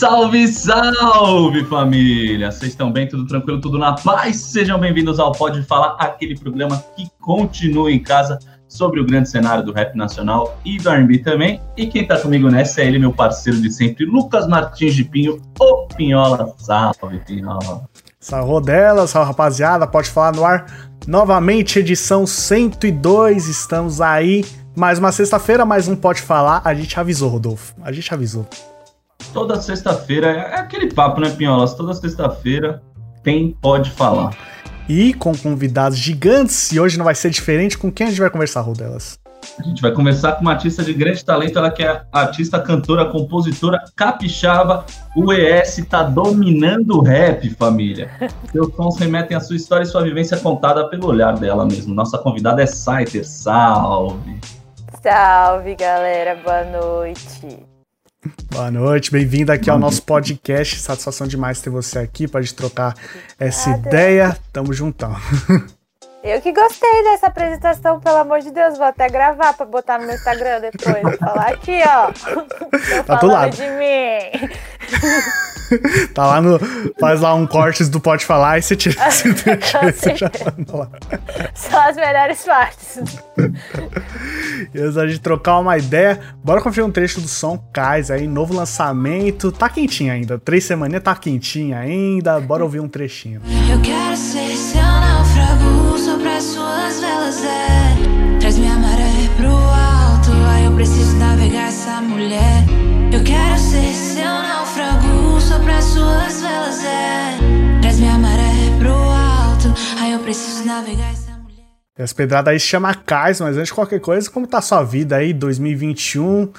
Salve, salve família! Vocês estão bem? Tudo tranquilo? Tudo na paz? Sejam bem-vindos ao Pode Falar, aquele programa que continua em casa sobre o grande cenário do rap nacional e do R&B também. E quem tá comigo nessa é ele, meu parceiro de sempre, Lucas Martins de Pinho, o Pinhola. Salve, Pinhola! Salve dela, salve rapaziada, Pode Falar no ar. Novamente, edição 102, estamos aí. Mais uma sexta-feira, mais um Pode Falar. A gente avisou, Rodolfo, a gente avisou. Toda sexta-feira é aquele papo, né, Pinholas? Toda sexta-feira tem Pode Falar. E com convidados gigantes, e hoje não vai ser diferente. Com quem a gente vai conversar, Rodelas? A gente vai conversar com uma artista de grande talento, ela que é artista, cantora, compositora, capixaba. O ES tá dominando o rap, família. Seus sons remetem à sua história e sua vivência contada pelo olhar dela mesmo. Nossa convidada é Saiter, salve! Salve, galera, boa noite. Boa noite, bem-vindo aqui ao nosso podcast. Satisfação demais ter você aqui para gente trocar essa ideia. Tamo juntão. Eu que gostei dessa apresentação, pelo amor de Deus. Vou até gravar para botar no meu Instagram depois. Falar aqui, ó. Tô tá do lado. de mim. tá lá no. Faz lá um cortes do Pode Falar e você tira. você já lá. Só as melhores partes. e antes da gente trocar uma ideia, bora conferir um trecho do som Kais aí, novo lançamento. Tá quentinho ainda. Três semanas tá quentinho ainda. Bora ouvir um trechinho. Eu quero ser seu preciso navegar essa mulher. Eu quero ser seu náufrago sobre as suas velas, é. Traz minha maré pro alto, aí eu preciso navegar essa mulher. As pedradas aí se chama Cais, mas antes de qualquer coisa, como tá sua vida aí, 2021?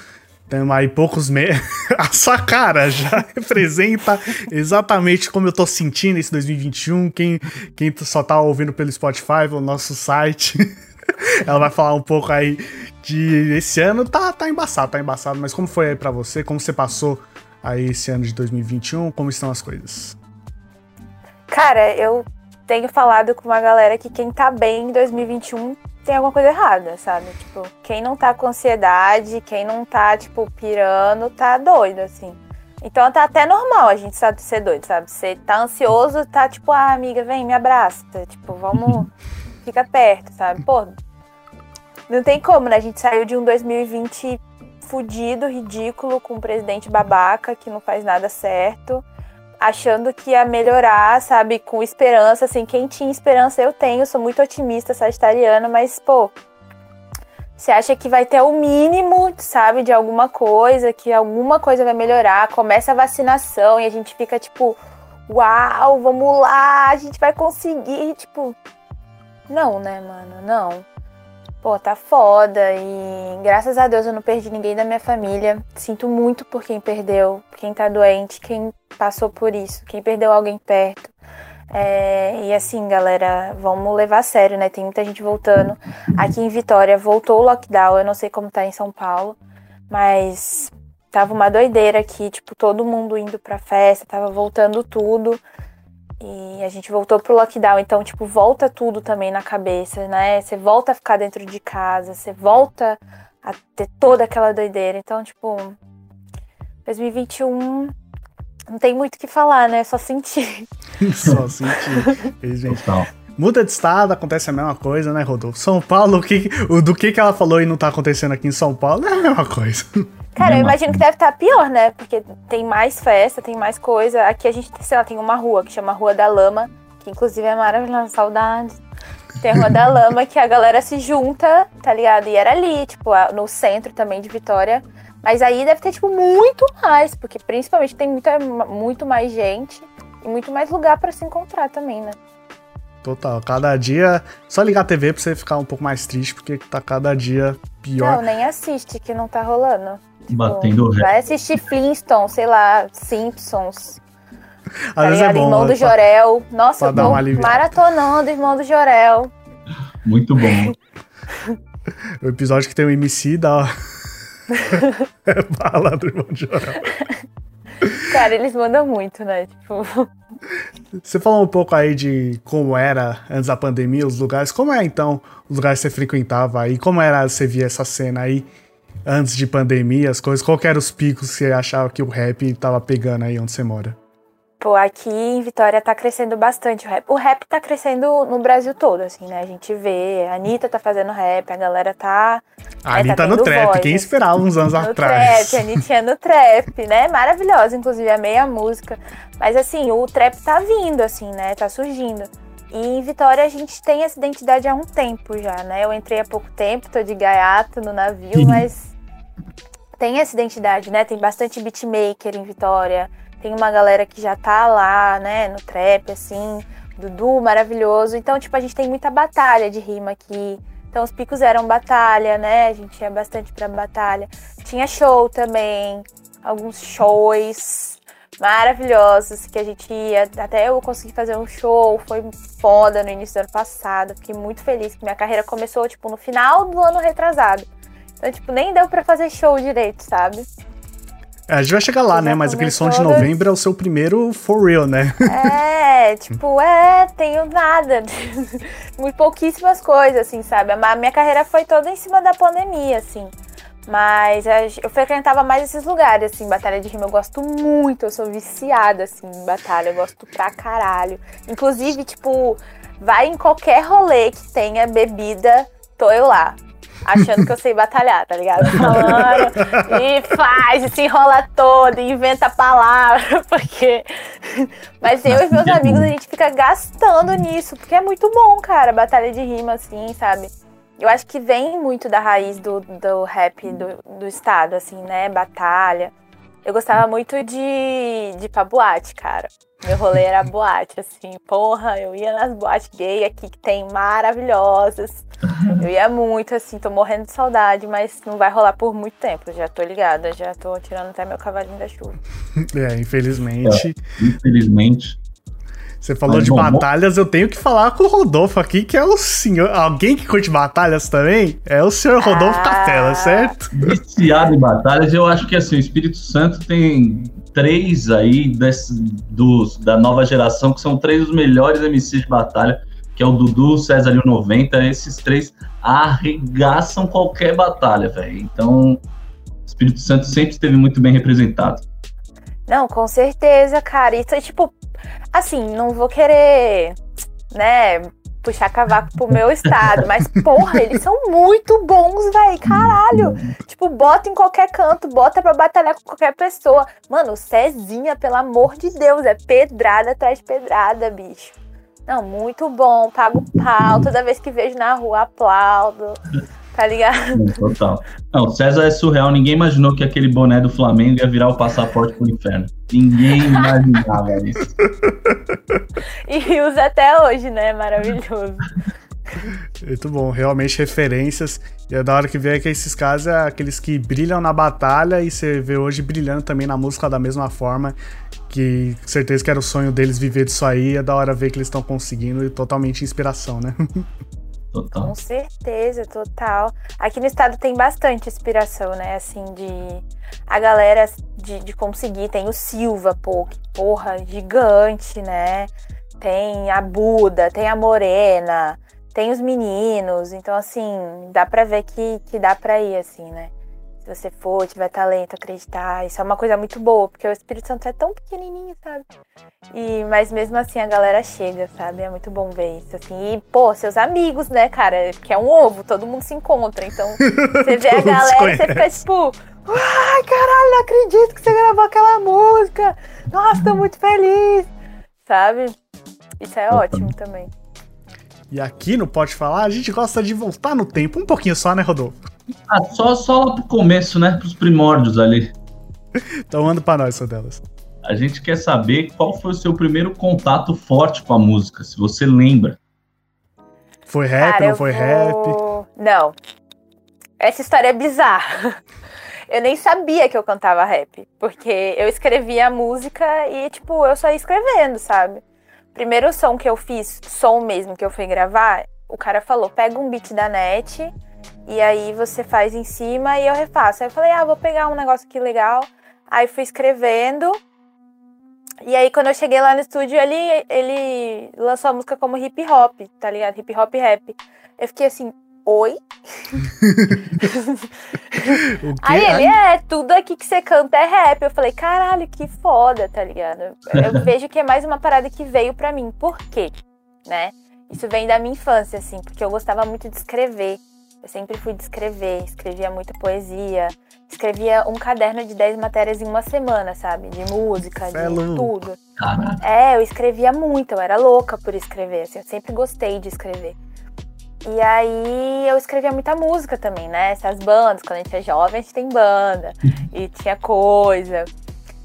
Temos aí poucos meses. a sua cara já representa exatamente como eu tô sentindo esse 2021. Quem, quem só tá ouvindo pelo Spotify, pelo nosso site. Ela vai falar um pouco aí de esse ano. Tá, tá embaçado, tá embaçado. Mas como foi aí pra você? Como você passou aí esse ano de 2021? Como estão as coisas? Cara, eu tenho falado com uma galera que quem tá bem em 2021 tem alguma coisa errada, sabe? Tipo, quem não tá com ansiedade, quem não tá, tipo, pirando, tá doido, assim. Então tá até normal a gente sabe ser doido, sabe? Você tá ansioso, tá tipo, ah, amiga, vem, me abraça. Tipo, vamos, fica perto, sabe? Pô, não tem como, né? A gente saiu de um 2020 fudido, ridículo, com um presidente babaca que não faz nada certo achando que ia melhorar, sabe, com esperança, assim, quem tinha esperança eu tenho, sou muito otimista, sagitariana, mas, pô, você acha que vai ter o mínimo, sabe, de alguma coisa, que alguma coisa vai melhorar, começa a vacinação e a gente fica tipo, uau, vamos lá, a gente vai conseguir, tipo, não, né, mano, não pô, tá foda. E graças a Deus eu não perdi ninguém da minha família. Sinto muito por quem perdeu, quem tá doente, quem passou por isso, quem perdeu alguém perto. É, e assim, galera, vamos levar a sério, né? Tem muita gente voltando. Aqui em Vitória voltou o lockdown, eu não sei como tá em São Paulo, mas tava uma doideira aqui, tipo, todo mundo indo pra festa, tava voltando tudo. E a gente voltou pro lockdown, então, tipo, volta tudo também na cabeça, né? Você volta a ficar dentro de casa, você volta a ter toda aquela doideira. Então, tipo, 2021 não tem muito o que falar, né? Só sentir. Só sentir. gente. Muda de estado, acontece a mesma coisa, né, Rodolfo? São Paulo, o que, o, do que, que ela falou e não tá acontecendo aqui em São Paulo é a mesma coisa. Cara, eu imagino que deve estar tá pior, né? Porque tem mais festa, tem mais coisa. Aqui a gente, sei lá, tem uma rua que chama Rua da Lama, que inclusive é maravilhosa, saudades. Tem a Rua da Lama que a galera se junta, tá ligado? E era ali, tipo, no centro também de Vitória. Mas aí deve ter, tipo, muito mais, porque principalmente tem muita, muito mais gente e muito mais lugar para se encontrar também, né? Total. Cada dia. Só ligar a TV pra você ficar um pouco mais triste, porque tá cada dia pior. Não, nem assiste que não tá rolando. Tipo, Batendo. Vai assistir Flintstone, sei lá, Simpsons. Às Tá vezes é bom. Irmão do pra- Jorel. Nossa, pra eu tô maratonando Irmão do Jorel. Muito bom. O episódio que tem o MC da. é bala do irmão de Jorel. Cara, eles mandam muito, né? Tipo, Você falou um pouco aí de como era antes da pandemia, os lugares. Como é então os lugares que você frequentava aí? Como era você via essa cena aí antes de pandemia, as coisas? Qual eram os picos que você achava que o rap tava pegando aí onde você mora? Pô, aqui em Vitória tá crescendo bastante o rap. O rap tá crescendo no Brasil todo, assim, né? A gente vê, a Anitta tá fazendo rap, a galera tá. A É, Anitta tá no trap, voz, quem né? esperava uns anos No atrás? trap, a Anitta no trap, né? Maravilhosa, inclusive, amei a música. Mas assim, o trap tá vindo, assim, né? Tá surgindo. E em Vitória a gente tem essa identidade há um tempo já, né? Eu entrei há pouco tempo, tô de gaiato no navio, Sim. mas tem essa identidade, né? Tem bastante beatmaker em Vitória. Tem uma galera que já tá lá, né, no trap, assim. Dudu, maravilhoso. Então, tipo, a gente tem muita batalha de rima aqui. Então, os picos eram batalha, né? A gente ia bastante pra batalha. Tinha show também, alguns shows maravilhosos que a gente ia. Até eu consegui fazer um show, foi foda no início do ano passado. Fiquei muito feliz que minha carreira começou, tipo, no final do ano retrasado. Então, tipo, nem deu pra fazer show direito, sabe? É, a gente vai chegar lá, né? Mas aquele som de novembro é o seu primeiro for real, né? É, tipo, é, tenho nada. Muito pouquíssimas coisas, assim, sabe? A minha carreira foi toda em cima da pandemia, assim. Mas eu frequentava mais esses lugares, assim, batalha de rima eu gosto muito, eu sou viciada, assim, em batalha, eu gosto pra caralho. Inclusive, tipo, vai em qualquer rolê que tenha bebida, tô eu lá. Achando que eu sei batalhar, tá ligado? Falando, e faz, se enrola todo, inventa palavra, porque. Mas eu e meus amigos, a gente fica gastando nisso, porque é muito bom, cara, batalha de rima, assim, sabe? Eu acho que vem muito da raiz do, do rap do, do estado, assim, né? Batalha. Eu gostava muito de, de ir pra boate, cara. Meu rolê era boate, assim, porra, eu ia nas boates gay aqui que tem maravilhosas. Eu ia muito, assim, tô morrendo de saudade, mas não vai rolar por muito tempo, já tô ligada, já tô tirando até meu cavalinho da chuva. É, infelizmente. Infelizmente. Você falou Mas de bom, batalhas, eu tenho que falar com o Rodolfo aqui, que é o senhor. Alguém que curte batalhas também? É o senhor Rodolfo Ah. Capela, certo? Viciado em batalhas, eu acho que assim, o Espírito Santo tem três aí desse, dos, da nova geração, que são três dos melhores MCs de batalha, que é o Dudu, o César e o 90. Esses três arregaçam qualquer batalha, velho. Então, o Espírito Santo sempre esteve muito bem representado. Não, com certeza, cara. Isso é tipo, assim, não vou querer, né, puxar cavaco pro meu estado, mas porra, eles são muito bons, velho. Caralho. Tipo, bota em qualquer canto, bota pra batalhar com qualquer pessoa. Mano, o Cezinha, pelo amor de Deus, é pedrada atrás de pedrada, bicho. Não, muito bom. Pago pau. Toda vez que vejo na rua, aplaudo. Tá ligado? Total. Não, o César é surreal. Ninguém imaginou que aquele boné do Flamengo ia virar o passaporte pro inferno. Ninguém imaginava isso. E usa até hoje, né? Maravilhoso. Muito bom, realmente referências. E é da hora que vê que esses casos é aqueles que brilham na batalha e você vê hoje brilhando também na música da mesma forma. Que com certeza que era o sonho deles viver disso aí. É da hora ver que eles estão conseguindo e totalmente inspiração, né? Total. Com certeza, total. Aqui no estado tem bastante inspiração, né? Assim, de. A galera de, de conseguir. Tem o Silva, pô, que porra, gigante, né? Tem a Buda, tem a Morena, tem os meninos. Então, assim, dá pra ver que, que dá pra ir, assim, né? Se você for, tiver talento, acreditar. Isso é uma coisa muito boa, porque o Espírito Santo é tão pequenininho, sabe? E, mas mesmo assim a galera chega, sabe? É muito bom ver isso, assim. E, pô, seus amigos, né, cara? Que é um ovo, todo mundo se encontra. Então, você vê a galera e você fica tipo... Ai, caralho, não acredito que você gravou aquela música. Nossa, tô muito feliz. Sabe? Isso é ótimo também. E aqui no Pode Falar, a gente gosta de voltar no tempo, um pouquinho só, né, Rodolfo? Ah, só, só lá pro começo, né? Pros primórdios ali. Então anda pra nós, delas. A gente quer saber qual foi o seu primeiro contato forte com a música, se você lembra. Foi rap, Cara, não foi rap? vou- Não. essa história é bizarra. Eu nem sabia que eu cantava rap, porque eu escrevia a música e, tipo, eu só ia escrevendo, sabe? Primeiro som que eu fiz, som mesmo que eu fui gravar, o cara falou: pega um beat da net e aí você faz em cima e eu refaço. Aí eu falei: ah, vou pegar um negócio aqui legal. Aí fui escrevendo. E aí, quando eu cheguei lá no estúdio, ele, ele lançou a música como hip hop, tá ligado? Hip hop rap. Eu fiquei assim, oi? aí ele, é, tudo aqui que você canta é rap. Eu falei, caralho, que foda, tá ligado? Eu vejo que é mais uma parada que veio pra mim. Por quê? Né? Isso vem da minha infância, assim, porque eu gostava muito de escrever. Eu sempre fui de escrever, escrevia muita poesia, escrevia um caderno de 10 matérias em uma semana, sabe? De música, de Fellow. tudo. É, eu escrevia muito, eu era louca por escrever, assim, eu sempre gostei de escrever. E aí eu escrevia muita música também, né? Essas bandas, quando a gente é jovem, a gente tem banda. e tinha coisa.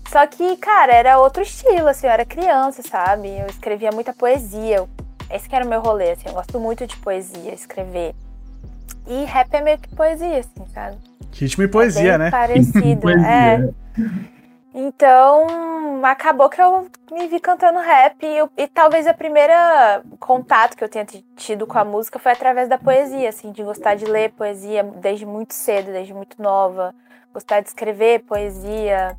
Só que, cara, era outro estilo, assim, eu era criança, sabe? Eu escrevia muita poesia. eu- Esse que era o meu rolê, assim, eu gosto muito de poesia, escrever. E rap é meio que poesia, assim, sabe? Ritmo e poesia, é né? Parecido, Poesia. é. Então, acabou que eu me vi cantando rap e, eu- e talvez a primeira contato que eu tenha tido com a música foi através da poesia, assim, de gostar de ler poesia desde muito cedo, desde muito nova, gostar de escrever poesia.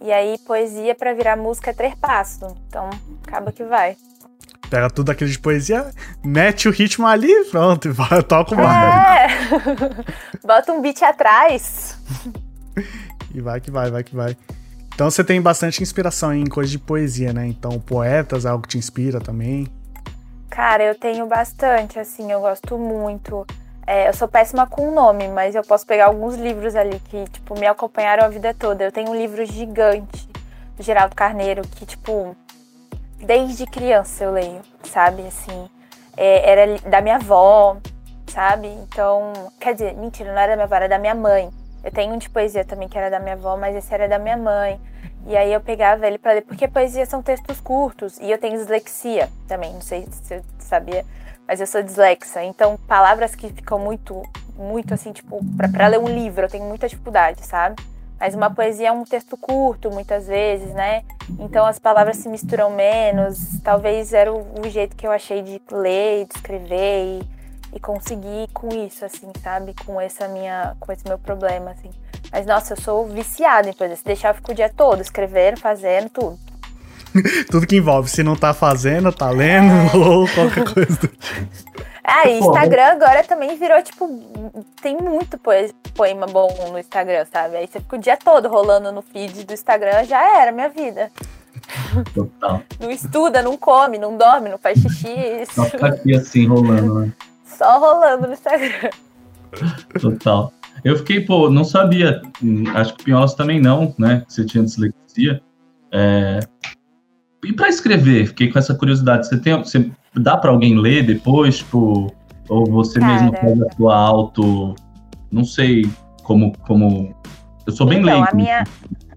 E aí, poesia pra virar música é três passos. Então, acaba que vai. Pega tudo aquilo de poesia, mete o ritmo ali e pronto, e toca o. É! Bota um beat atrás. E vai que vai, vai que vai. Então você tem bastante inspiração em coisas de poesia, né? Então, poetas é algo que te inspira também. Cara, eu tenho bastante, assim, eu gosto muito. É, eu sou péssima com nome, mas eu posso pegar alguns livros ali que, tipo, me acompanharam a vida toda. Eu tenho um livro gigante do Geraldo Carneiro que, tipo, desde criança eu leio, sabe? Assim, é, era da minha avó, sabe? Então, quer dizer, mentira, não era da minha avó, era da minha mãe. Eu tenho um de poesia também que era da minha avó, mas esse era da minha mãe. E aí eu pegava ele pra ler, porque poesia são textos curtos. E eu tenho dislexia também, não sei se você sabia, mas eu sou dislexa. Então, palavras que ficam muito, muito assim, tipo, pra ler um livro, eu tenho muita dificuldade, sabe? Mas uma poesia é um texto curto, muitas vezes, né? Então as palavras se misturam menos. Talvez era o, o jeito que eu achei de ler, de escrever e, e conseguir com isso, assim, sabe? Com essa minha, com esse meu problema, assim. Mas nossa, eu sou viciada em poesia. Se deixar, eu fico o dia todo escrevendo, fazendo, tudo. Tudo que envolve, se não tá fazendo, tá lendo, ou qualquer coisa do tipo. Ah, e Instagram agora também virou, tipo, tem muito poe- poema bom no Instagram, sabe? Aí você fica o dia todo rolando no feed do Instagram, já era minha vida. Total. Não estuda, não come, não dorme, não faz xixi, Só ficar aqui assim, rolando, né? só rolando no Instagram. Total. Eu fiquei, pô, não sabia. Acho que Pinholas também não, né? Que você tinha dislexia. É... E pra escrever, fiquei com essa curiosidade. Você tem, você dá pra alguém ler depois, tipo, ou você Cara. mesmo faz a sua auto, não sei como, como. Eu sou bem Então, leigo. a minha.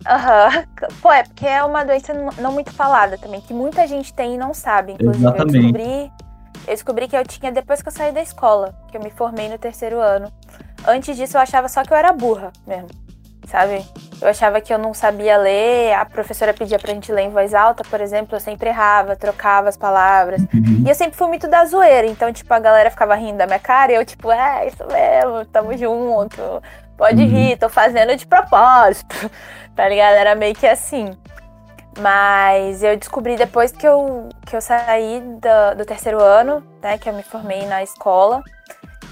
Aham. Pô, é porque é uma doença não- não muito falada também, que muita gente tem e não sabe. Inclusive, Exatamente. eu descobri. Eu descobri que eu tinha depois que eu saí da escola, que eu me formei no terceiro ano. Antes disso, eu achava só que eu era burra mesmo. Sabe? Eu achava que eu não sabia ler, a professora pedia pra gente ler em voz alta, por exemplo, eu sempre errava, trocava as palavras. Uhum. E eu sempre fui muito da zoeira, então, tipo, a galera ficava rindo da minha cara e eu, tipo, é, isso mesmo, tamo junto, pode Uhum. rir, tô fazendo de propósito, tá ligado? Era meio que assim. Mas eu descobri depois que eu, que eu saí da- do terceiro ano, né, que eu me formei na escola.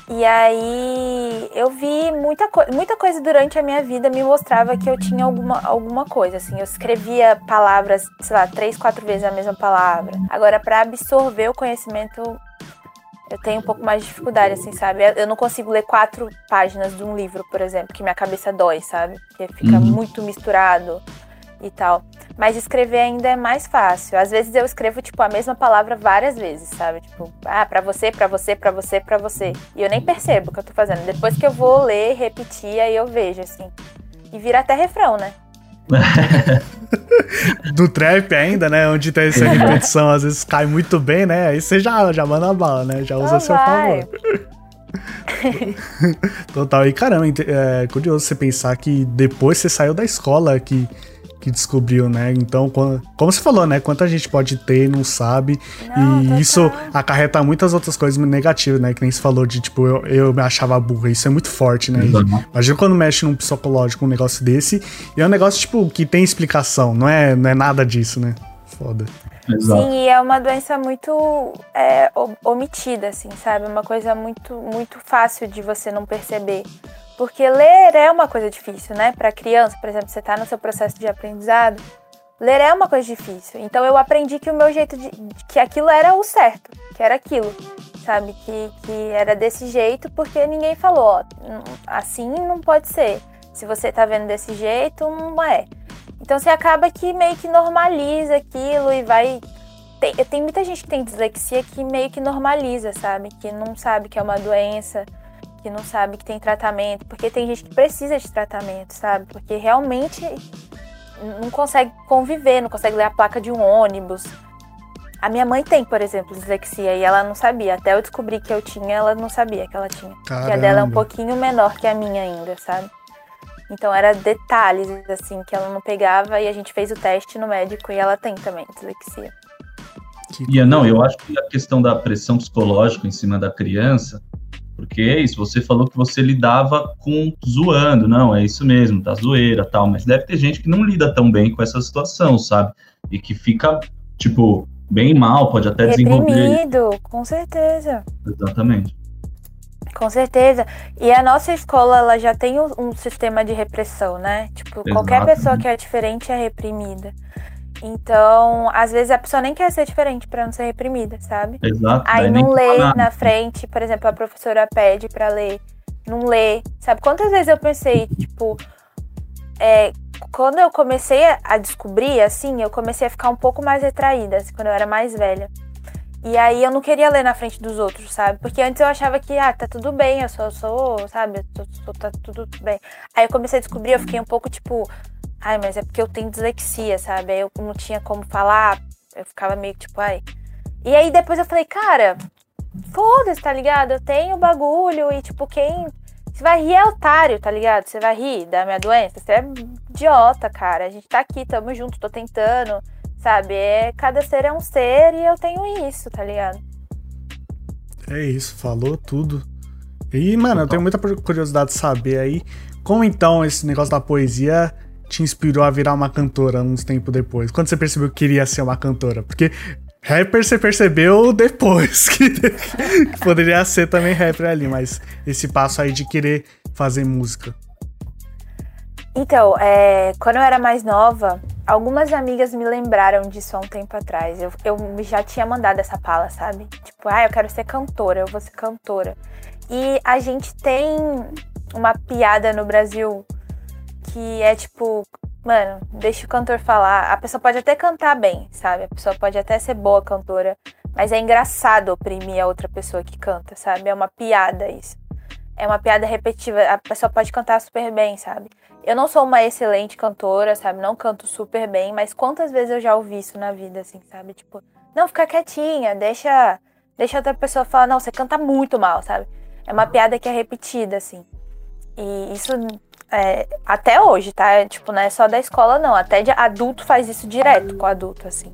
E aí eu vi muita, co muita coisa durante a minha vida me mostrava que eu tinha alguma, alguma coisa, assim. Eu escrevia palavras, sei lá, três, quatro vezes a mesma palavra. Agora, para absorver o conhecimento, eu tenho um pouco mais de dificuldade, assim, sabe? Eu- não consigo ler quatro páginas de um livro, por exemplo, que minha cabeça dói, sabe? Porque fica Uhum. muito misturado e tal. Mas escrever ainda é mais fácil. Às vezes eu escrevo, tipo, a mesma palavra várias vezes, sabe? Tipo, ah, pra você, pra você, pra você, pra você. E eu nem percebo o que eu tô fazendo. Depois que eu vou ler, repetir, aí eu vejo, assim. E vira até refrão, né? Do trap ainda, né? Onde tem essa repetição, às vezes cai muito bem, né? Aí você já, já manda a bala, né? Já usa Só seu vai. favor. Total. E caramba, é curioso você pensar que depois você saiu da escola que, que descobriu, né? Então, como você falou, né? Quanta gente pode ter e não sabe. Não, e total. isso acarreta muitas outras coisas negativas, né? Que nem você falou de, tipo, eu, eu me achava burra. Isso é muito forte, né? Uhum. Imagina quando mexe num psicológico um negócio desse. E é um negócio, tipo, que tem explicação. Não é, não é nada disso, né? Foda. Exato. Sim, e é uma doença muito é, omitida, assim, sabe? Uma coisa muito, muito fácil de você não perceber. Porque ler é uma coisa difícil, né? Para criança, por exemplo, você está no seu processo de aprendizado, ler é uma coisa difícil. Então eu aprendi que o meu jeito de. que aquilo era o certo, que era aquilo, sabe? Que, que era desse jeito, porque ninguém falou, ó, assim não pode ser. Se você tá vendo desse jeito, não é. Então você acaba que meio que normaliza aquilo e vai. Tem, tem muita gente que tem dislexia que meio que normaliza, sabe? Que não sabe que é uma doença, que não sabe que tem tratamento, porque tem gente que precisa de tratamento, sabe? Porque realmente não consegue conviver, não consegue ler a placa de um ônibus. A minha mãe tem, por exemplo, dislexia e ela não sabia. Até eu descobri que eu tinha, ela não sabia que ela tinha. Caramba. a dela é um pouquinho menor que a minha ainda, sabe? Então era detalhes, assim, que ela não pegava e a gente fez o teste no médico e ela tem também dislexia. E não, eu acho que a questão da pressão psicológica em cima da criança, porque é isso, você falou que você lidava com zoando, não, é isso mesmo, tá zoeira, tal, mas deve ter gente que não lida tão bem com essa situação, sabe? E que fica, tipo, bem mal, pode até Reprimido, desenvolver. com certeza. Exatamente. Com certeza. E a nossa escola ela já tem um, um sistema de repressão, né? Tipo, Exato. qualquer pessoa que é diferente é reprimida. Então, às vezes a pessoa nem quer ser diferente para não ser reprimida, sabe? Exato. Aí não lê na frente, por exemplo, a professora pede para ler, não lê. Sabe quantas vezes eu pensei, tipo, é, quando eu comecei a descobrir, assim, eu comecei a ficar um pouco mais retraída, assim, quando eu era mais velha. E aí eu não queria ler na frente dos outros, sabe? Porque antes eu achava que, ah, tá tudo bem, eu sou, sou sabe? Eu sou, tá tudo bem. Aí eu comecei a descobrir, eu fiquei um pouco tipo, ai, mas é porque eu tenho dislexia, sabe? Aí eu não tinha como falar, eu ficava meio tipo, ai. E aí depois eu falei, cara, foda-se, tá ligado? Eu tenho bagulho e, tipo, quem. Você vai rir é otário, tá ligado? Você vai rir da minha doença. Você é idiota, cara. A gente tá aqui, tamo junto, tô tentando Sabe? É, cada ser é um ser e eu tenho isso, tá ligado? É isso, falou tudo. E, mano, eu tenho muita curiosidade de saber aí como então esse negócio da poesia te inspirou a virar uma cantora uns tempos depois. Quando você percebeu que queria ser uma cantora? Porque rapper você percebeu depois que, que poderia ser também rapper ali, mas esse passo aí de querer fazer música. Então, é, quando eu era mais nova, algumas amigas me lembraram disso há um tempo atrás. Eu, eu já tinha mandado essa fala, sabe? Tipo, ah, eu quero ser cantora, eu vou ser cantora. E a gente tem uma piada no Brasil que é tipo, mano, deixa o cantor falar. A pessoa pode até cantar bem, sabe? A pessoa pode até ser boa cantora, mas é engraçado oprimir a outra pessoa que canta, sabe? É uma piada isso. É uma piada repetitiva. A pessoa pode cantar super bem, sabe? Eu não sou uma excelente cantora, sabe? Não canto super bem, mas quantas vezes eu já ouvi isso na vida, assim, sabe? Tipo, não, fica quietinha, deixa, deixa outra pessoa falar, não, você canta muito mal, sabe? É uma piada que é repetida, assim. E isso é, até hoje, tá? Tipo, não é só da escola, não. Até de adulto faz isso direto com adulto, assim.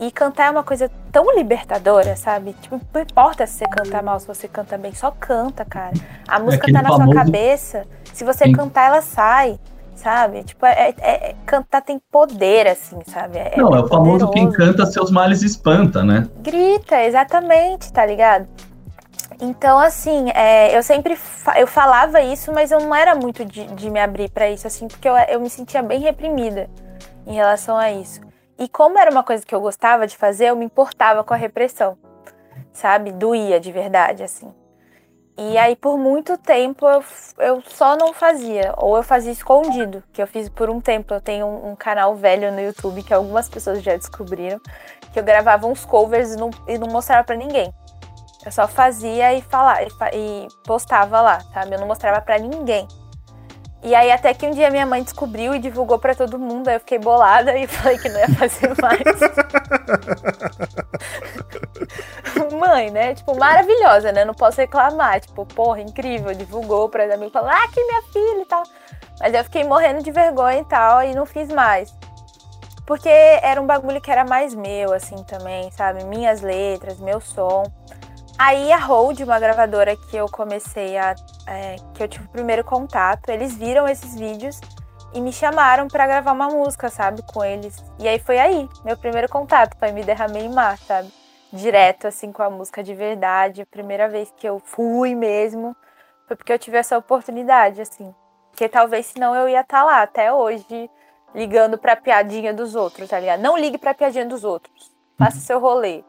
E cantar é uma coisa tão libertadora, sabe? Tipo, não importa se você canta mal, se você canta bem, só canta, cara. A música é tá na famoso... sua cabeça. Se você Sim. cantar, ela sai sabe? Tipo, é, é, é, cantar tem poder, assim, sabe? É, Não, é o famoso quem canta seus males espanta, né? Grita, exatamente, tá ligado? Então, assim, é, eu sempre fa eu falava isso, mas eu não era muito de, de me abrir para isso, assim, porque eu, eu me sentia bem reprimida em relação a isso. E como era uma coisa que eu gostava de fazer, eu me importava com a repressão, sabe? Doía de verdade, assim. E aí, por muito tempo, eu, eu só não fazia. Ou eu fazia escondido, que eu fiz por um tempo. Eu tenho um, um canal velho no YouTube que algumas pessoas já descobriram. Que eu gravava uns covers e não, e não mostrava para ninguém. Eu só fazia e falava e, postava lá, sabe? Eu não mostrava para ninguém. E aí até que um dia minha mãe descobriu e divulgou para todo mundo, aí eu fiquei bolada e falei que não ia fazer mais. mãe, né? Tipo, maravilhosa, né? Não posso reclamar. Tipo, porra, incrível, divulgou pra amigos, falou, ah, que minha filha e tal. Mas eu fiquei morrendo de vergonha e tal, e não fiz mais. Porque era um bagulho que era mais meu, assim, também, sabe? Minhas letras, meu som. Aí a Hold, uma gravadora que eu comecei a. É, que eu tive o primeiro contato, eles viram esses vídeos e me chamaram para gravar uma música, sabe, com eles. E aí foi aí, meu primeiro contato, foi Me Derramei em Mar, sabe? Direto, assim, com a música de verdade. A primeira vez que eu fui mesmo foi porque eu tive essa oportunidade, assim. Porque talvez senão eu ia estar tá lá até hoje, ligando pra piadinha dos outros, tá ligado? Não ligue pra piadinha dos outros. Faça seu rolê.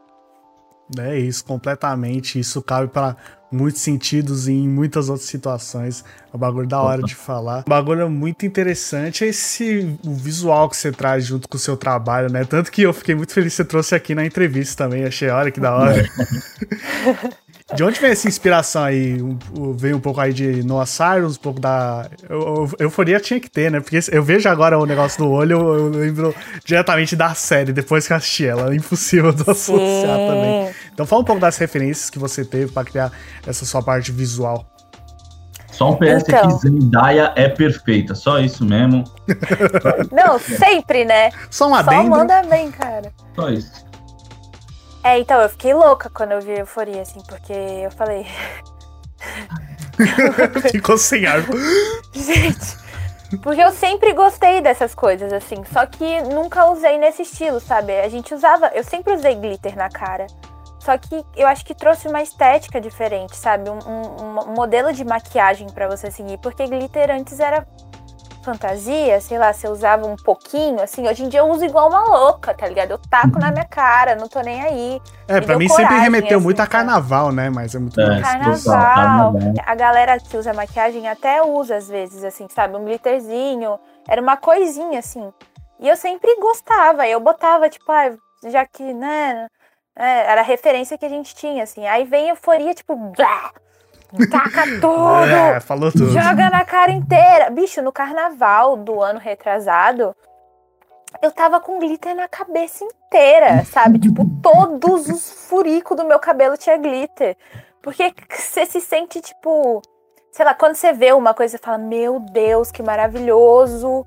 É isso, completamente. Isso cabe para muitos sentidos e em muitas outras situações. É um bagulho da hora de falar. Um bagulho muito interessante é esse o visual que você traz junto com o seu trabalho, né? Tanto que eu fiquei muito feliz que você trouxe aqui na entrevista também. Achei, olha que da hora. De onde vem essa inspiração aí? Veio um pouco aí de Noah Cyrus, um pouco da. Eu, euforia tinha que ter, né? Porque eu vejo agora o negócio do olho, eu, eu lembro diretamente da série, depois que eu assisti ela. É impossível de associar também. Então fala um pouco das referências que você teve para criar essa sua parte visual. Só um PS então. aqui, Zendaya é perfeita, só isso mesmo. Não, sempre, né? Só um adendo. Só manda bem, cara. Só isso. É, então, eu fiquei louca quando eu vi Euforia, assim, porque eu falei. Ficou sem ar. Gente. Porque eu sempre gostei dessas coisas, assim. Só que nunca usei nesse estilo, sabe? A gente usava. Eu sempre usei glitter na cara. Só que eu acho que trouxe uma estética diferente, sabe? Um, um, um modelo de maquiagem para você seguir. Porque glitter antes era fantasia, sei lá, se eu usava um pouquinho, assim, hoje em dia eu uso igual uma louca, tá ligado? Eu taco na minha cara, não tô nem aí. É, pra mim coragem, sempre remeteu assim, muito a carnaval, né? Mas é muito é, carnaval. A galera que usa maquiagem até usa às vezes, assim, sabe? Um glitterzinho. Era uma coisinha, assim. E eu sempre gostava. Eu botava, tipo, ah, já que, né? É, era a referência que a gente tinha, assim. Aí vem euforia, tipo, blá, Taca tudo! É, falou tudo. Joga na cara inteira. Bicho, no carnaval do ano retrasado, eu tava com glitter na cabeça inteira, sabe? tipo, todos os furicos do meu cabelo tinha glitter. Porque você se sente, tipo, sei lá, quando você vê uma coisa, você fala, meu Deus, que maravilhoso.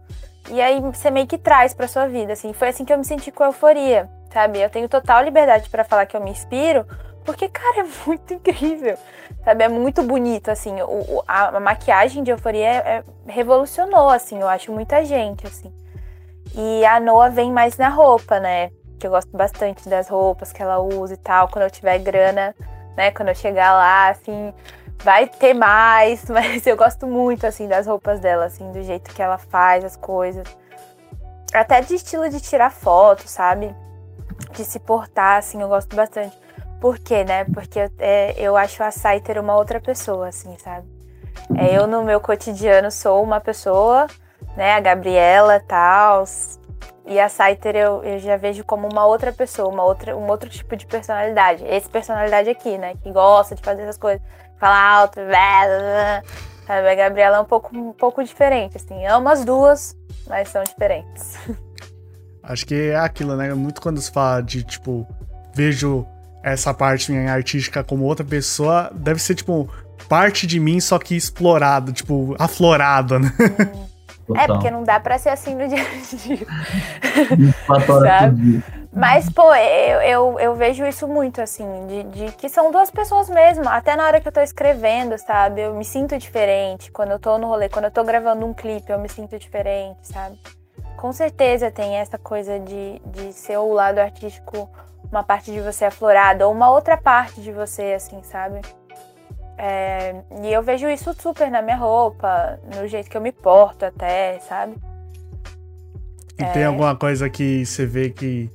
E aí você meio que traz pra sua vida, assim. Foi assim que eu me senti com euforia, sabe? Eu tenho total liberdade para falar que eu me inspiro, porque, cara, é muito incrível. Sabe, é muito bonito, assim. O, a, a maquiagem de euforia é, é, revolucionou, assim, eu acho muita gente, assim. E a Noah vem mais na roupa, né? Que eu gosto bastante das roupas que ela usa e tal. Quando eu tiver grana, né? Quando eu chegar lá, assim, vai ter mais, mas eu gosto muito, assim, das roupas dela, assim, do jeito que ela faz as coisas. Até de estilo de tirar foto, sabe? De se portar, assim, eu gosto bastante. Por quê, né? Porque eu, é, eu acho a Saiter uma outra pessoa, assim, sabe? É, eu, no meu cotidiano, sou uma pessoa, né? A Gabriela tal. E a Saiter eu, eu já vejo como uma outra pessoa, uma outra, um outro tipo de personalidade. Esse personalidade aqui, né? Que gosta de fazer essas coisas. Falar alto, sabe? A Gabriela é um pouco, um pouco diferente, assim. Amo as duas, mas são diferentes. Acho que é aquilo, né? Muito quando se fala de, tipo, vejo essa parte minha artística como outra pessoa, deve ser, tipo, parte de mim, só que explorado, tipo, aflorado, né? É, porque não dá pra ser assim no dia a dia. Sabe? Mas, pô, eu, eu, eu, vejo isso muito, assim, de, de, que são duas pessoas mesmo. Até na hora que eu tô escrevendo, sabe? Eu me sinto diferente. Quando eu tô no rolê, quando eu tô gravando um clipe, eu me sinto diferente, sabe? Com certeza tem essa coisa de, de ser o lado artístico uma parte de você aflorada ou uma outra parte de você, assim, sabe? É, e eu vejo isso super na minha roupa, no jeito que eu me porto até, sabe? E é... tem alguma coisa que você vê que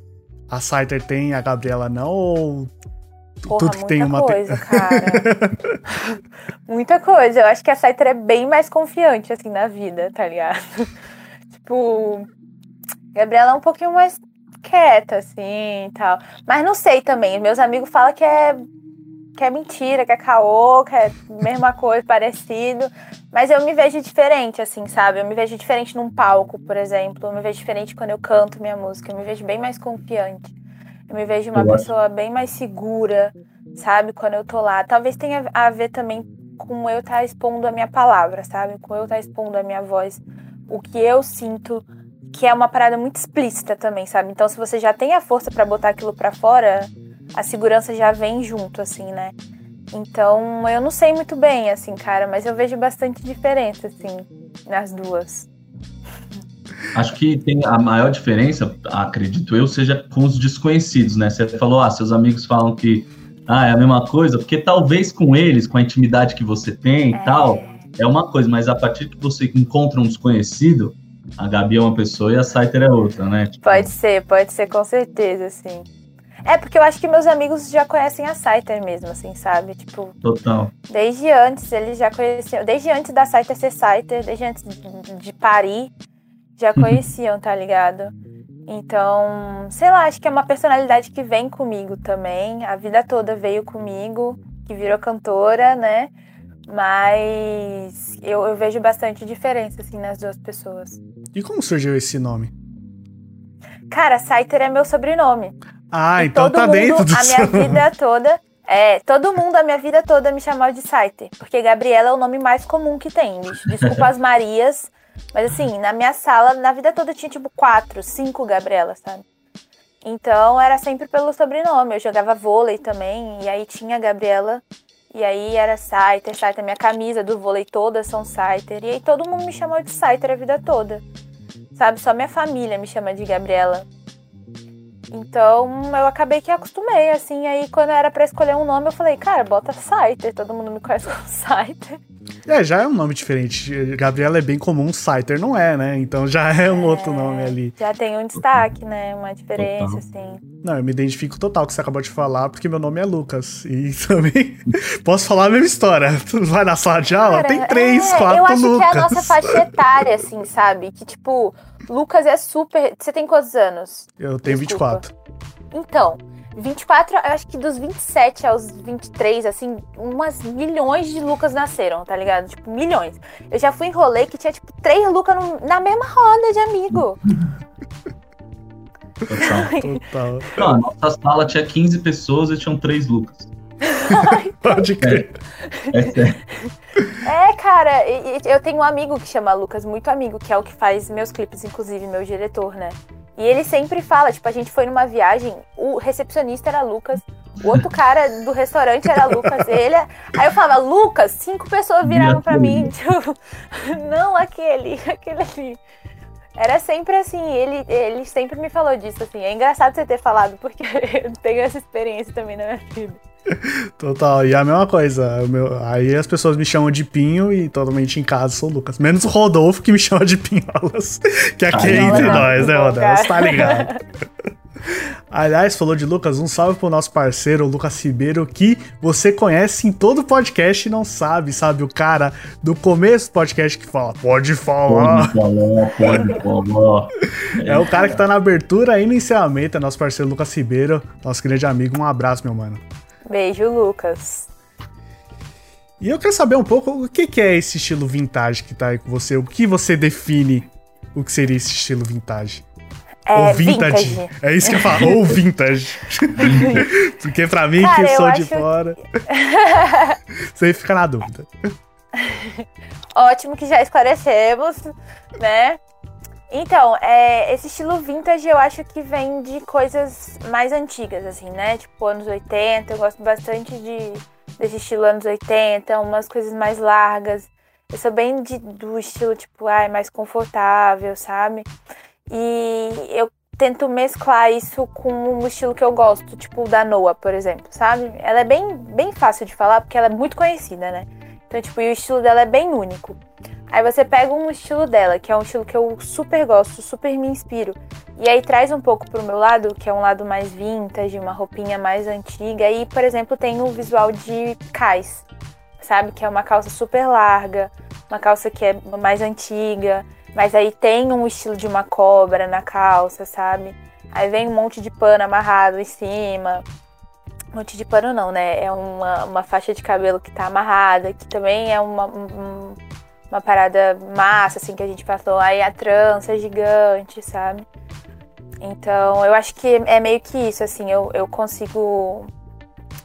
a Saiter tem a Gabriela não? Ou Porra, tudo que tem uma coisa, cara. muita coisa. Eu acho que a Saiter é bem mais confiante, assim, na vida, tá ligado? tipo, Gabriela é um pouquinho mais quieta, assim e tal. Mas não sei também. Meus amigos falam que é, que é mentira, que é caô, que é mesma coisa, parecido. Mas eu me vejo diferente, assim, sabe? Eu me vejo diferente num palco, por exemplo. Eu me vejo diferente quando eu canto minha música. Eu me vejo bem mais confiante. Eu me vejo uma pessoa bem mais segura, sabe? Quando eu tô lá. Talvez tenha a ver também com eu estar tá expondo a minha palavra, sabe? Com eu estar tá expondo a minha voz. O que eu sinto que é uma parada muito explícita também, sabe? Então, se você já tem a força para botar aquilo para fora, a segurança já vem junto, assim, né? Então, eu não sei muito bem, assim, cara, mas eu vejo bastante diferença, assim, nas duas. Acho que tem a maior diferença, acredito eu, seja com os desconhecidos, né? Você falou, ah, seus amigos falam que ah, é a mesma coisa, porque talvez com eles, com a intimidade que você tem e é. tal, é uma coisa, mas a partir que você encontra um desconhecido, a Gabi é uma pessoa e a Saiter é outra, né? Tipo... Pode ser, pode ser, com certeza, sim. É, porque eu acho que meus amigos já conhecem a Saiter mesmo, assim, sabe? Tipo. Total. Desde antes, eles já conheciam. Desde antes da Saiter ser Saiter, desde antes de, parir, já conheciam, tá ligado? Então, sei lá, acho que é uma personalidade que vem comigo também. A vida toda veio comigo, que virou cantora, né? Mas eu, eu vejo bastante diferença, assim, nas duas pessoas. E como surgiu esse nome? Cara, Saiter é meu sobrenome. Ah, e então tá mundo, dentro do A minha vida toda. É, todo mundo a minha vida toda me chamava de Saiter. Porque Gabriela é o nome mais comum que tem. Desculpa as Marias. Mas assim, na minha sala, na vida toda tinha tipo quatro, cinco Gabrielas, sabe? Então era sempre pelo sobrenome. Eu jogava vôlei também, e aí tinha a Gabriela, e aí era Saiter, Saiter. Minha camisa do vôlei todas são Saiter. E aí todo mundo me chamou de Saiter a vida toda. Sabe? Só minha família me chama de Gabriela. Então eu acabei que acostumei, assim. Aí quando era para escolher um nome, eu falei, cara, bota Saiter. Todo mundo me conhece como Saiter. É, já é um nome diferente. Gabriela é bem comum, Saiter não é, né? Então já é um é, outro nome ali. Já tem um destaque, né? Uma diferença, assim. Não, eu me identifico total com o que você acabou de falar, porque meu nome é Lucas. E também posso falar a mesma história. Tu vai na sala de aula, Cara, tem três, é, quatro Eu acho Lucas. que é a nossa faixa etária, assim, sabe? Que, tipo, Lucas é super. Você tem quantos anos? Eu tenho Desculpa. 24. Então, 24, eu acho que dos 27 aos 23, assim, umas milhões de Lucas nasceram, tá ligado? Tipo, milhões. Eu já fui em rolê que tinha, tipo, três Lucas no, na mesma roda de amigo. Total. Total. Não, a nossa sala tinha 15 pessoas e tinham três Lucas. Pode crer. É, é, é cara, eu tenho um amigo que chama Lucas, muito amigo, que é o que faz meus clipes, inclusive, meu diretor, né? E ele sempre fala, tipo, a gente foi numa viagem, o recepcionista era Lucas, o outro cara do restaurante era Lucas, ele. Aí eu falava, Lucas, cinco pessoas viraram para mim, tipo, não aquele, aquele ali. Era sempre assim, ele, ele sempre me falou disso, assim. É engraçado você ter falado, porque eu tenho essa experiência também na minha vida. Total, e a mesma coisa. Meu, aí as pessoas me chamam de Pinho e totalmente em casa sou o Lucas. Menos o Rodolfo que me chama de Pinholas. Que aqui é entre nós, né, Rodolfo? Tá ligado? Aliás, falou de Lucas, um salve pro nosso parceiro, o Lucas Ribeiro, que você conhece em todo podcast e não sabe, sabe? O cara do começo do podcast que fala, pode falar. Pode falar, pode falar. É o cara que tá na abertura e no encerramento, é nosso parceiro Lucas Ribeiro, nosso grande amigo. Um abraço, meu mano. Beijo, Lucas. E eu quero saber um pouco o que é esse estilo vintage que tá aí com você. O que você define o que seria esse estilo vintage? É, Ou vintage. vintage. É isso que eu falo. Ou vintage. Porque pra mim, Cara, que sou de fora, você fica na dúvida. Ótimo que já esclarecemos, né? Então, é, esse estilo vintage eu acho que vem de coisas mais antigas, assim, né? Tipo, anos 80, eu gosto bastante de, desse estilo anos 80, umas coisas mais largas. Eu sou bem de, do estilo, tipo, ai, mais confortável, sabe? E eu tento mesclar isso com um estilo que eu gosto, tipo o da Noah, por exemplo, sabe? Ela é bem, bem fácil de falar porque ela é muito conhecida, né? Então, tipo, e o estilo dela é bem único. Aí você pega um estilo dela, que é um estilo que eu super gosto, super me inspiro. E aí traz um pouco pro meu lado, que é um lado mais vintage, uma roupinha mais antiga. E, por exemplo, tem o visual de cais, sabe? Que é uma calça super larga, uma calça que é mais antiga. Mas aí tem um estilo de uma cobra na calça, sabe? Aí vem um monte de pano amarrado em cima. Monte de pano não, né? É uma, uma faixa de cabelo que tá amarrada, que também é uma, um, uma parada massa, assim, que a gente passou. Aí a trança é gigante, sabe? Então, eu acho que é meio que isso, assim, eu, eu consigo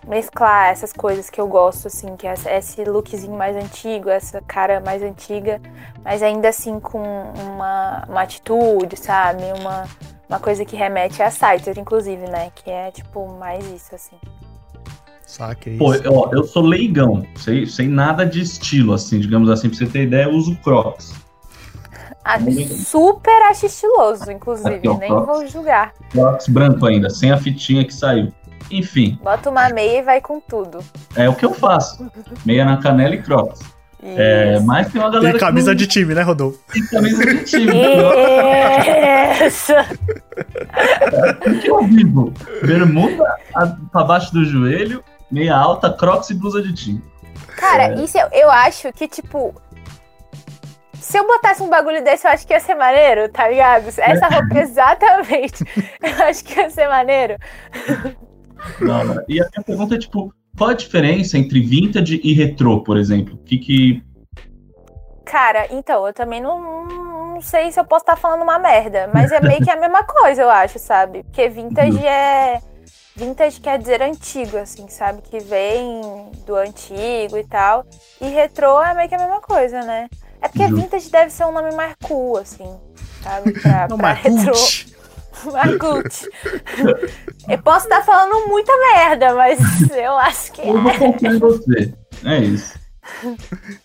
mesclar essas coisas que eu gosto, assim, que é esse lookzinho mais antigo, essa cara mais antiga, mas ainda assim com uma, uma atitude, sabe? Uma, uma coisa que remete a Saiter, inclusive, né? Que é, tipo, mais isso, assim. Saca Pô, isso. ó, eu sou leigão, sei, sei nada de estilo, assim, digamos assim, pra você ter ideia, eu uso Crocs. Ah, super acho estiloso, inclusive, Aqui, ó, nem Crocs. vou julgar. Crocs branco ainda, sem a fitinha que saiu. Enfim, Bota uma meia e vai com tudo. é o que eu faço. Meia na canela e Crocs. É, mas tem uma galera Tem camisa que de time, né, Rodolfo? não tem camisa de time. O que eu vivo? Bermuda a- pra baixo do joelho, meia alta, Crocs e blusa de time. Cara, isso eu, eu acho que, tipo. Se eu botasse um bagulho desse, eu acho que ia ser maneiro, tá ligado? Essa roupa, exatamente. Eu acho que ia ser maneiro. Hora. E a minha pergunta é, tipo, qual a diferença entre vintage e retrô, por exemplo? O que que... Cara, então, eu também não, não sei se eu posso estar falando uma merda, mas é meio que a mesma coisa, eu acho, sabe? Porque vintage é. Vintage quer dizer antigo, assim, sabe? Que vem do antigo e tal. E retrô é meio que a mesma coisa, né? É porque Justo. vintage deve ser um nome mais cool, assim, sabe? Pra, Não, pra mas retrô. cult. Margut. Eu posso estar falando muita merda, mas eu acho que Eu vou é. confiar em você. É isso.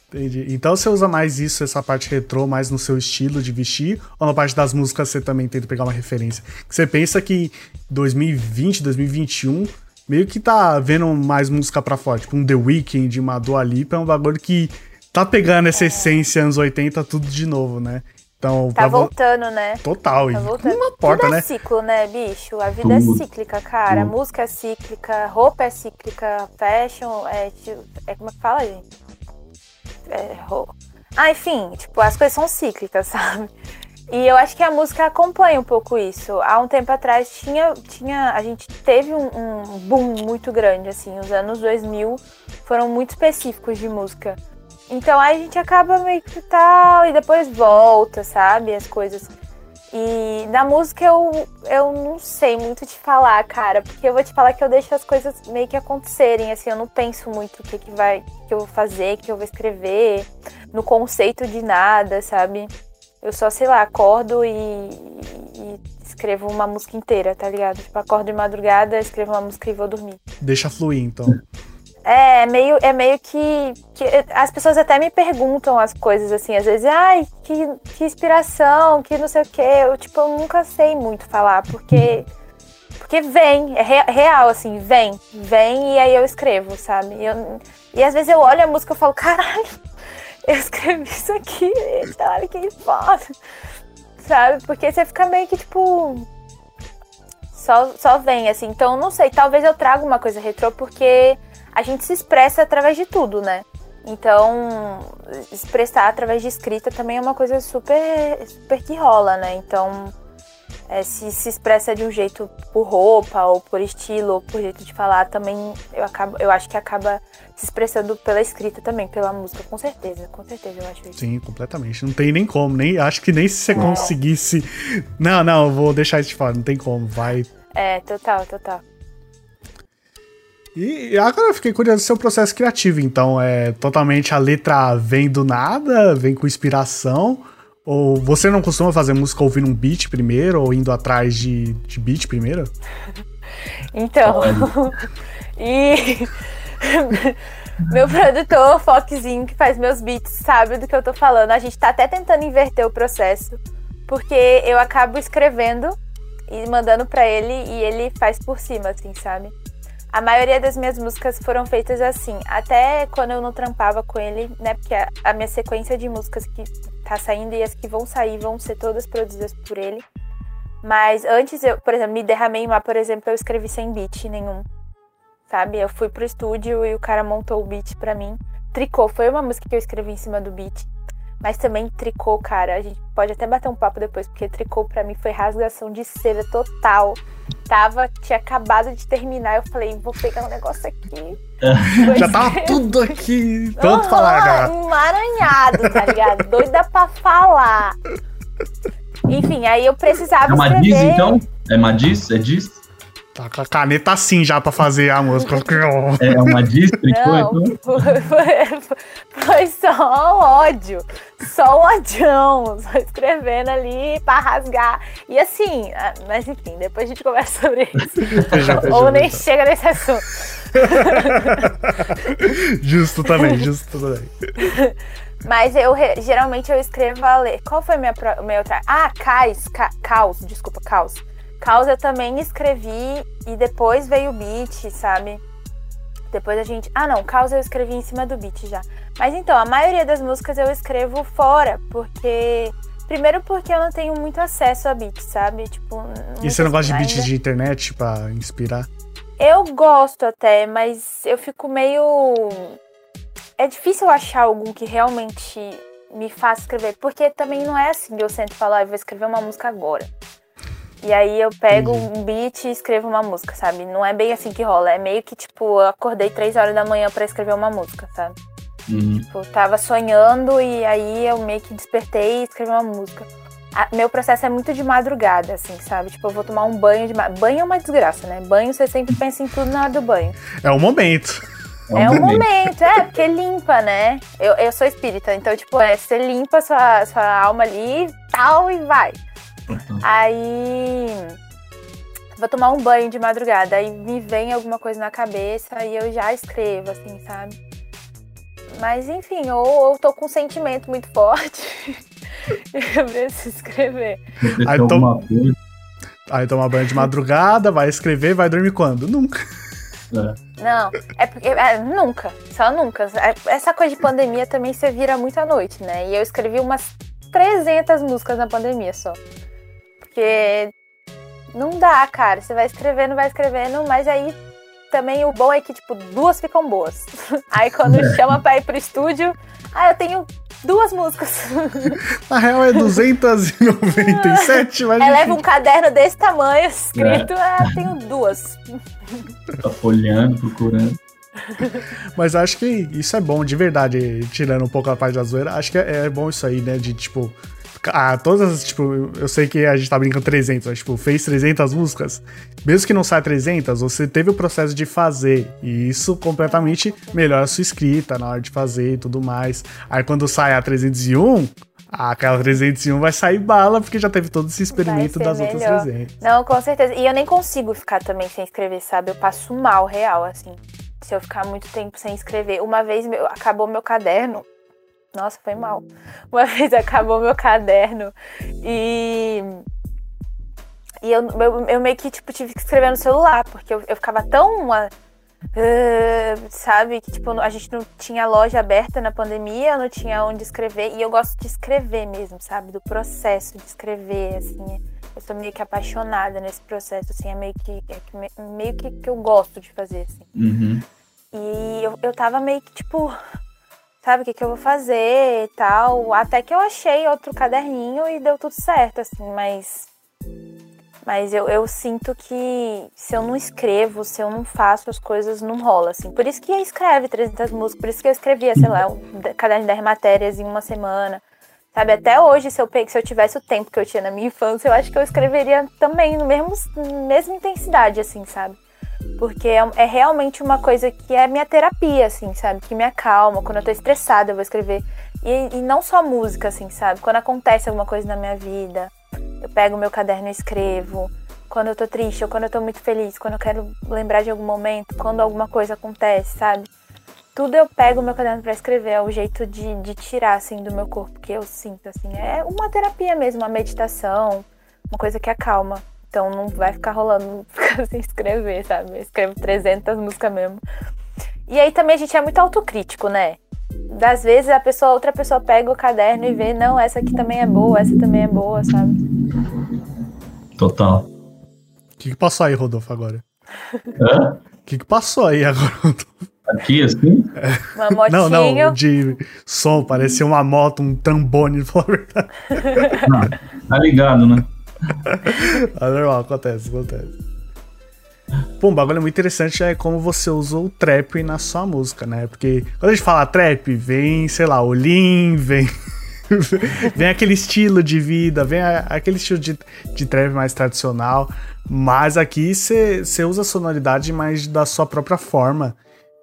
Entendi. Então você usa mais isso, essa parte retrô, mais no seu estilo de vestir, ou na parte das músicas você também tenta pegar uma referência? Que você pensa que 2020, 2021, meio que tá vendo mais música pra fora, tipo um The Weeknd, uma Dua Lipa, é um bagulho que tá pegando essa essência anos 80 tudo de novo, né? Então, Tá vo- voltando, né? total, Tá voltando. não importa, Tudo é né? ciclo, né, bicho? A vida Tudo. é cíclica, cara. A música é cíclica, roupa é cíclica, fashion é, tipo, é como é que fala, gente? É, ro- Ah, enfim, tipo, as coisas são cíclicas, sabe? E eu acho que a música acompanha um pouco isso. Há um tempo atrás tinha, tinha a gente teve um, um boom muito grande, assim. Os anos 2000 foram muito específicos de música. Então aí a gente acaba meio que tal, e depois volta, sabe? As coisas. E na música eu, eu não sei muito te falar, cara, porque eu vou te falar que eu deixo as coisas meio que acontecerem, assim, eu não penso muito o que, que vai, que eu vou fazer, o que eu vou escrever, no conceito de nada, sabe? Eu só, sei lá, acordo e, e escrevo uma música inteira, tá ligado? Tipo, acordo de madrugada, escrevo uma música e vou dormir. Deixa fluir, então. É, meio, é meio que, que as pessoas até me perguntam as coisas assim, às vezes, ai, que, que inspiração, que não sei o quê. Eu, tipo, eu nunca sei muito falar, porque porque vem, é re- real, assim, vem, vem e aí eu escrevo, sabe? Eu- e às vezes eu olho a música e falo, caralho, eu escrevi isso aqui, olha que foda, sabe? Porque você fica meio que, tipo, só, só vem, assim. Então, não sei, talvez eu traga uma coisa retrô, porque a gente se expressa através de tudo, né? Então, expressar através de escrita também é uma coisa super, super que rola, né? Então, é, se se expressa de um jeito por roupa, ou por estilo, ou por jeito de falar, também eu, acabo, eu acho que acaba se expressando pela escrita também, pela música, com certeza, com certeza eu acho isso. Sim, completamente. Não tem nem como, nem acho que nem se você É. conseguisse. Não, não, vou deixar isso de fora, não tem como, vai. É, total, total. E agora eu fiquei curioso do seu processo criativo, então é totalmente a letra vem do nada, vem com inspiração, ou você não costuma fazer música ouvindo um beat primeiro, ou indo atrás de, de beat primeiro? Então, e meu produtor, Foxzinho, que faz meus beats, sabe do que eu tô falando. A gente tá até tentando inverter o processo, porque eu acabo escrevendo e mandando pra ele e ele faz por cima, assim, sabe? A maioria das minhas músicas foram feitas assim, até quando eu não trampava com ele, né? Porque a, a minha sequência de músicas que tá saindo e as que vão sair vão ser todas produzidas por ele. Mas antes, eu, por exemplo, Me Derramei Mar, por exemplo, eu escrevi sem beat nenhum. Sabe? Eu fui pro estúdio e o cara montou o beat pra mim. Tricô foi uma música que eu escrevi em cima do beat. Mas também tricô, cara, a gente pode até bater um papo depois, porque tricô pra mim foi rasgação de seda total. Tava, tinha acabado de terminar, eu falei, vou pegar um negócio aqui. Já tava tudo aqui, pronto pra Aham, largar. Emaranhado, tá ligado? Doida pra falar. Enfim, aí eu precisava É uma escrever. diz, então? É uma diz? É diz? Tá com a caneta assim já pra fazer a música. É uma district, Não, foi, foi- foi só o ódio. Só o odião. Só escrevendo ali pra rasgar. E assim, ah, mas enfim, depois a gente conversa sobre isso. Feijão, feijão, Ou nem feijão. chega nesse assunto. Justo também, justo também. Mas eu geralmente eu escrevo a ler. Qual foi minha pro- meu tra... Ah, Cais, ca... Caos, desculpa, Caos. Caos eu também escrevi e depois veio o beat, sabe? Depois a gente. Ah, não, Caos eu escrevi em cima do beat já. Mas então, a maioria das músicas eu escrevo fora, porque. Primeiro porque eu não tenho muito acesso a beat, sabe? Tipo. E você não gosta de ainda- beat de internet pra inspirar? Eu gosto até, mas eu fico meio. É difícil achar algum que realmente me faça escrever, porque também não é assim que eu sento e falo, ah, eu vou escrever uma música agora. E aí eu pego um beat e escrevo uma música, sabe? Não é bem assim que rola. É meio que, tipo, eu acordei três horas da manhã pra escrever uma música, sabe? Uhum. Tipo, tava sonhando e aí eu meio que despertei e escrevi uma música. A- meu processo é muito de madrugada, assim, sabe? Tipo, eu vou tomar um banho de. Banho é uma desgraça, né? Banho você sempre pensa em tudo na hora do banho. É o momento. É um momento, é, porque limpa, né? Eu, eu sou espírita, então, tipo, é, você limpa sua, sua alma ali tal e vai. Aí. Vou tomar um banho de madrugada, aí me vem alguma coisa na cabeça e eu já escrevo, assim, sabe? Mas enfim, ou eu tô com um sentimento muito forte. eu preciso escrever. Aí Então, coisa, Aí toma banho de madrugada, vai escrever, vai dormir quando? Nunca. é. Não, é porque. é, nunca, só nunca. É, Essa coisa de pandemia também você vira muito à noite, né? E eu escrevi umas 300 músicas na pandemia só. Porque não dá, cara. Você vai escrevendo, vai escrevendo, mas aí também o bom é que, tipo, duas ficam boas. Aí quando chama pra ir pro estúdio, ah, eu tenho duas músicas. Na real é 297, mas. Leva um caderno desse tamanho, escrito, ah, eu tenho duas. Tá folheando, procurando. Mas acho que isso é bom, de verdade, tirando um pouco a parte da zoeira. Acho que é, é bom isso aí, né? De tipo. Ah, todas as, tipo, eu sei que a gente tá brincando 300, mas, tipo, fez 300 músicas. Mesmo que não saia 300, você teve o processo de fazer. E isso completamente melhora a sua escrita na hora de fazer e tudo mais. Aí quando sai a 301, aquela 301 vai sair bala, porque já teve todo esse experimento das melhor. outras 300. Não, com certeza. E eu nem consigo ficar também sem escrever, sabe? Eu passo mal, real, assim. Se eu ficar muito tempo sem escrever. Uma vez meu- acabou meu caderno. Nossa, foi mal. Uma vez acabou meu caderno e. E eu, eu, eu meio que, tipo, tive que escrever no celular, porque eu, eu ficava tão. ah, ah, sabe? Que, tipo, a gente não tinha loja aberta na pandemia, não tinha onde escrever. E eu gosto de escrever mesmo, sabe? Do processo de escrever, assim. Eu sou meio que apaixonada nesse processo, assim. É meio que, é meio que, que eu gosto de fazer, assim. Uhum. E eu, eu tava meio que, tipo, sabe o que, que eu vou fazer e tal. Até que eu achei outro caderninho e deu tudo certo, assim, mas. Mas eu, eu sinto que se eu não escrevo, se eu não faço as coisas, não rola, assim. Por isso que escreve 300 músicas, por isso que eu escrevia, sei lá, um de- caderno de 10 matérias em uma semana. Sabe, até hoje, se eu, se eu tivesse o tempo que eu tinha na minha infância, eu acho que eu escreveria também no mesmo, mesma intensidade, assim, sabe? Porque é, é realmente uma coisa que é minha terapia, assim, sabe? Que me acalma. Quando eu tô estressada, eu vou escrever. E, e não só música, assim, sabe? Quando acontece alguma coisa na minha vida, eu pego meu caderno e escrevo. Quando eu tô triste ou quando eu tô muito feliz, quando eu quero lembrar de algum momento, quando alguma coisa acontece, sabe? Tudo eu pego meu caderno pra escrever, é o jeito de, de tirar, assim, do meu corpo que eu sinto, assim. É uma terapia mesmo, uma meditação, uma coisa que acalma. Então não vai ficar rolando ficar sem escrever, sabe? Eu escrevo 300 músicas mesmo. E aí também a gente é muito autocrítico, né? Das vezes a pessoa, outra pessoa pega o caderno e vê, não, essa aqui também é boa, essa também é boa, sabe? Total. O que, que passou aí, Rodolfo, agora? Hã? O que, que passou aí agora, Rodolfo? Aqui, assim? Uma motinho. Não, não, de som, parecia uma moto, um trombone, pra falar a verdade. Tá ligado, né? Ah, normal, acontece, acontece. Pô, um bagulho muito interessante é como você usou o trap na sua música, né? Porque quando a gente fala trap, vem, sei lá, o Lean, vem vem aquele estilo de vida, vem a, aquele estilo de, de trap mais tradicional. Mas aqui você usa a sonoridade mais da sua própria forma.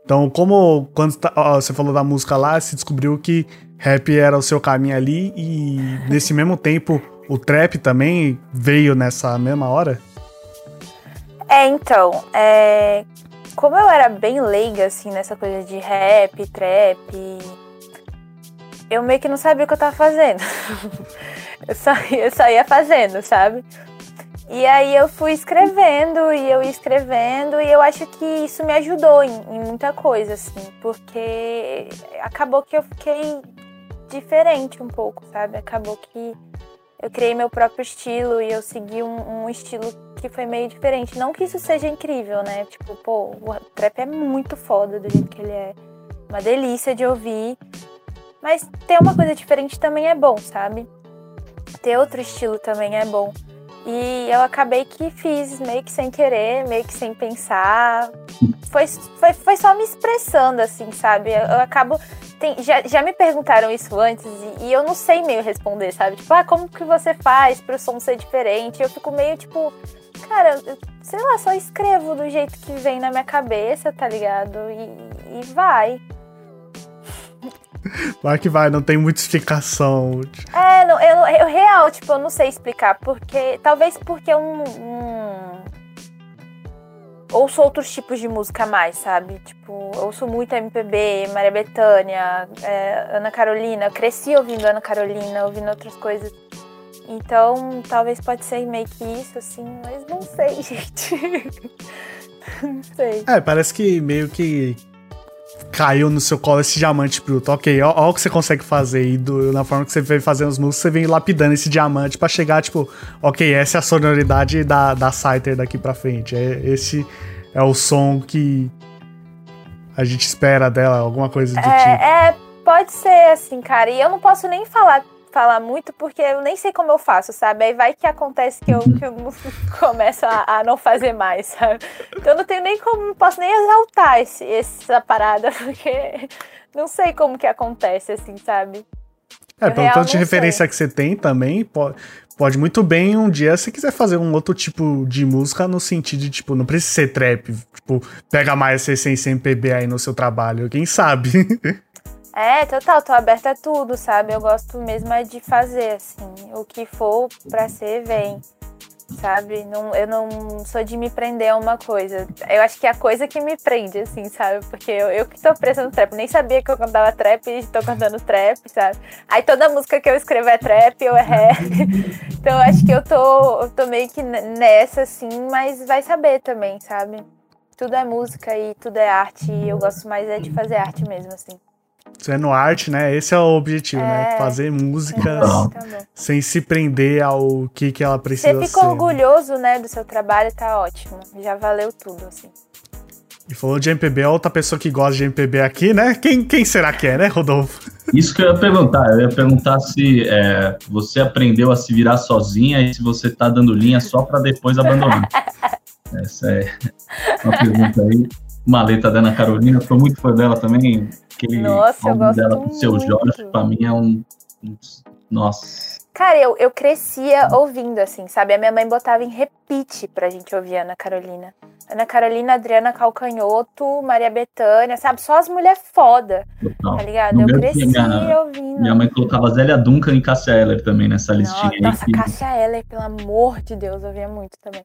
Então, como quando tá, você falou da música lá, se descobriu que rap era o seu caminho ali e nesse mesmo tempo o trap também veio nessa mesma hora? É, então, é, como eu era bem leiga, assim, nessa coisa de rap, trap, eu meio que não sabia o que eu tava fazendo. eu, só, eu só ia fazendo, sabe? E aí eu fui escrevendo e eu ia escrevendo e eu acho que isso me ajudou em, em, muita coisa, assim, porque acabou que eu fiquei diferente um pouco, sabe? Acabou que eu criei meu próprio estilo e eu segui um, um estilo que foi meio diferente. Não que isso seja incrível, né? Tipo, pô, o trap é muito foda do jeito que ele é. Uma delícia de ouvir. Mas ter uma coisa diferente também é bom, sabe? Ter outro estilo também é bom. E eu acabei que fiz meio que sem querer, meio que sem pensar. Foi, foi, foi só me expressando, assim, sabe? Eu, eu acabo. Tem, já, já me perguntaram isso antes e, e, eu não sei meio responder, sabe? Tipo, ah, como que você faz pro som ser diferente? Eu fico meio tipo, cara, eu, sei lá, só escrevo do jeito que vem na minha cabeça, tá ligado? E, e vai. Vai que vai, não tem muita explicação. É, não, eu, eu real, tipo, eu não sei explicar, porque. Talvez porque eu não. não ouço outros tipos de música mais, sabe? Tipo, eu ouço muito MPB, Maria Bethânia, é, Ana Carolina. Eu cresci ouvindo Ana Carolina, ouvindo outras coisas. Então, talvez pode ser meio que isso, assim, mas não sei, gente. não sei. É, parece que meio que caiu no seu colo esse diamante bruto. Ok, ó, ó o que você consegue fazer. E do, na forma que você vem fazendo as músicas, você vem lapidando esse diamante para chegar, tipo, ok, essa é a sonoridade da, da Scyther daqui pra frente. É, esse é o som que a gente espera dela, alguma coisa do é, tipo. É, pode ser assim, cara. E eu não posso nem falar falar muito porque eu nem sei como eu faço, sabe? Aí vai que acontece que eu, que eu começo a, a, não fazer mais, sabe? Então eu não tenho nem como, não posso nem exaltar esse, essa parada, porque não sei como que acontece, assim, sabe? É, pelo tanto de referência sei. que você tem também, pode, pode muito bem um dia, se quiser fazer um outro tipo de música, no sentido de, tipo, não precisa ser trap, tipo, pega mais essa essência MPB aí no seu trabalho, quem sabe? É, total, tô aberta a tudo, sabe? Eu gosto mesmo é de fazer, assim, o que for pra ser, vem. Sabe? Não, eu não sou de me prender a uma coisa. Eu acho que é a coisa que me prende, assim, sabe? Porque eu, eu que tô presa no trap. Nem sabia que eu cantava trap e tô cantando trap, sabe? Aí toda música que eu escrevo é trap ou é rap. então eu acho que eu tô, eu tô meio que nessa, assim, mas vai saber também, sabe? Tudo é música e tudo é arte. E eu gosto mais é de fazer arte mesmo, assim no arte, né? Esse é o objetivo, né? é, né? Fazer músicas é, sem se prender ao que, que ela precisa Você ficou ser, orgulhoso, né? do seu trabalho, tá ótimo. Já valeu tudo, assim. E falou de MPB, outra pessoa que gosta de MPB aqui, né? Quem, quem será que é, né, Rodolfo? Isso que eu ia perguntar. Eu ia perguntar se é, você aprendeu a se virar sozinha e se você tá dando linha só para depois abandonar. Essa é uma pergunta aí. Maleta da Ana Carolina, sou muito fã dela também aquele Nossa, álbum dela com o seu Jorge, pra mim é um. Nossa. Cara, eu, eu crescia ouvindo, assim, sabe? A minha mãe botava em repeat pra gente ouvir Ana Carolina. Ana Carolina, Adriana Calcanhoto, Maria Bethânia, sabe? Só as mulheres foda, Total. tá ligado? eu cresci minha, ouvindo. Minha mãe colocava Zélia Duncan e Cássia Eller também nessa listinha. Nossa, aí, Cássia Eller, pelo amor de Deus, eu ouvia muito também.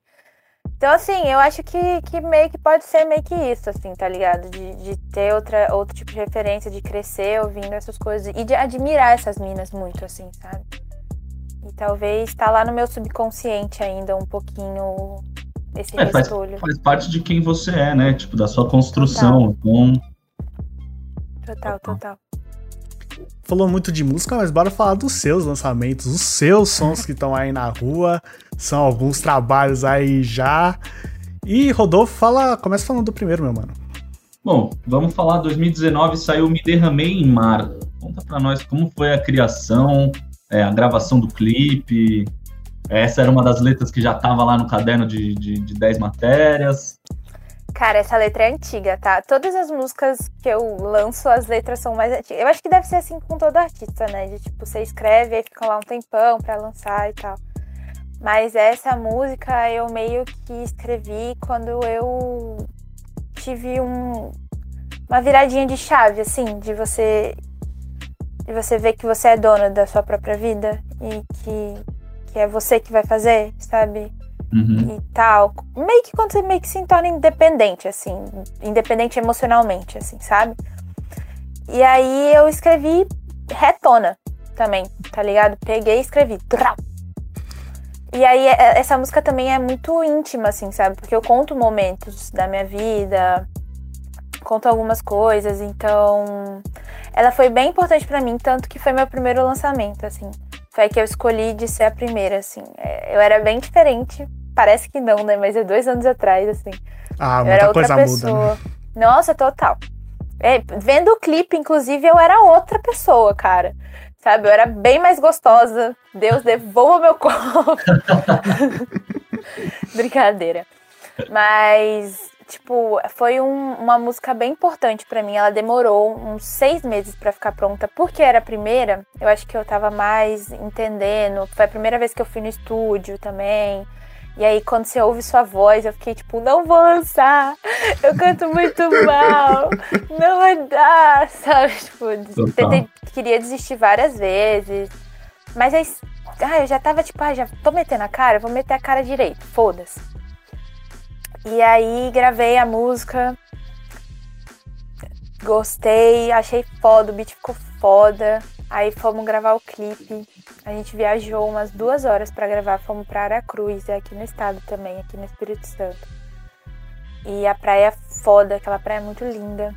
Então, assim, eu acho que, que meio que pode ser meio que isso, assim, tá ligado? De, de ter outra, outro tipo de referência, de crescer ouvindo essas coisas e de admirar essas minas muito, assim, sabe? E talvez tá lá no meu subconsciente ainda um pouquinho esse é, faz, faz, parte de quem você é, né? Tipo, da sua construção. Total. Então... Total, total falou muito de música, mas bora falar dos seus lançamentos, os seus sons que estão aí na rua. São alguns trabalhos aí já. E Rodolfo, fala, começa falando do primeiro, meu mano. Bom, vamos falar 2019 saiu Me Derramei em Mar. Conta para nós como foi a criação, é, a gravação do clipe. Essa era uma das letras que já estava lá no caderno de, de, de 10 matérias. Cara, essa letra é antiga, tá? Todas as músicas que eu lanço, as letras são mais antigas. Eu acho que deve ser assim com todo artista, né? De tipo, você escreve, aí fica lá um tempão pra lançar e tal. Mas essa música eu meio que escrevi quando eu tive um, uma viradinha de chave, assim, de você de você ver que você é dona da sua própria vida e que, que é você que vai fazer, sabe? Uhum. E tal. Meio que quando você meio que se torna independente, assim, independente emocionalmente, assim, sabe? E aí eu escrevi retona também, tá ligado? Peguei e escrevi. E aí é- essa música também é muito íntima, assim, sabe? Porque eu conto momentos da minha vida, conto algumas coisas, então ela foi bem importante pra mim, tanto que foi meu primeiro lançamento, assim. Foi que eu escolhi de ser a primeira, assim. É, Eu era bem diferente, parece que não, né? Mas é dois anos atrás, assim. Ah, eu era outra coisa muda, pessoa. né? Nossa, total. É, vendo o clipe, inclusive, eu era outra pessoa, cara. Sabe? Eu era bem mais gostosa. Deus devolva meu corpo. Brincadeira. Mas, tipo, foi um- uma música bem importante pra mim. Ela demorou uns seis meses pra ficar pronta. Porque era a primeira, eu acho que eu tava mais entendendo. Foi a primeira vez que eu fui no estúdio também. E aí, quando você ouve sua voz, eu fiquei tipo, não vou lançar. Eu canto muito mal. Não vai dar, sabe? Tipo, tentei- queria desistir várias vezes. Mas aí, ah, eu já tava tipo, ah, já tô metendo a cara, vou meter a cara direito, foda-se. E aí gravei a música. Gostei, achei foda, o beat ficou foda. Aí fomos gravar o clipe. A gente viajou umas duas horas pra gravar, fomos pra Aracruz, é aqui no estado também, aqui no Espírito Santo. E a praia é foda, aquela praia é muito linda.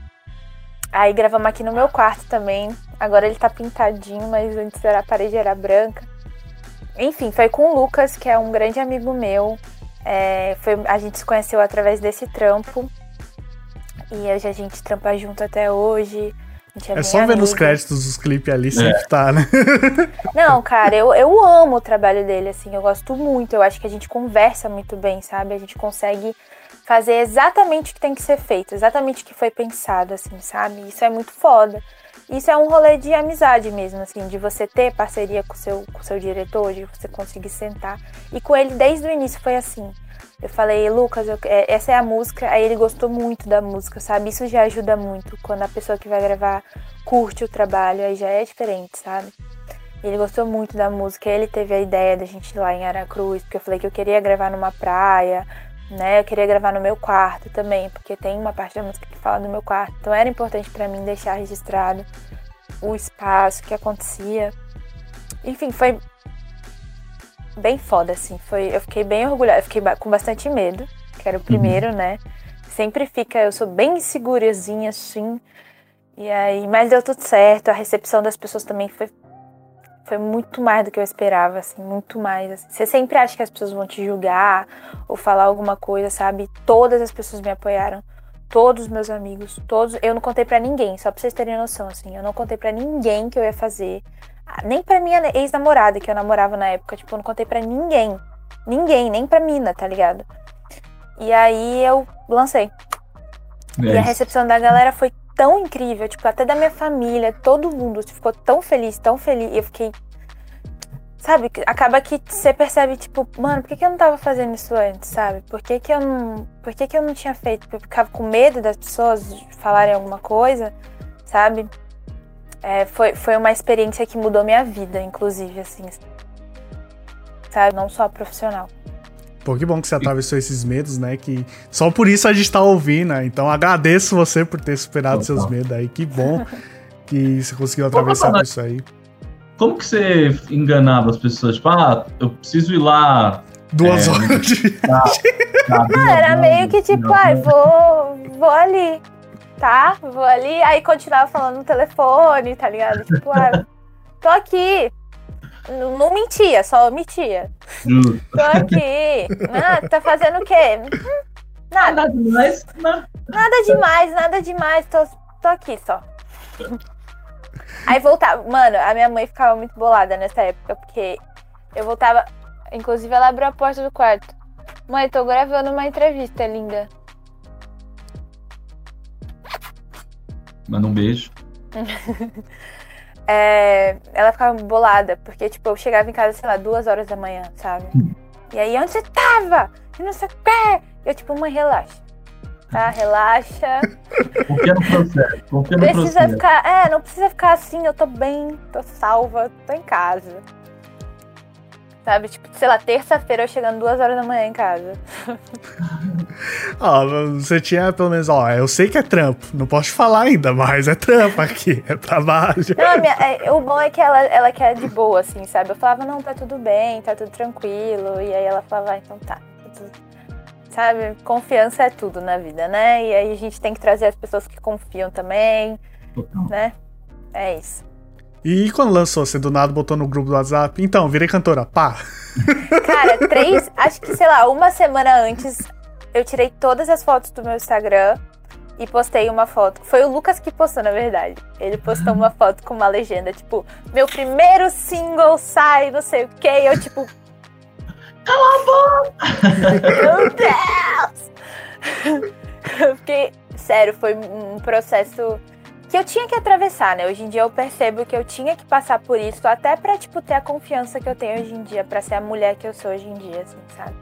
Aí gravamos aqui no meu quarto também. Agora ele tá pintadinho, mas antes era a parede era branca. Enfim, foi com o Lucas, que é um grande amigo meu. É, foi, a gente se conheceu através desse trampo. E hoje a gente trampa junto até hoje. É bem só ver nos créditos dos clipes ali, sempre tá, né? Não, cara, eu, eu amo o trabalho dele, assim, eu gosto muito. Eu acho que a gente conversa muito bem, sabe? A gente consegue fazer exatamente o que tem que ser feito, exatamente o que foi pensado, assim, sabe? Isso é muito foda. Isso é um rolê de amizade mesmo, assim, de você ter parceria com o seu, com o seu diretor, de você conseguir sentar. E com ele, desde o início, foi assim. Eu falei, Lucas, eu- é, essa é a música. Aí ele gostou muito da música, sabe? Isso já ajuda muito. Quando a pessoa que vai gravar curte o trabalho, aí já é diferente, sabe? Ele gostou muito da música. Ele teve a ideia da gente ir lá em Aracruz, porque eu falei que eu queria gravar numa praia, né? Eu queria gravar no meu quarto também, porque tem uma parte da música que fala do meu quarto. Então era importante pra mim deixar registrado o espaço que acontecia. Enfim, foi bem foda, assim. Foi, eu fiquei bem orgulhosa, eu fiquei com bastante medo, que era o primeiro, né? Sempre fica, eu sou bem insegurazinha, assim. E aí, mas deu tudo certo. A recepção das pessoas também foi, foi muito mais do que eu esperava, assim, muito mais. assim. Você sempre acha que as pessoas vão te julgar ou falar alguma coisa, sabe? Todas as pessoas me apoiaram. Todos os meus amigos, todos. Eu não contei pra ninguém, só pra vocês terem noção, assim. Eu não contei pra ninguém que eu ia fazer. Ah, Nem pra minha ex-namorada, que eu namorava na época. Tipo, eu não contei pra ninguém. Ninguém, nem pra mina, tá ligado? E aí eu lancei. E a É, recepção da galera foi tão incrível, tipo, até da minha família, todo mundo ficou tão feliz, tão feliz. Eu fiquei. Sabe, acaba que você percebe, tipo, mano, por que, que eu não tava fazendo isso antes, sabe? Por que, que eu não. Por que, que eu não tinha feito? Porque eu ficava com medo das pessoas falarem alguma coisa, sabe? É, foi, foi uma experiência que mudou minha vida, inclusive, assim. Sabe? Não só profissional. Pô, que bom que você atravessou esses medos, né? Que só por isso a gente tá ouvindo, né? Então agradeço você por ter superado Total. seus medos aí. Que bom que você conseguiu atravessar por isso aí. Como que você enganava as pessoas? Tipo, ah, eu preciso ir lá. Duas É, horas de sabe? Ah, era meio que tipo, ai, vou, vou ali, tá? Vou ali. Aí continuava falando no telefone, tá ligado? Tipo, ah, tô aqui. Não, não mentia, só omitia. Justo. Tô aqui. Ah, tá fazendo o quê? Hum, Nada, Nada demais, né? nada demais, nada demais. Tô, tô aqui só. Aí voltava. Mano, a minha mãe ficava muito bolada nessa época, porque eu voltava. Inclusive, ela abriu a porta do quarto. Mãe, tô gravando uma entrevista linda. Manda um beijo. É, ela ficava bolada, porque, tipo, eu chegava em casa, sei lá, duas horas da manhã, sabe? E aí, onde você tava? E não sei o quê. Eu, tipo, mãe, relaxa. Tá, relaxa. Confia no processo. Confia no Precisa processo. ficar. É, não precisa ficar assim, eu tô bem, tô salva, tô em casa. Sabe, tipo, sei lá, terça-feira eu chegando duas horas da manhã em casa. Ó, você tinha pelo menos, ó, eu sei que é trampo, não posso te falar ainda, mas é trampo aqui, é trabalho. Não, minha- é, o bom é que ela, ela quer de boa, assim, sabe? Eu falava, não, tá tudo bem, tá tudo tranquilo. E aí ela falava, ah, então tá. tá tudo- Sabe, confiança é tudo na vida, né? E aí a gente tem que trazer as pessoas que confiam também, Total. né? É isso. E quando lançou, você do nada botou no grupo do WhatsApp, então, virei cantora, pá. Cara, três, acho que, sei lá, uma semana antes, eu tirei todas as fotos do meu Instagram e postei uma foto. Foi o Lucas que postou, na verdade. Ele postou uma foto com uma legenda, tipo, meu primeiro single sai, não sei o que, e eu, tipo. Cala a boca! Meu Deus! Eu fiquei. Sério, foi um processo que eu tinha que atravessar, né? Hoje em dia eu percebo que eu tinha que passar por isso, até pra, tipo, ter a confiança que eu tenho hoje em dia, pra ser a mulher que eu sou hoje em dia, assim, sabe?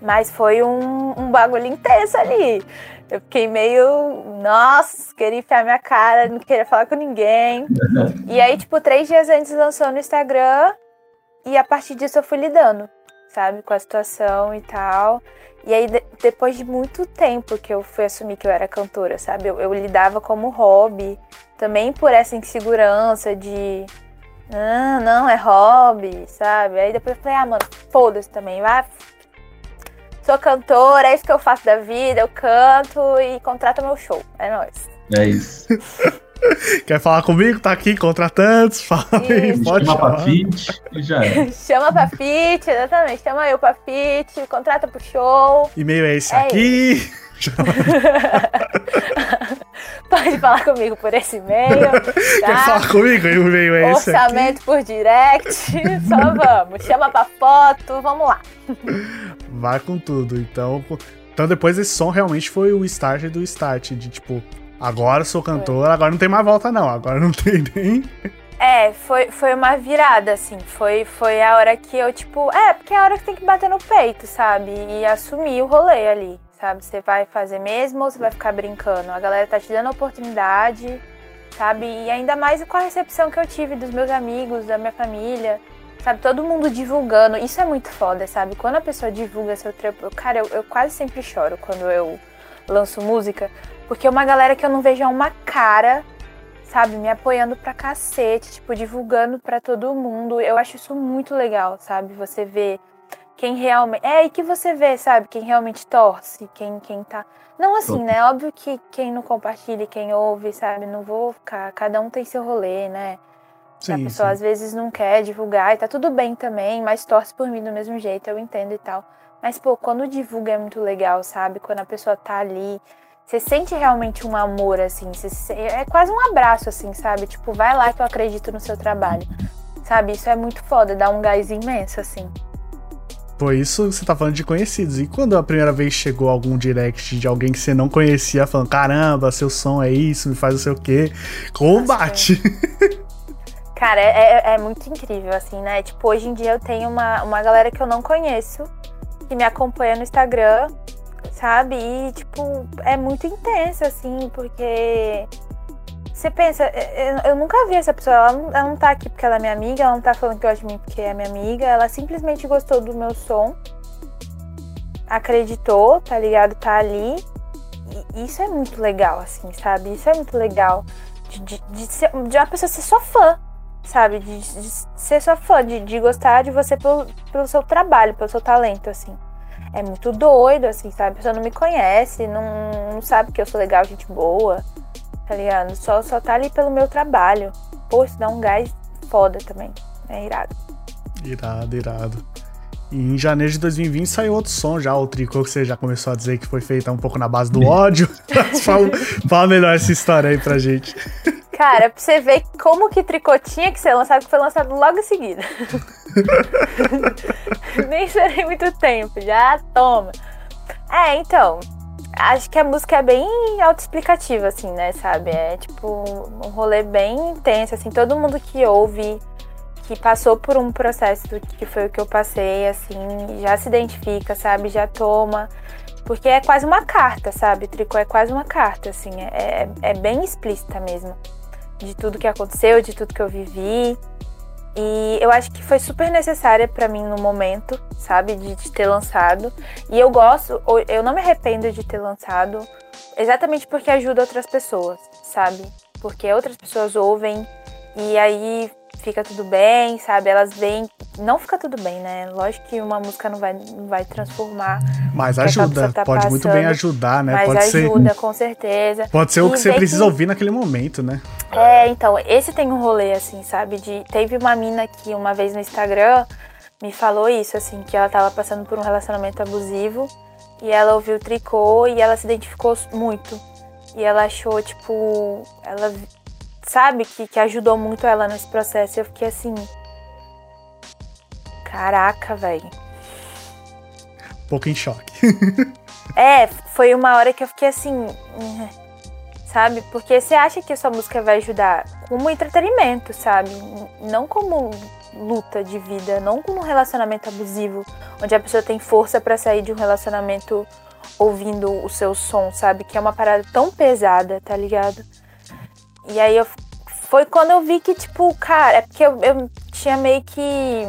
Mas foi um, um bagulho intenso ali. Eu fiquei meio. Nossa, queria enfiar minha cara, não queria falar com ninguém. E aí, tipo, três dias antes lançou no Instagram. E a partir disso eu fui lidando, sabe? Com a situação e tal. E aí, de- depois de muito tempo que eu fui assumir que eu era cantora, sabe? Eu, eu lidava como hobby. Também por essa insegurança de. Ah, não, é hobby, sabe? Aí depois eu falei, ah, mano, foda-se também, vai. Sou cantora, é isso que eu faço da vida, eu canto e contrata meu show. É nóis. É isso. Quer falar comigo? Tá aqui, contratantes, fala aí, pode Chama pra chamar. fit e já é. Chama pra fit, exatamente. Chama eu pra fit, contrata pro show. E-mail é esse É aqui. Pode falar comigo por esse e-mail. Quer Tá? falar comigo? E o e-mail é esse aqui. Orçamento por direct. Só vamos. Chama pra foto, vamos lá. Vai com tudo. Então, então depois esse som realmente foi o start do start. De tipo, agora sou cantor, agora não tem mais volta, não. Agora não tem nem. É, foi, foi uma virada, assim. Foi, foi a hora que eu, tipo. É, porque é a hora que tem que bater no peito, sabe? E assumir o rolê ali, sabe? Você vai fazer mesmo ou você vai ficar brincando? A galera tá te dando a oportunidade, sabe? E ainda mais com a recepção que eu tive dos meus amigos, da minha família, sabe? Todo mundo divulgando. Isso é muito foda, sabe? Quando a pessoa divulga seu trampo. Cara, eu, eu quase sempre choro quando eu lanço música, porque é uma galera que eu não vejo uma cara sabe, me apoiando pra cacete, tipo, divulgando pra todo mundo. Eu acho isso muito legal, sabe? Você vê quem realmente. É, e que você vê, sabe? Quem realmente torce, quem, quem tá. Não assim, né? Óbvio que quem não compartilha, e quem ouve, sabe? Não vou ficar. Cada um tem seu rolê, né? a Sim, pessoa sim. às vezes não quer divulgar e tá tudo bem também, mas torce por mim do mesmo jeito, eu entendo e tal. Mas, pô, quando divulga é muito legal, sabe? Quando a pessoa tá ali, você sente realmente um amor, assim. você é quase um abraço, assim, sabe? Tipo, vai lá que eu acredito no seu trabalho. Sabe? Isso é muito foda, dá um gás imenso, assim. Pô, isso você tá falando de conhecidos. E quando a primeira vez chegou algum direct de alguém que você não conhecia, falando: caramba, seu som é isso, me faz não sei o quê. Combate! Cara, é, é- é muito incrível, assim, né? Tipo, hoje em dia eu tenho uma, uma galera que eu não conheço, que me acompanha no Instagram, sabe? E, tipo, é muito intenso, assim, porque. Você pensa, eu, eu nunca vi essa pessoa, ela não, ela não tá aqui porque ela é minha amiga, ela não tá falando que gosta de mim porque é minha amiga, ela simplesmente gostou do meu som, acreditou, tá ligado? Tá ali. E isso é muito legal, assim, sabe? Isso é muito legal. De, de, de, ser, de uma pessoa ser sua fã, sabe? De, de ser sua fã, de, de gostar de você pelo, pelo seu trabalho, pelo seu talento, assim. É muito doido, assim, sabe? A pessoa não me conhece, não, não sabe que eu sou legal, gente boa, tá ligado? Só, só tá ali pelo meu trabalho. Pô, isso dá um gás foda também. É irado. Irado, irado. E em janeiro de 2020 saiu outro som já, o tricô que você já começou a dizer que foi feita um pouco na base do ódio. Mas fala, fala melhor essa história aí pra gente. Cara, pra você ver como que tricô tinha que ser lançado, que foi lançado logo em seguida. Nem esperei muito tempo, já toma. É, então, acho que a música é bem autoexplicativa, assim, né, sabe? É tipo um rolê bem intenso, assim, todo mundo que ouve, que passou por um processo que foi o que eu passei, assim, já se identifica, sabe? Já toma. Porque é quase uma carta, sabe? Tricô é quase uma carta, assim, é, é bem explícita mesmo. De tudo que aconteceu, de tudo que eu vivi. E eu acho que foi super necessária para mim no momento, sabe, de, de, ter lançado. E eu gosto, eu não me arrependo de ter lançado, exatamente porque ajuda outras pessoas, sabe? Porque outras pessoas ouvem e aí fica tudo bem, sabe? Elas veem. Não fica tudo bem, né? Lógico que uma música não vai, não vai transformar. Mas ajuda, tá pode passando, muito bem ajudar, né? Mas pode ajuda, ser, com certeza. Pode ser e o que você precisa que... ouvir naquele momento, né? É, então, esse tem um rolê, assim, sabe? De, teve uma mina que uma vez no Instagram me falou isso, assim, que ela tava passando por um relacionamento abusivo e ela ouviu tricô e ela se identificou muito. E ela achou, tipo, ela sabe, que, que ajudou muito ela nesse processo. Eu fiquei assim. Caraca, velho. Um pouco em choque. é, foi uma hora que eu fiquei assim. Hum, sabe? Porque você acha que a sua música vai ajudar como entretenimento, sabe? Não como luta de vida, não como um relacionamento abusivo, onde a pessoa tem força para sair de um relacionamento ouvindo o seu som, sabe? Que é uma parada tão pesada, tá ligado? E aí eu foi quando eu vi que, tipo, cara, é porque eu, eu tinha meio que.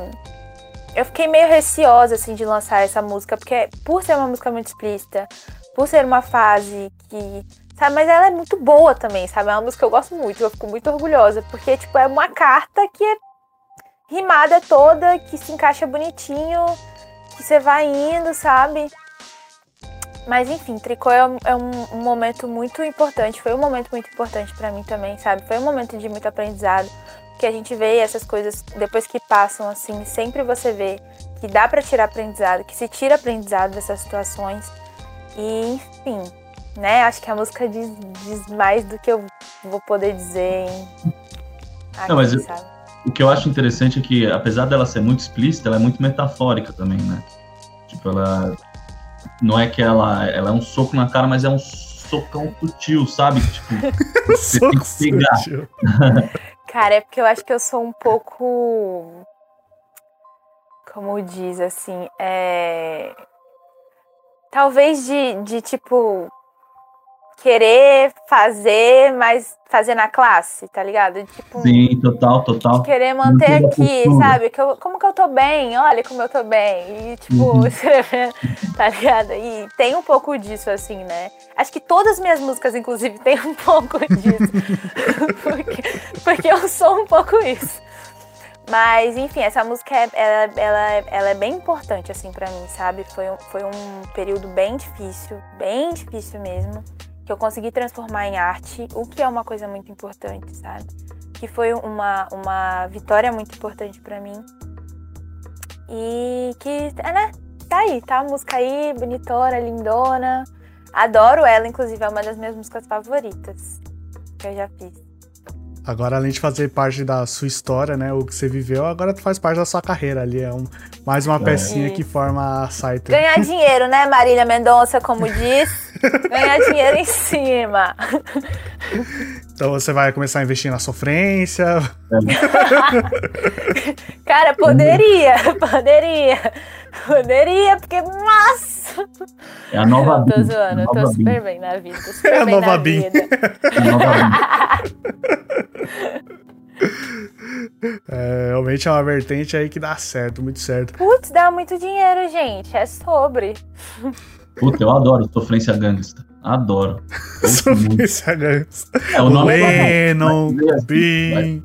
Eu fiquei meio receosa, assim, de lançar essa música, porque por ser uma música muito explícita, por ser uma fase que. Sabe, mas ela é muito boa também, sabe? É uma música que eu gosto muito, eu fico muito orgulhosa, porque, tipo, é uma carta que é rimada toda, que se encaixa bonitinho, que você vai indo, sabe? Mas enfim, tricô é, um, é um, um, momento muito importante. Foi um momento muito importante para mim também, sabe? Foi um momento de muito aprendizado. Que a gente vê essas coisas depois que passam, assim, sempre você vê que dá para tirar aprendizado, que se tira aprendizado dessas situações. E, enfim, né? Acho que a música diz, diz mais do que eu vou poder dizer em. Aqui, Não, mas eu, o que eu acho interessante é que, apesar dela ser muito explícita, ela é muito metafórica também, né? Tipo, ela não é que ela, ela é um soco na cara, mas é um socão sutil, sabe? Tipo, você tem que pegar. cara, é porque eu acho que eu sou um pouco. Como diz assim, é. Talvez de, de tipo querer fazer, mas fazer na classe, tá ligado? Tipo, Sim, total, total. Querer manter aqui, sabe? Que eu, como que eu tô bem? Olha como eu tô bem. E, tipo, uhum. tá ligado? E tem um pouco disso, assim, né? Acho que todas as minhas músicas, inclusive, tem um pouco disso. porque, porque eu sou um pouco isso. Mas, enfim, essa música, é, ela, ela, ela é bem importante, assim, para mim, sabe? Foi foi um período bem difícil, bem difícil mesmo que eu consegui transformar em arte, o que é uma coisa muito importante, sabe? Que foi uma, uma vitória muito importante para mim. E que, é, né? Tá aí, tá a música aí, bonitona, lindona. Adoro ela, inclusive, é uma das minhas músicas favoritas que eu já fiz. Agora, além de fazer parte da sua história, né? O que você viveu, agora tu faz parte da sua carreira ali. É um, mais uma pecinha que forma a site. Ganhar dinheiro, né, Marília Mendonça, como diz. Ganhar dinheiro em cima. Então você vai começar a investir na sofrência. Cara, poderia, poderia. Poderia, porque, nossa! É a nova Não, tô zoando, eu tô super bem na vida. Super é a nova na BIM. vida. É a nova É, realmente é uma vertente aí que dá certo, muito certo. Putz, dá muito dinheiro, gente. É sobre. Puta, eu adoro sofrência gangsta. Adoro. É o nome Lennon, Bin.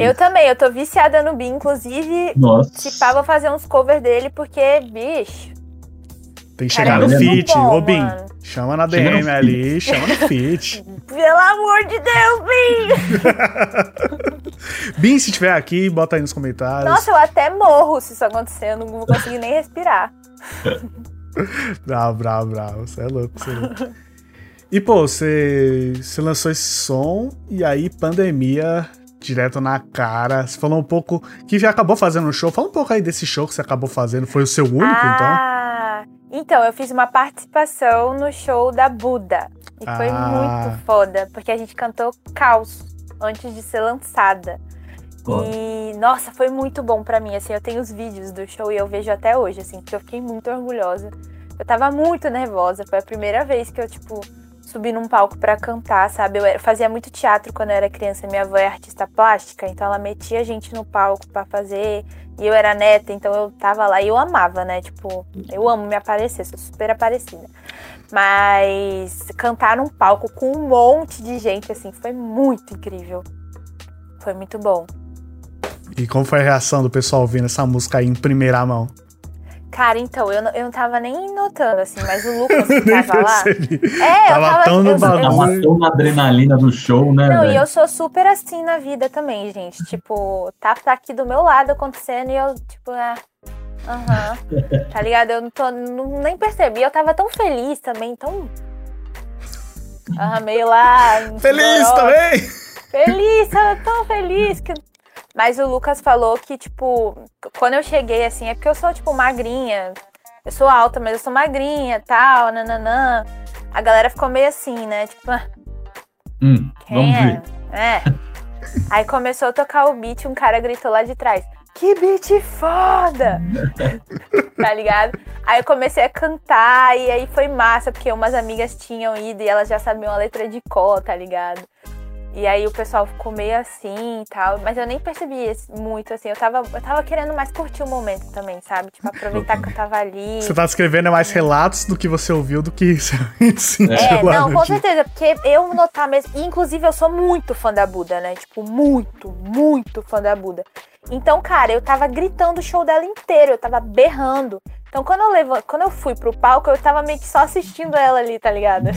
Eu também, eu tô viciada no Bin, inclusive. Nossa. Se pá, vou fazer uns covers dele, porque, bicho. Tem que chegar Cara, no é bom, ô Bin. Chama na DM ali, chama no feat. Pelo amor de Deus, Bin! Bin, se tiver aqui, bota aí nos comentários. Nossa, eu até morro se isso acontecer. Eu não vou conseguir nem respirar. Bravo, bravo, bravo. Você é louco, você é louco. E, pô, você, você lançou esse som e aí pandemia direto na cara. Você falou um pouco que já acabou fazendo um show. Fala um pouco aí desse show que você acabou fazendo. Foi o seu único, então? ah, Então, eu fiz uma participação no show da Buda. E foi Ah. muito foda, porque a gente cantou Caos antes de ser lançada. E, nossa, foi muito bom pra mim, assim, eu tenho os vídeos do show e eu vejo até hoje, assim, porque eu fiquei muito orgulhosa. Eu tava muito nervosa, foi a primeira vez que eu, tipo, subi num palco pra cantar, sabe? Eu fazia muito teatro quando eu era criança, minha avó é artista plástica, então ela metia a gente no palco pra fazer, e eu era neta, então eu tava lá e eu amava, né? Tipo, eu amo me aparecer, sou super aparecida. Mas cantar num palco com um monte de gente, assim, foi muito incrível. Foi muito bom. E como foi a reação do pessoal ouvindo essa música aí em primeira mão? Cara, então, eu não, eu não tava nem notando, assim, mas o Lucas que tava lá. percebi. É, Tava eu tava. tão no eu, bagulho. Uma, tão uma adrenalina do show, né, Não, e velho? eu sou super assim na vida também, gente. Tipo, tá, tá aqui do meu lado acontecendo e eu, tipo, é. Aham. Tá ligado? Eu não tô. não- nem percebi. Eu tava tão feliz também, tão. Aham, meio lá. Feliz também! Feliz, tava tão feliz. Que... Mas o Lucas falou que, tipo, quando eu cheguei, assim, é porque eu sou, tipo, magrinha. Eu sou alta, mas eu sou magrinha tal, nananã. A galera ficou meio assim, né? Tipo, ah, Hum, quem vamos é? ver. É. Aí começou a tocar o beat, um cara gritou lá de trás. Que beat foda! tá ligado? Aí eu comecei a cantar e aí foi massa, porque umas amigas tinham ido e elas já sabiam a letra de cor, tá ligado? E aí o pessoal ficou meio assim e tal, mas eu nem percebi muito, assim, eu tava, eu tava querendo mais curtir o momento também, sabe? Tipo, aproveitar que eu tava ali. Você tá escrevendo mais relatos do que você ouviu do que você sentiu É, lá não, no com dia. certeza, porque eu notar mesmo. e, Inclusive, eu sou muito fã da Buda, né? Tipo, muito, muito fã da Buda. Então, cara, eu tava gritando o show dela inteiro, eu tava berrando. Então, quando eu, levo, quando eu fui pro palco, eu tava meio que só assistindo ela ali, tá ligado?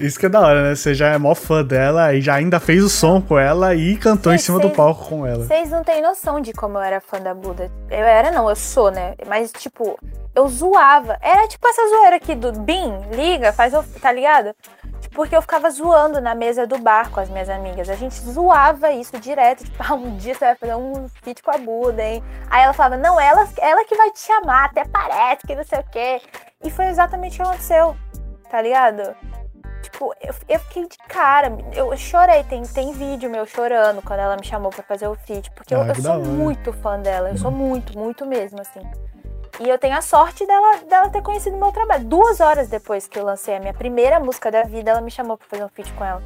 Isso que é da hora, né? Você já é mó fã dela e já ainda fez o som com ela e cantou em Sim, cima do sim. palco com ela. Vocês não têm noção de como eu era fã da Buda. Eu era, não, eu sou, né? Mas, tipo, eu zoava. Era tipo essa zoeira aqui do Bim, liga, faz o. tá ligado? Porque eu ficava zoando na mesa do bar com as minhas amigas. A gente zoava isso direto. Tipo, ah, um dia você vai fazer um feat com a Buda, hein? Aí ela falava, não, ela, ela que vai te chamar, até parece que não sei o quê. E foi exatamente o que aconteceu, tá ligado? Tipo, eu, eu fiquei de cara, eu chorei, tem, tem vídeo meu chorando quando ela me chamou pra fazer o feat, porque eu, Ah, eu da sou muito fã dela, eu sou muito, muito mesmo, assim. E eu tenho a sorte dela, dela ter conhecido meu trabalho. Duas horas depois que eu lancei a minha primeira música da vida, ela me chamou pra fazer um feat com ela.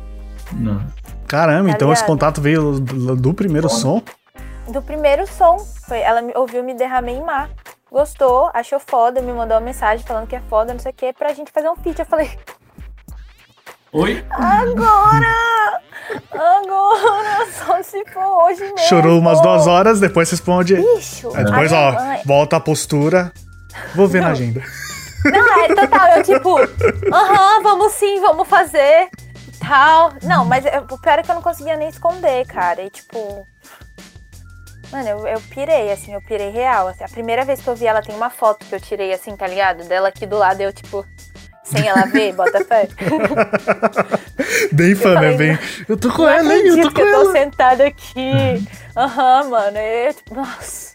Não. Caramba, Tá então esse ligado? contato veio do, do primeiro som? Do primeiro som, foi, ela me ouviu Me Derramei em Mar, gostou, achou foda, me mandou uma mensagem falando que é foda, não sei o que, pra gente fazer um feat. Eu falei, Oi? agora! Agora! Só se for hoje mesmo! Chorou umas duas horas, depois responde. Bicho! Aí depois, ó, mãe- volta a postura. Vou ver na agenda. Não, é total, eu tipo, aham, vamos sim, vamos fazer. e Tal. Não, mas eu- o pior é que eu não conseguia nem esconder, cara. E tipo. Mano, eu, eu pirei, assim, eu pirei real. assim. A primeira vez que eu vi ela, tem uma foto que eu tirei, assim, tá ligado? Dela aqui do lado, eu, tipo, sem ela ver, bota fé. Bem fã, né? Bem. Eu tô com ela, hein? Eu tô com que eu tô ela. sentada aqui. Aham, mano. Eu, tipo, nossa.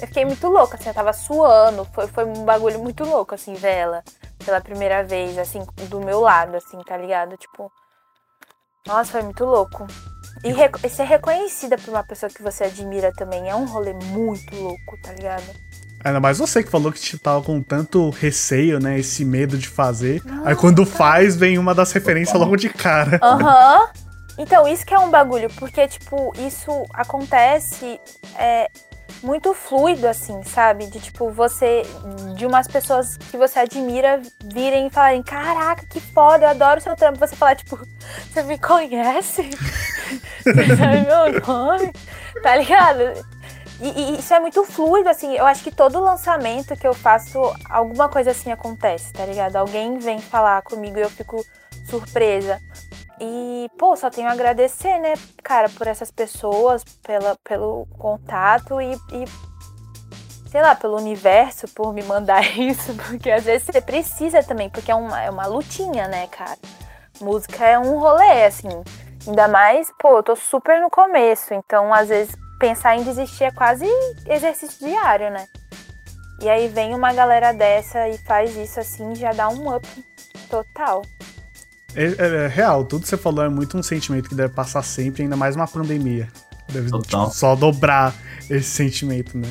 Eu fiquei muito louca, assim, eu tava suando. Foi, foi um bagulho muito louco, assim, ver ela pela primeira vez, assim, do meu lado, assim, tá ligado? Tipo. Nossa, foi muito louco. E, e ser reconhecida por uma pessoa que você admira também é um rolê muito louco, tá ligado? Ainda mais você que falou que te tava com tanto receio, né? Esse medo de fazer. Aí quando faz, vem uma das referências logo de cara. Aham. Então, isso que é um bagulho, porque, tipo, isso acontece é, muito fluido, assim, sabe? De, tipo, você, de umas pessoas que você admira virem e falarem: Caraca, que foda, eu adoro seu trampo. Você falar, tipo, você me conhece? Você sabe meu nome? Tá ligado? E, e isso é muito fluido, assim. Eu acho que todo lançamento que eu faço, alguma coisa assim acontece, tá ligado? Alguém vem falar comigo e eu fico surpresa. E, pô, só tenho a agradecer, né, cara, por essas pessoas, pela, pelo contato e, e, sei lá, pelo universo, por me mandar isso, porque às vezes você precisa também, porque é uma, é uma lutinha, né, cara? Música é um rolê, assim. Ainda mais, pô, eu tô super no começo, então às vezes pensar em desistir é quase exercício diário, né? E aí vem uma galera dessa e faz isso assim, já dá um up total. É, é- é real, tudo que você falou é muito um sentimento que deve passar sempre, ainda mais uma pandemia. Deve Total. tipo, só dobrar esse sentimento, né?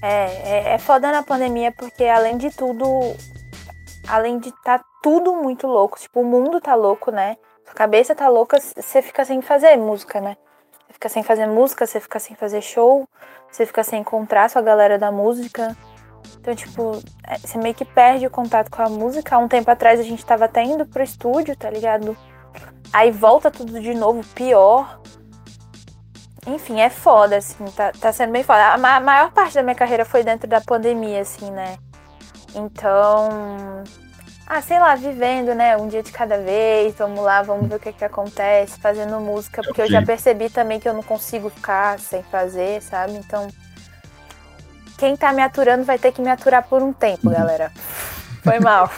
É, é, é foda na pandemia porque além de tudo, além de tá tudo muito louco, tipo, o mundo tá louco, né? Sua cabeça tá louca, você fica sem fazer música, né? Fica sem fazer música, você fica sem fazer show, você fica sem encontrar sua galera da música. Então, tipo, é, você meio que perde o contato com a música. Há um tempo atrás a gente tava até indo pro estúdio, tá ligado? Aí volta tudo de novo, pior. Enfim, é foda, assim, tá, tá sendo bem foda. A ma- maior parte da minha carreira foi dentro da pandemia, assim, né? Então. Ah, sei lá, vivendo, né? Um dia de cada vez, vamos lá, vamos ver o que que acontece, fazendo música, porque eu já percebi também que eu não consigo ficar sem fazer, sabe? Então. Quem tá me aturando vai ter que me aturar por um tempo, galera. Foi mal.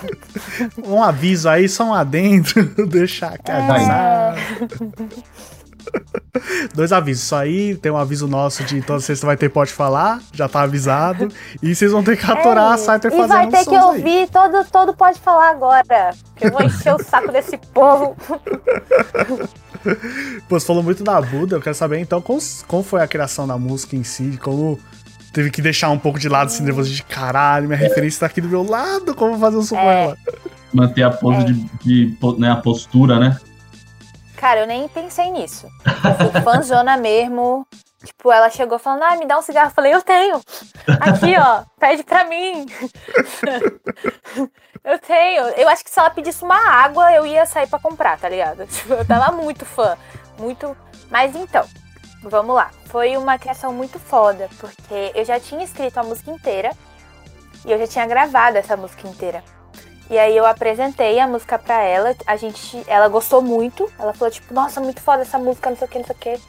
Um aviso aí, só um adentro, deixar aqui É. Dois avisos, isso aí tem um aviso nosso de toda sexta vai ter pode falar, já tá avisado. E vocês vão ter que aturar a É, Saiter e fazendo vai ter que aí. ouvir, todo, todo pode falar agora. Que eu vou encher o saco desse povo. Pô, você falou muito da Buda, eu quero saber então como, como foi a criação da música em si, como teve que deixar um pouco de lado esse nervoso de caralho, minha referência tá aqui do meu lado, como fazer um som com É. ela. Manter a pose É. de, de né, a postura, né? Cara, eu nem pensei nisso. Eu fui fãzona mesmo. Tipo, ela chegou falando, ah, me dá um cigarro. Eu falei, eu tenho. Aqui, ó, pede pra mim. eu tenho. Eu acho que se ela pedisse uma água, eu ia sair pra comprar, tá ligado? Tipo, eu tava muito fã. Muito. Mas então, vamos lá. Foi uma criação muito foda, porque eu já tinha escrito a música inteira. E eu já tinha gravado essa música inteira. E aí eu apresentei a música pra ela, a gente, ela gostou muito. Ela falou tipo, nossa, muito foda essa música, não sei o que, não sei o que.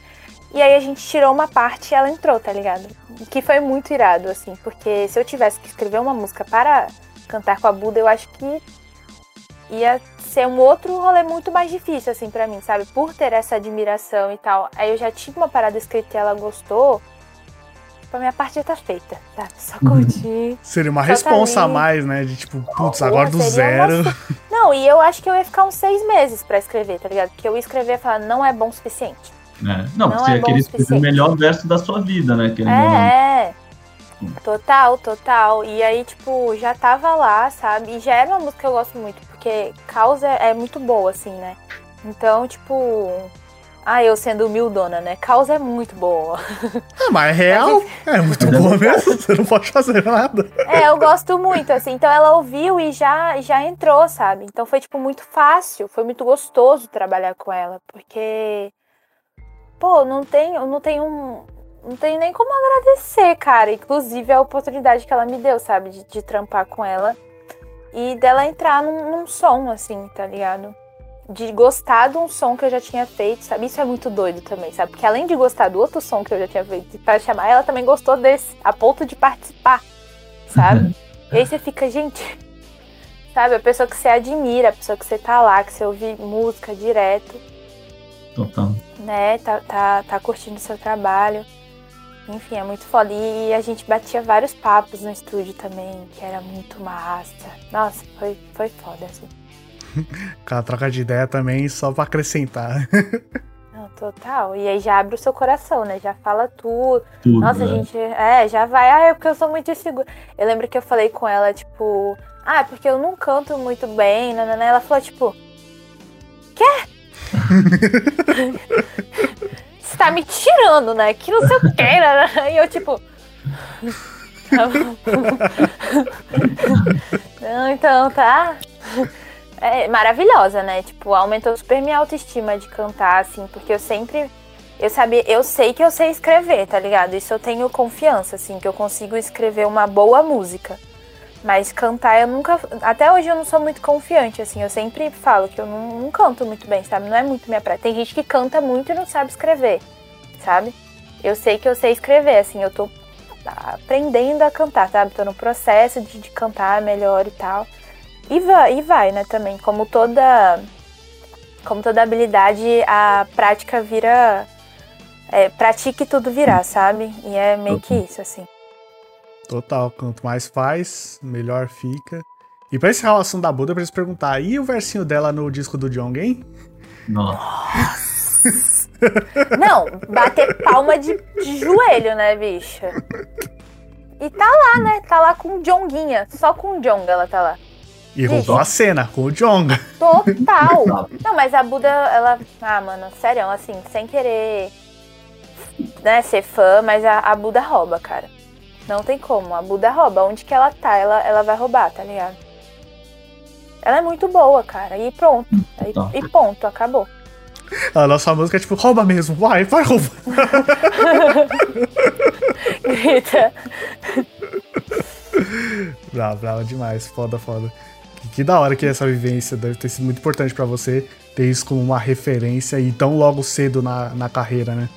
E aí a gente tirou uma parte e ela entrou, tá ligado? Que foi muito irado, assim, porque se eu tivesse que escrever uma música para cantar com a Buda, eu acho que ia ser um outro rolê muito mais difícil, assim, pra mim, sabe? Por ter essa admiração e tal. Aí eu já tinha uma parada escrita e ela gostou. Tipo, a minha parte já tá feita, sabe? Só curtir. Seria uma tá responsa a mais, né? De tipo, putz, Porra, agora do zero. uma- Não, e eu acho que eu ia ficar uns seis meses pra escrever, tá ligado? Porque eu ia escrever e falar, não é bom o suficiente. É. Não, Não você é escrever o melhor verso da sua vida, né? querendo não. É, é. Total, total. E aí, tipo, já tava lá, sabe? E já era uma música que eu gosto muito, porque causa é muito boa, assim, né? Então, tipo. Ah, eu sendo humildona, né? Causa é muito boa. Ah, mas é real, é muito boa mesmo, você não pode fazer nada. É, eu gosto muito, assim. Então ela ouviu e já, já entrou, sabe? Então foi, tipo, muito fácil. Foi muito gostoso trabalhar com ela. Porque. Pô, não tem, eu não tenho um. Não tenho nem como agradecer, cara. Inclusive a oportunidade que ela me deu, sabe? De, de trampar com ela. E dela entrar num, num som, assim, tá ligado? De gostar de um som que eu já tinha feito, sabe? Isso é muito doido também, sabe? Porque além de gostar do outro som que eu já tinha feito pra chamar, ela também gostou desse, a ponto de participar, sabe? e aí você fica, gente, sabe? A pessoa que você admira, a pessoa que você tá lá, que você ouve música direto, Total. né? Tá, tá, tá curtindo o seu trabalho. Enfim, é muito foda. E a gente batia vários papos no estúdio também, que era muito massa. Nossa, foi, foi foda, assim. Aquela troca de ideia também, só pra acrescentar. Não, total. E aí já abre o seu coração, né? Já fala tudo. Tudo. Nossa, né? gente, é, já vai. Ah, é porque eu sou muito insegura. Eu lembro que eu falei com ela, tipo, ah, é porque eu não canto muito bem, né? né, né. Ela falou, tipo, quê? Você tá me tirando, né? Que não sei o que, né? né. E eu, tipo. tá bom. Não, então, tá. É maravilhosa, né? Tipo, aumentou super minha autoestima de cantar, assim, porque eu sempre. Eu sabia, eu sei que eu sei escrever, tá ligado? Isso eu tenho confiança, assim, que eu consigo escrever uma boa música. Mas cantar eu nunca. Até hoje eu não sou muito confiante, assim. Eu sempre falo que eu não, não canto muito bem, sabe? Não é muito minha praia. Tem gente que canta muito e não sabe escrever, sabe? Eu sei que eu sei escrever, assim. Eu tô aprendendo a cantar, sabe? Tô no processo de, de cantar melhor e tal. E vai, e vai, né, também. Como toda. Como toda habilidade, a prática vira. É, pratique e tudo virá, sabe? E é meio que isso, assim. Total, quanto mais faz, melhor fica. E pra encerrar o assunto da Buda, eu preciso perguntar, e o versinho dela no disco do John Gay? Nossa. Não, bater palma de, de joelho, né, bicha? E tá lá, né? Tá lá com o Jonguinha. Só com o Jong ela tá lá. E roubou a cena com o Jong. Total. Não, mas a Buda, ela. Ah, mano, sério, assim, sem querer né, ser fã, mas a, a Buda rouba, cara. Não tem como. A Buda rouba. Onde que ela tá, ela, ela vai roubar, tá ligado? Ela é muito boa, cara. E pronto. Tá. E ponto, acabou. A nossa música é tipo, rouba mesmo, vai, vai roubar. Grita. Bravo, bravo demais, foda, foda. Que, da hora que essa vivência deve ter sido muito importante pra você ter isso como uma referência e tão logo cedo na, na carreira, né?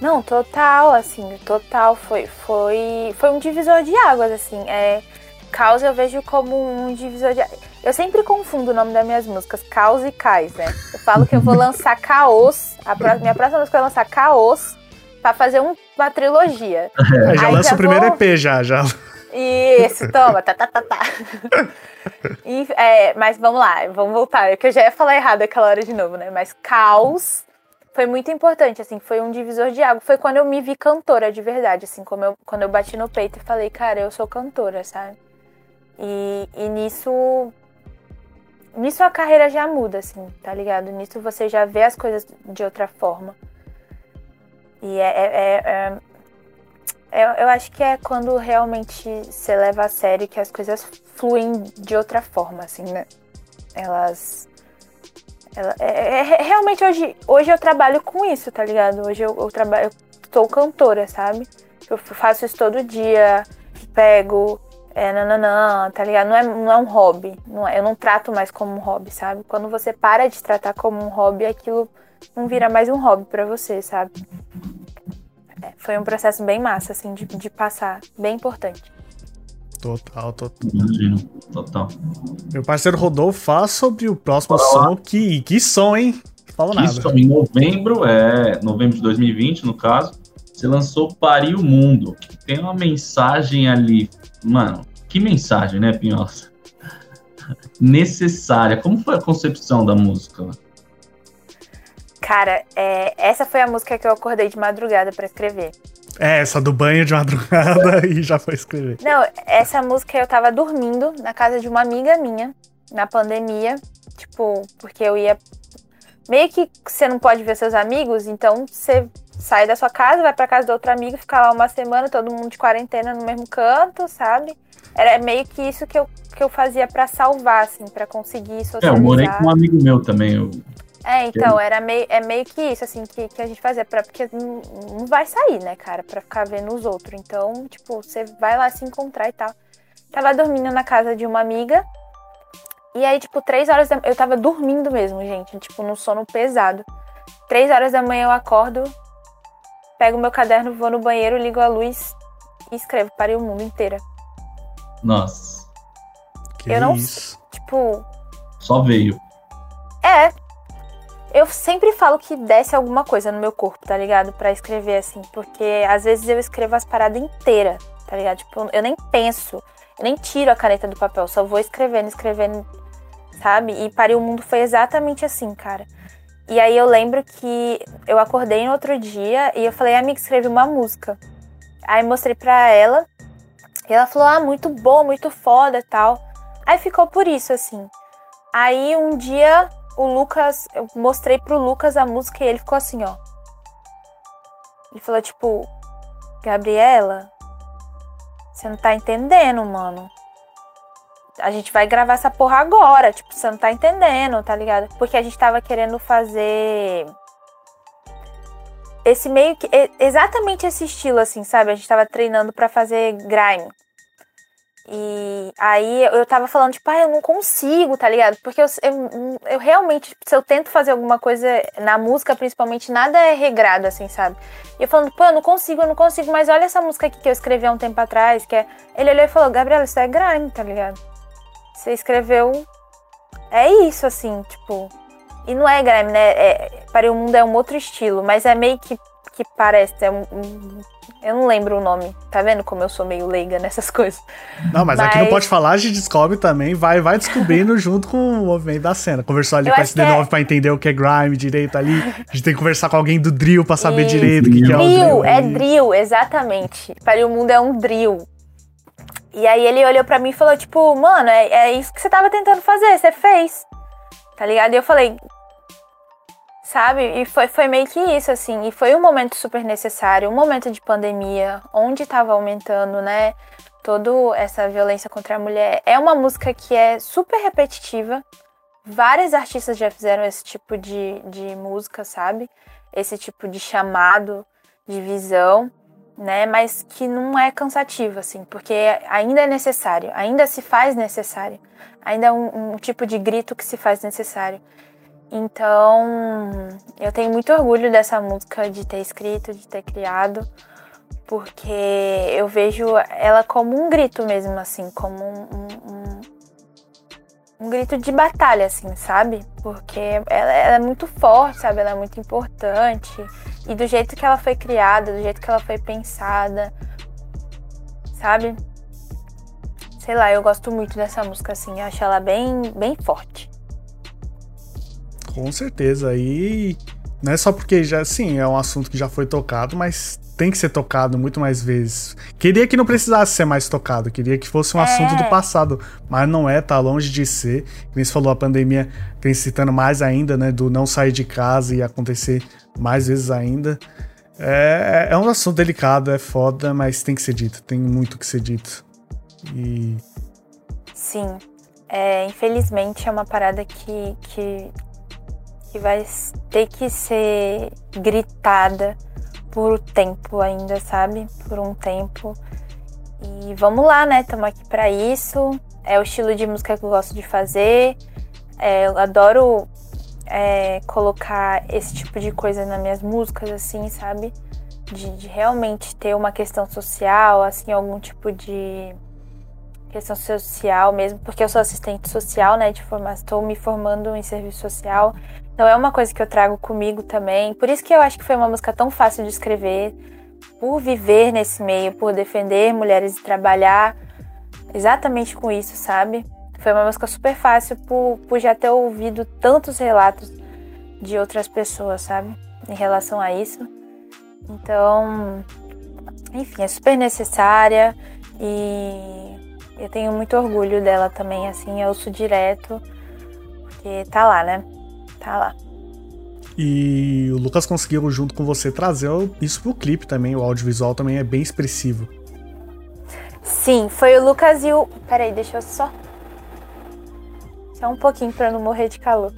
Não, total, assim, total. Foi, foi, foi um divisor de águas, assim. É, Caos eu vejo como um divisor de águas. Eu sempre confundo o nome das minhas músicas, Caos e Cais, né? Eu falo que eu vou lançar Caos, a pró- minha próxima música eu vou lançar Caos pra fazer um- uma trilogia. Aí já Aí lança já o primeiro vou- EP já, já. Isso, toma, tá, tá, tá, tá. É, mas vamos lá, vamos voltar. É que eu já ia falar errado aquela hora de novo, né? Mas caos foi muito importante, assim, foi um divisor de água. Foi quando eu me vi cantora de verdade, assim, como eu, quando eu bati no peito e falei, cara, eu sou cantora, sabe? E, e nisso. Nisso a carreira já muda, assim, tá ligado? Nisso você já vê as coisas de outra forma. E é- é- é- é eu, eu acho que é quando realmente você leva a sério que as coisas fluem de outra forma, assim, né? Elas. ela- é, é- é- realmente hoje, hoje eu trabalho com isso, tá ligado? Hoje eu, eu trabalho. Eu sou cantora, sabe? Eu faço isso todo dia, pego. É, nananã, tá ligado? Não é, não é um hobby. Não é- eu não trato mais como um hobby, sabe? Quando você para de tratar como um hobby, aquilo não vira mais um hobby pra você, sabe? Foi um processo bem massa, assim, de, de passar. Bem importante. Total, total. Imagino. Total. Meu parceiro Rodolfo fala sobre o próximo Bora lá. som. Que, que som, hein? Falo nada. Isso, em novembro, é novembro de 2020, no caso, você lançou Pari o Mundo. que Tem uma mensagem ali. Mano, que mensagem, né, Pinhosa? Necessária. Como foi a concepção da música? Cara, é, essa foi a música que eu acordei de madrugada pra escrever. É, essa do banho de madrugada e já foi escrever. Não, essa música eu tava dormindo na casa de uma amiga minha, na pandemia. Tipo, porque eu ia. Meio que você não pode ver seus amigos, então você sai da sua casa, vai pra casa do outro amigo, fica lá uma semana, todo mundo de quarentena no mesmo canto, sabe? Era meio que isso que eu, que eu fazia pra salvar, assim, pra conseguir É, socializar. eu morei com um amigo meu também. Eu, É, então, era meio, é meio que isso, assim, que, que a gente fazia, pra, porque não, não vai sair, né, cara, pra ficar vendo os outros. Então, tipo, você vai lá se encontrar e tal. Tava dormindo na casa de uma amiga, e aí, tipo, três horas da Eu tava dormindo mesmo, gente, tipo, no sono pesado. Três horas da manhã eu acordo, pego meu caderno, vou no banheiro, ligo a luz e escrevo, parei o mundo inteira. nossa, Que Eu não- isso. Tipo, só veio. É. Eu sempre falo que desce alguma coisa no meu corpo, tá ligado? Pra escrever assim. Porque às vezes eu escrevo as paradas inteiras, tá ligado? Tipo, eu nem penso. Eu nem tiro a caneta do papel. Só vou escrevendo, escrevendo, sabe? E Pariu o Mundo foi exatamente assim, cara. E aí eu lembro que eu acordei no outro dia e eu falei, amiga, escrevi uma música. Aí mostrei pra ela. E ela falou, ah, muito boa, muito foda e tal. Aí ficou por isso, assim. Aí um dia o Lucas, eu mostrei pro Lucas a música e ele ficou assim, ó. Ele falou tipo, Gabriela, você não tá entendendo, mano. A gente vai gravar essa porra agora, tipo, você não tá entendendo, tá ligado? Porque a gente tava querendo fazer esse meio que exatamente esse estilo assim, sabe? A gente tava treinando pra fazer grime. E aí eu tava falando, tipo, ah, eu não consigo, tá ligado? Porque eu, eu, eu realmente, se eu tento fazer alguma coisa na música, principalmente, nada é regrado, assim, sabe? E eu falando, pô, eu não consigo, eu não consigo, mas olha essa música aqui que eu escrevi há um tempo atrás, que é. Ele olhou e falou, Gabriela, isso é grime, tá ligado? Você escreveu. É isso, assim, tipo. E não é grime, né? É, para o mundo é um outro estilo, mas é meio que que parece. É um, um, eu não lembro o nome. Tá vendo como eu sou meio leiga nessas coisas? Não, mas, mas... aqui não pode falar, a gente descobre também, vai, vai descobrindo junto com o movimento da cena. Conversou ali eu com a SD9 é... pra entender o que é grime direito ali. A gente tem que conversar com alguém do drill pra saber direito o que, que, é o drill. É drill, exatamente. Para o mundo é um drill. E aí ele olhou para mim e falou, tipo, mano, é, é isso que você tava tentando fazer, você fez. Tá ligado? E eu falei, sabe? E foi, foi meio que isso, assim. E foi um momento super necessário, um momento de pandemia, onde estava aumentando, né? Toda essa violência contra a mulher. É uma música que é super repetitiva. Vários artistas já fizeram esse tipo de, de música, sabe? Esse tipo de chamado, de visão, né? Mas que não é cansativo, assim, porque ainda é necessário, ainda se faz necessário. Ainda é um, um tipo de grito que se faz necessário. Então, eu tenho muito orgulho dessa música, de ter escrito, de ter criado, porque eu vejo ela como um grito mesmo, assim, como um, um, um grito de batalha, assim, sabe? Porque ela, ela, é muito forte, sabe? Ela é muito importante. E do jeito que ela foi criada, do jeito que ela foi pensada, sabe? Sei lá, eu gosto muito dessa música, assim, eu acho ela bem, bem forte. Com certeza. E não é só porque já, sim, é um assunto que já foi tocado, mas tem que ser tocado muito mais vezes. Queria que não precisasse ser mais tocado, queria que fosse um é. assunto do passado, mas não é, tá longe de ser. Como você falou, a pandemia vem citando mais ainda, né, do não sair de casa e acontecer mais vezes ainda. É, é um assunto delicado, é foda, mas tem que ser dito, tem muito que ser dito. E. Sim. É, infelizmente é uma parada que, que que vai ter que ser gritada por tempo ainda, sabe? Por um tempo. E vamos lá, né? Estamos aqui para isso. É o estilo de música que eu gosto de fazer. É, eu adoro é, colocar esse tipo de coisa nas minhas músicas, assim, sabe? De, de, realmente ter uma questão social, assim, algum tipo de questão social mesmo, porque eu sou assistente social, né, de formação, estou me formando em serviço social, então é uma coisa que eu trago comigo também. Por isso que eu acho que foi uma música tão fácil de escrever, por viver nesse meio, por defender mulheres e trabalhar exatamente com isso, sabe? Foi uma música super fácil por, por já ter ouvido tantos relatos de outras pessoas, sabe? Em relação a isso. Então, enfim, é super necessária e eu tenho muito orgulho dela também, assim, eu ouço direto, porque tá lá, né? Tá lá. E o Lucas conseguiu, junto com você, trazer isso pro clipe também, o audiovisual também é bem expressivo. Sim, foi o Lucas e o. Peraí, deixa eu só. Só um pouquinho pra não morrer de calor.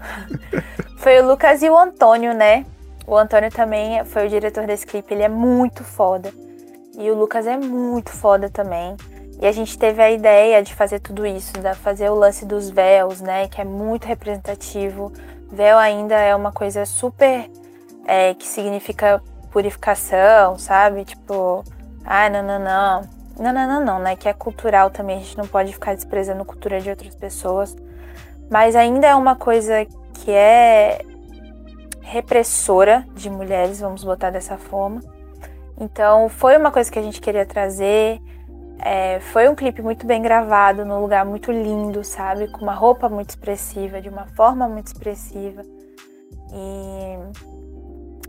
foi o Lucas e o Antônio, né? O Antônio também foi o diretor desse clipe, ele é muito foda. E o Lucas é muito foda também. E a gente teve a ideia de fazer tudo isso, de fazer o lance dos véus, né? Que é muito representativo. Véu ainda é uma coisa super é, que significa purificação, sabe? Tipo, ah, não, não, não. Não, não, não, não, né? Que é cultural também, a gente não pode ficar desprezando a cultura de outras pessoas. Mas ainda é uma coisa que é repressora de mulheres, vamos botar dessa forma. Então, foi uma coisa que a gente queria trazer. É, foi um clipe muito bem gravado, num lugar muito lindo, sabe? Com uma roupa muito expressiva, de uma forma muito expressiva. E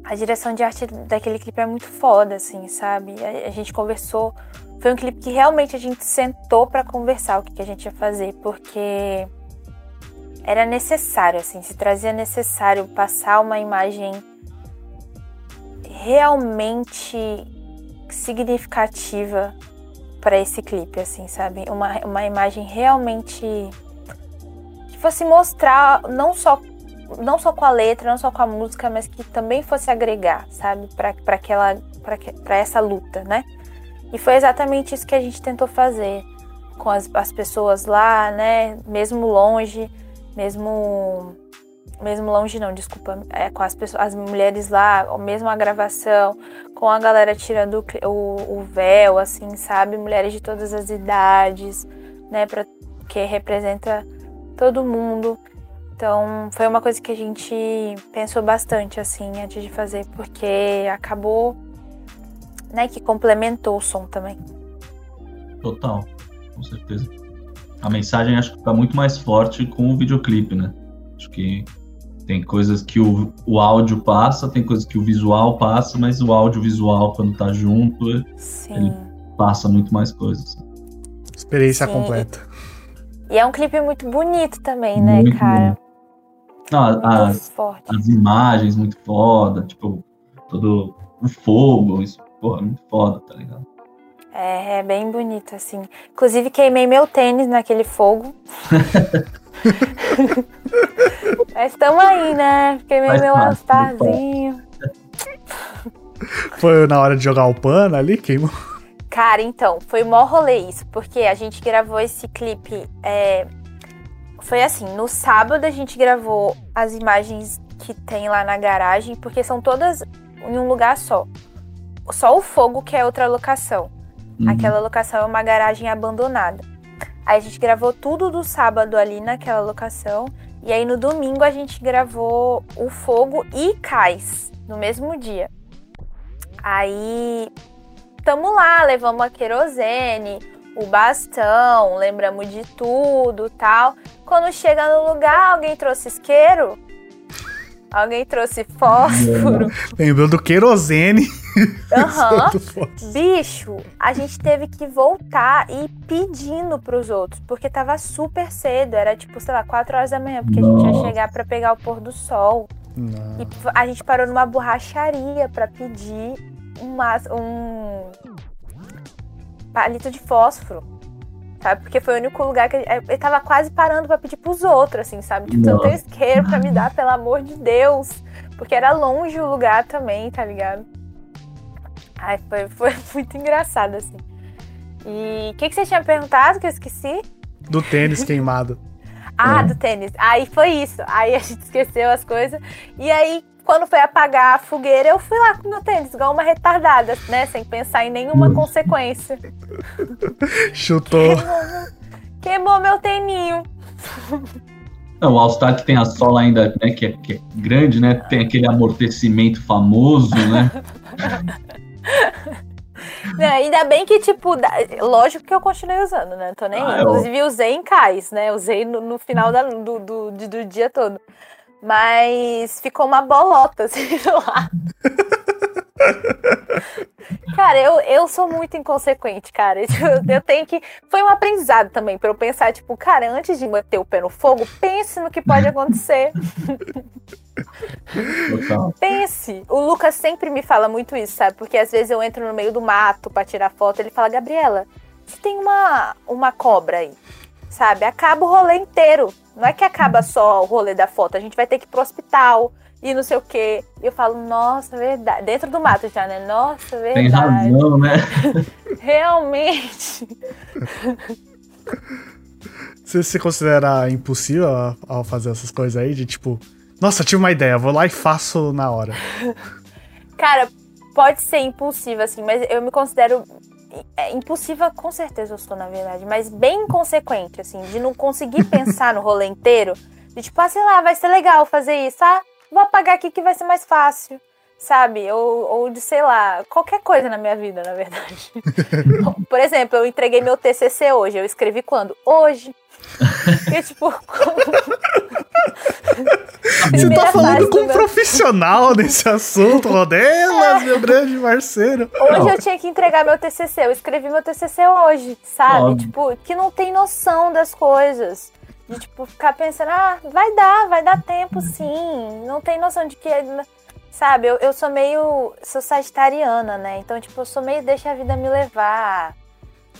a direção de arte daquele clipe é muito foda, assim, sabe? A, a gente conversou. Foi um clipe que realmente a gente sentou para conversar o que, que a gente ia fazer, porque era necessário, assim, se trazia necessário passar uma imagem realmente significativa para esse clipe, assim, sabe? Uma, uma imagem realmente que fosse mostrar não só não só com a letra, não só com a música, mas que também fosse agregar, sabe, para aquela para essa luta, né? E foi exatamente isso que a gente tentou fazer com as, as pessoas lá, né? Mesmo longe, mesmo mesmo longe não, desculpa, é, com as pessoas, as mulheres lá, mesmo a gravação, com a galera tirando o, o, o véu, assim, sabe? Mulheres de todas as idades, né? Pra, que representa todo mundo. Então, foi uma coisa que a gente pensou bastante, assim, antes de fazer, porque acabou, né, que complementou o som também. Total, com certeza. A mensagem acho que fica muito mais forte com o videoclipe, né? Acho que tem coisas que o, o áudio passa, tem coisas que o visual passa, mas o audiovisual, quando tá junto, Sim. Ele- passa muito mais coisas. Experiência Sim. completa. E é um clipe muito bonito também, né, Muito cara? Não, as, forte. as imagens muito foda, tipo, todo o fogo, isso, porra, muito foda, tá ligado? É, é bem bonito, assim. Inclusive, queimei meu tênis naquele fogo. Mas estamos aí, né? Queimei Faz meu altarzinho. Foi na hora de jogar o pano ali, queimou. Cara, então, foi mó rolê isso, porque a gente gravou esse clipe. é, Foi assim, no sábado a gente gravou as imagens que tem lá na garagem, porque são todas em um lugar só. Só o fogo que é outra locação. Uhum. Aquela locação é uma garagem abandonada. Aí a gente gravou tudo do sábado ali naquela locação. E aí no domingo a gente gravou o fogo e cais no mesmo dia. Aí tamo lá, levamos a querosene, o bastão, lembramos de tudo tal. Quando chega no lugar, alguém trouxe isqueiro? Alguém trouxe fósforo? Lembrou do querosene. Fósforo. Bicho, a gente teve que voltar e ir pedindo pros outros, porque tava super cedo, era tipo, sei lá, 4 horas da manhã, porque a gente ia Nossa. chegar pra pegar o pôr do sol. Não. E a gente parou numa borracharia pra pedir uma, um palito de fósforo. Sabe? Porque foi o único lugar que. Ele tava quase parando pra pedir pros outros, assim, sabe? Tipo, eu tenho Nossa. isqueiro pra me dar, pelo amor de Deus. Porque era longe o lugar também, tá ligado? Ai, foi, foi muito engraçado, assim. E o que, que você tinha perguntado que eu esqueci? Do tênis queimado. Ah, É. do tênis. Aí foi isso. Aí a gente esqueceu as coisas. E aí, quando foi apagar a fogueira, eu fui lá com meu tênis, igual uma retardada, né? Sem pensar em nenhuma consequência. Chutou. Queimou meu teninho. Não, o All-Star que tem a sola ainda, né, que é, que é grande, né? Tem aquele amortecimento famoso, né? Né, Ainda bem que, tipo, da- lógico que eu continuei usando, né? Tô nem. Ah, eu- Inclusive, usei em cais, né? Usei no, no final da- do, do, do- dia todo. Mas ficou uma bolota, assim, lá. Cara, eu, eu sou muito inconsequente, cara. Eu, eu tenho que. Foi um aprendizado também, pra eu pensar, tipo, cara, antes de meter o pé no fogo, pense no que pode acontecer. Pense. O Lucas sempre me fala muito isso, sabe? Porque às vezes eu entro no meio do mato pra tirar foto, ele fala, Gabriela, se tem uma, uma cobra aí, sabe? Acaba o rolê inteiro. Não é que acaba só o rolê da foto, a gente vai ter que ir pro hospital e não sei o quê. E eu falo, nossa, verdade. Dentro do mato já, né? Nossa, Tem verdade. razão, né? Realmente. Você se considera ao- ao fazer essas coisas aí? De tipo, nossa, tive uma ideia, vou lá e faço na hora. Cara, pode ser impulsiva, assim, mas eu me considero. é, impulsiva, com certeza eu sou, na verdade, mas bem inconsequente, assim, de não conseguir pensar no rolê inteiro. De tipo, ah, sei lá, vai ser legal fazer isso. Ah, vou apagar aqui que vai ser mais fácil. Sabe? Ou, ou de, sei lá, qualquer coisa na minha vida, na verdade. Por exemplo, eu entreguei meu TCC hoje. Eu escrevi quando? Hoje. E, tipo, Você tá falando com um meu- profissional nesse assunto, Rodelas, meu grande parceiro. Hoje eu tinha que entregar meu TCC. Eu escrevi meu TCC hoje, sabe? Óbvio. Tipo, que não tem noção das coisas. De, tipo, ficar pensando, ah, vai dar, vai dar tempo sim. Não tem noção de que. Sabe, eu, eu sou meio. Sou sagitariana, né? Então, tipo, eu sou meio deixa a vida me levar.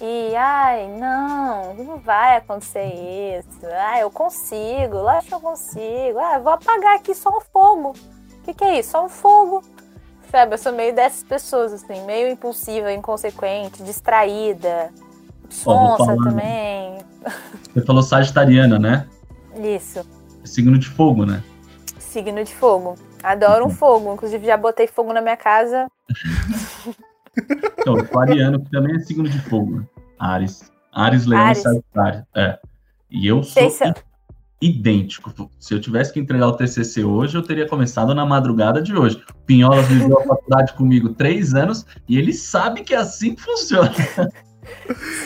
E, ai, não, não vai acontecer isso. Ah, eu consigo, lá que eu consigo. Ah, vou apagar aqui só um fogo. O que, que é isso? Só um fogo. Sabe, eu sou meio dessas pessoas, assim, meio impulsiva, inconsequente, distraída, sonsa falar- também. Você falou sagitariana, né? Isso, signo de fogo, né? signo de fogo. Adoro um fogo, inclusive já botei fogo na minha casa. Então, aquariano que também é signo de fogo, né? Ares. Ares, leão Ares. e sagitário. É. E eu sou são- idêntico. Se eu tivesse que entregar o TCC hoje, eu teria começado na madrugada de hoje. O Pinholas viveu a faculdade comigo três anos e ele sabe que é assim que funciona.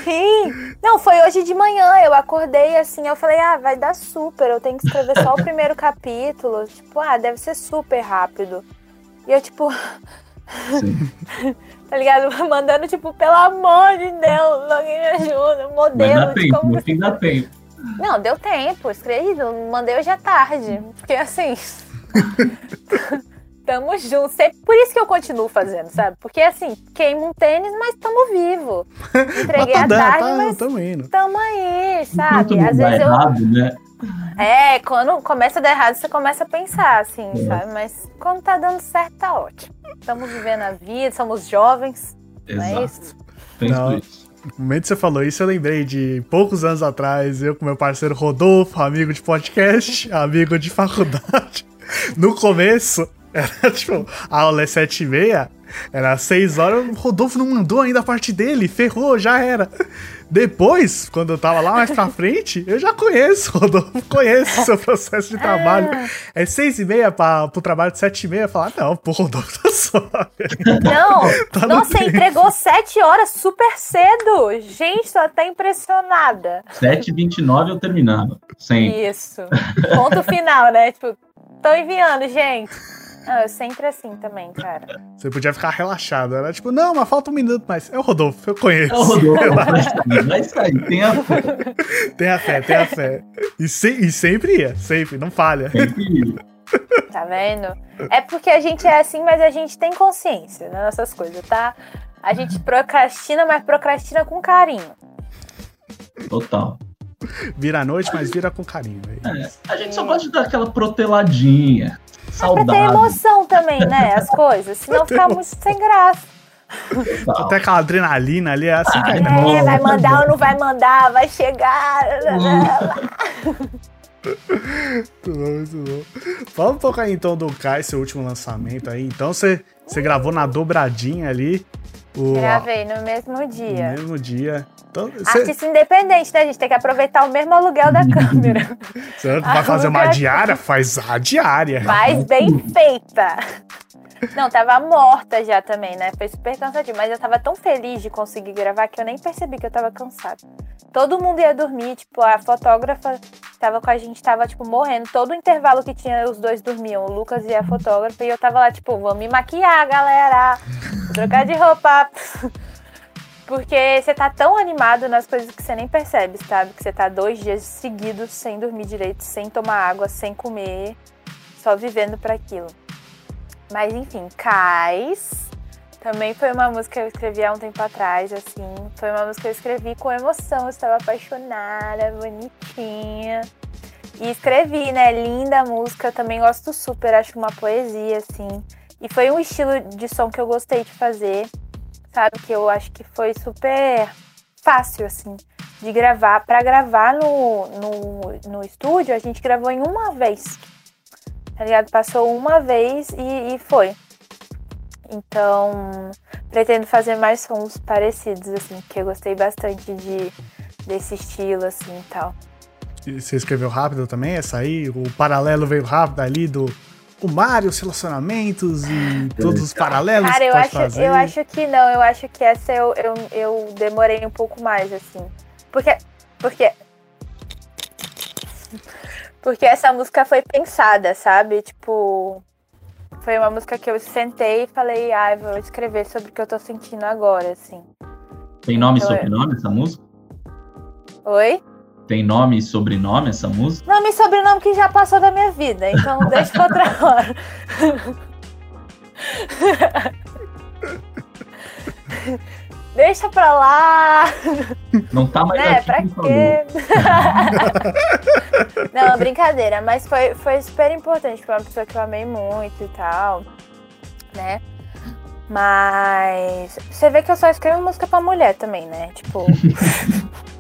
Sim! Não, foi hoje de manhã. Eu acordei assim, eu falei, ah, vai dar super. Eu tenho que escrever só o primeiro capítulo. Tipo, ah, deve ser super rápido. E eu, tipo. tá ligado? Mandando, tipo, pelo amor de Deus, alguém me ajuda. Modelo. Mas dá tempo, no fim dá tempo. Não, deu tempo. Escrevi, mandei hoje à tarde. Porque assim. tamo junto. Por isso que eu continuo fazendo, sabe? Porque assim, queimo um tênis, mas tamo vivo. Entreguei a tarde, tá, mas tamo indo. Tamo aí, sabe? Às vezes errado, eu. Né? É, quando começa a dar errado, você começa a pensar, assim, é. sabe? Mas quando tá dando certo, tá ótimo. Estamos vivendo a vida, somos jovens. Exato. Não é isso? Não. isso. No momento que você falou isso, eu lembrei de poucos anos atrás, eu com meu parceiro Rodolfo, amigo de podcast, amigo de faculdade. No começo, era tipo, a aula é sete e meia, era seis horas, o Rodolfo não mandou ainda a parte dele, ferrou, já era. Depois, quando eu tava lá mais pra frente, eu já conheço, Rodolfo, conheço o seu processo de trabalho. É seis e meia pra, pro trabalho de sete e meia, falar, não, pô, Rodolfo tá só. Não, tá nossa, entregou sete horas super cedo. Gente, tô até impressionada. Sete e vinte e nove eu terminava, sempre. Isso, ponto final, né? Tipo, tô enviando, gente. Não, eu sempre assim também, cara. Você podia ficar relaxado. Era tipo, não, mas falta um minuto mais. É o Rodolfo, eu conheço. É o Rodolfo, vai sair, vai sair. Tenha fé. tenha fé, tenha fé. E, se, e sempre ia, sempre, não falha. Sempre ia. Tá vendo? É porque a gente é assim, mas a gente tem consciência das nossas coisas, tá? A gente procrastina, mas procrastina com carinho. Total. Vira a noite, mas vira com carinho. É, a gente só gosta de dar aquela proteladinha. Saudável. Pra ter emoção também, né? As coisas. Senão fica muito sem graça. Até aquela adrenalina ali, é assim ah, é, é vai mandar ou não vai mandar, vai chegar. muito bom, muito bom. Vamos um pouco aí então do Kai, seu último lançamento aí. Então você, você gravou na dobradinha ali. O... Gravei no mesmo dia. No mesmo dia. Então, cê... Artista independente, né? A gente tem que aproveitar o mesmo aluguel da câmera. Você vai fazer uma diária? Faz a diária. Faz bem feita. Não, tava morta já também, né? Foi super cansativo. Mas eu tava tão feliz de conseguir gravar que eu nem percebi que eu tava cansada. Todo mundo ia dormir, tipo, a fotógrafa tava com a gente, tava, tipo, morrendo. Todo o intervalo que tinha, os dois dormiam, o Lucas e a fotógrafa. E eu tava lá, tipo, vou me maquiar, galera. Vou trocar de roupa. Porque você tá tão animado nas coisas que você nem percebe, sabe? Que você tá dois dias seguidos sem dormir direito, sem tomar água, sem comer, só vivendo para aquilo. Mas enfim, Cais também foi uma música que eu escrevi há um tempo atrás, assim. Foi uma música que eu escrevi com emoção, eu estava apaixonada, bonitinha. E escrevi, né? Linda a música, também gosto super, acho uma poesia, assim. E foi um estilo de som que eu gostei de fazer sabe? Que eu acho que foi super fácil, assim, de gravar. Para gravar no, no, no estúdio, a gente gravou em uma vez, tá ligado? Passou uma vez e, e foi. Então, pretendo fazer mais sons parecidos, assim, porque eu gostei bastante de, desse estilo, assim, e tal. E você escreveu rápido também, essa aí? O paralelo veio rápido ali do o Mario, os relacionamentos e todos os paralelos Cara, eu acho, fazer. eu acho que não, eu acho que essa eu, eu, eu demorei um pouco mais, assim. Porque. Porque. Porque essa música foi pensada, sabe? Tipo. Foi uma música que eu sentei e falei, ai, ah, vou escrever sobre o que eu tô sentindo agora, assim. Tem nome e então, sobrenome essa música? Oi? Tem nome e sobrenome essa música? Nome e sobrenome que já passou da minha vida, então deixa pra outra hora. deixa pra lá. Não tá mais né? Pra quê? Não, brincadeira, mas foi, foi super importante. Foi uma pessoa que eu amei muito e tal, né? Mas você vê que eu só escrevo música pra mulher também, né? Tipo.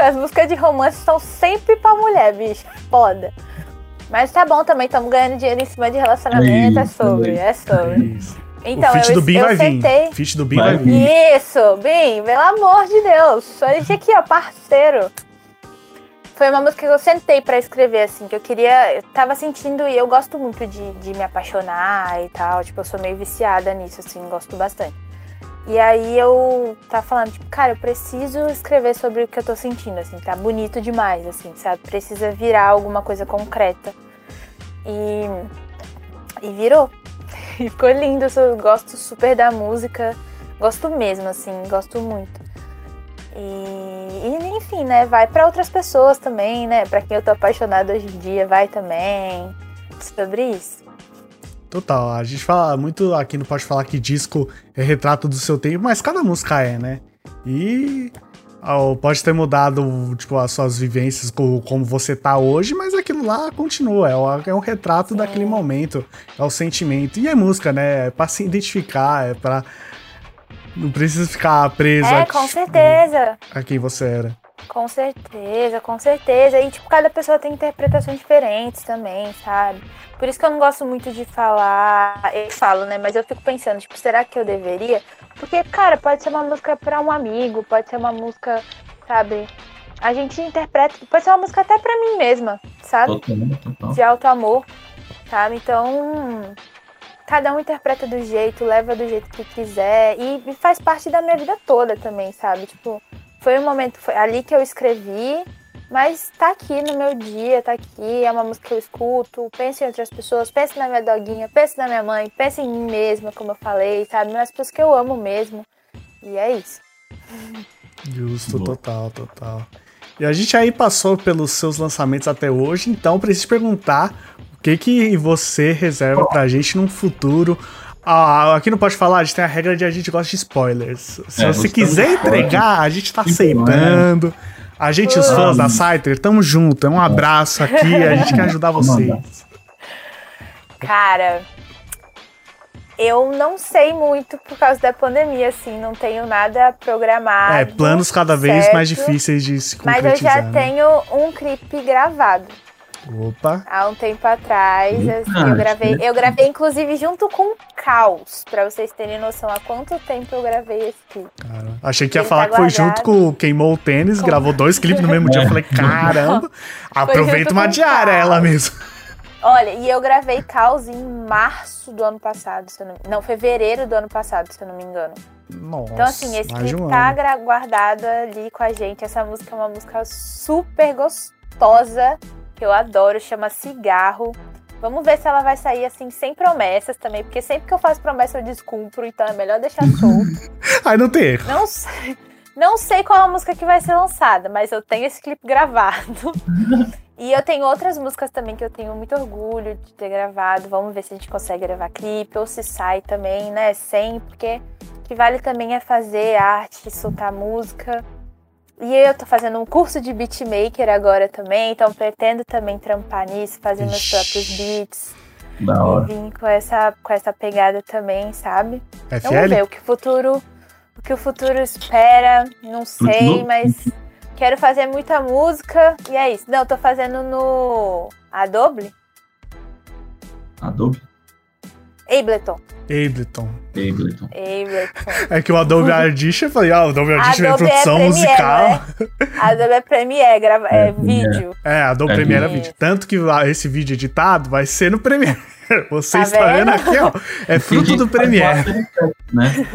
As músicas de romance são sempre pra mulher, bicho. Foda. Mas tá bom também, estamos ganhando dinheiro em cima de relacionamento. É, sobre, é sobre. Então, eu, do Bin eu vai sentei... vir. Feat do Bin vai, vir. Isso, Bin, pelo amor de Deus. A gente aqui, ó, parceiro. foi uma música que eu sentei pra escrever, assim, que eu queria. Eu tava sentindo e eu gosto muito de, de me apaixonar e tal. Tipo, eu sou meio viciada nisso, assim, gosto bastante. E aí eu tava falando, tipo, cara, eu preciso escrever sobre o que eu tô sentindo, assim, tá bonito demais, assim, sabe? Precisa virar alguma coisa concreta. E, e virou. E ficou lindo, eu gosto super da música, gosto mesmo, assim, gosto muito. E, e enfim, né, vai para outras pessoas também, né? Para quem eu tô apaixonada hoje em dia, vai também. Sobre isso. Total, a gente fala muito aqui não pode falar que disco é retrato do seu tempo, mas cada música é, né? E pode ter mudado tipo, as suas vivências, como você tá hoje, mas aquilo lá continua, é um retrato daquele momento, é o sentimento. E é música, né? É pra se identificar, é pra. Não precisa ficar preso é, com certeza. a quem você era. Com certeza, com certeza. E, tipo, cada pessoa tem interpretações diferentes também, sabe? Por isso que eu não gosto muito de falar. Eu falo, né? Mas eu fico pensando, tipo, será que eu deveria? Porque, cara, pode ser uma música para um amigo, pode ser uma música, sabe? A gente interpreta. Pode ser uma música até para mim mesma, sabe? De alto amor, sabe? Então. Cada um interpreta do jeito, leva do jeito que quiser. E, e faz parte da minha vida toda também, sabe? Tipo, foi um momento, foi ali que eu escrevi, mas tá aqui no meu dia, tá aqui, é uma música que eu escuto, penso em outras pessoas, penso na minha doguinha, penso na minha mãe, penso em mim mesma, como eu falei, sabe? Nas pessoas que eu amo mesmo. E é isso. Justo, Boa. total, total. E a gente aí passou pelos seus lançamentos até hoje, então preciso perguntar o que que você reserva pra gente num futuro ah, aqui não pode falar, a gente tem a regra de a gente gosta de spoilers. Se é, você quiser entregar, a gente tá aceitando. A gente, os fãs da Scyther, tamo junto. É um abraço aqui, a gente quer ajudar vocês. Cara, eu não sei muito por causa da pandemia, assim, não tenho nada programado. É, planos cada certo, vez mais difíceis de se concretizar. Mas eu já né? tenho um clipe gravado. Opa! Há um tempo atrás, assim, eu gravei, eu gravei inclusive junto com Caos, pra vocês terem noção há quanto tempo eu gravei esse clipe. Cara, achei que ia Ele falar tá que foi junto com Queimou o Tênis, com... gravou dois clipes no mesmo dia. Eu falei, caramba, aproveita uma diária ela mesmo. Olha, e eu gravei Caos em março do ano passado, se não... não, fevereiro do ano passado, se eu não me engano. Nossa, então, assim, esse clipe um tá guardado ali com a gente. Essa música é uma música super gostosa que eu adoro, chama Cigarro. Vamos ver se ela vai sair assim, sem promessas também, porque sempre que eu faço promessa eu descumpro, então é melhor deixar solto. Ai, não tem erro. Não sei, não sei qual é a música que vai ser lançada, mas eu tenho esse clipe gravado. e eu tenho outras músicas também que eu tenho muito orgulho de ter gravado. Vamos ver se a gente consegue gravar clipe ou se sai também, né? Sem, porque o que vale também é fazer arte, soltar música. E eu tô fazendo um curso de beatmaker agora também, então pretendo também trampar nisso, fazer meus próprios beats. Da hora. E vim com essa, com essa pegada também, sabe? FL? Vamos ver o que o futuro, o que o futuro espera, não sei, mas quero fazer muita música e é isso. Não, tô fazendo no Adobe. Adobe? Ableton. Ableton. Ableton. Ableton. É que o Adobe Audition, eu falei, ah, o Adobe Audition Adobe é produção é musical. É? Adobe é Premiere, grava, é, é vídeo. É, Adobe é Premiere é vídeo. Tanto que esse vídeo editado vai ser no Premiere. Você tá está vendo? aqui, ó. É fruto do Premiere. Effects, né?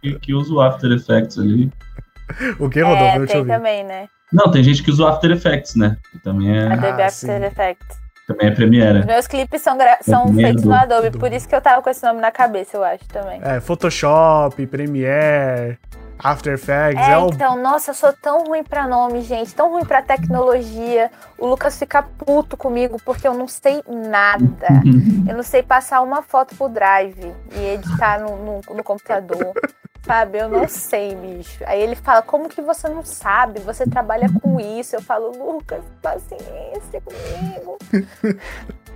que, que usa o After Effects ali. O que, Rodolfo? É, tem também, né? Não, tem gente que usa o After Effects, né? também é... Adobe ah, After sim. Effects. Também é Premiere. Os meus clipes são, são feitos no Adobe, por isso que eu tava com esse nome na cabeça, eu acho também. É, Photoshop, Premiere, After Effects. É, é o... então, nossa, eu sou tão ruim pra nome, gente, tão ruim pra tecnologia. O Lucas fica puto comigo porque eu não sei nada. eu não sei passar uma foto pro Drive e editar no, no, no computador. Sabe, eu não sei, bicho. Aí ele fala, como que você não sabe? Você trabalha com isso. Eu falo, Lucas, paciência comigo.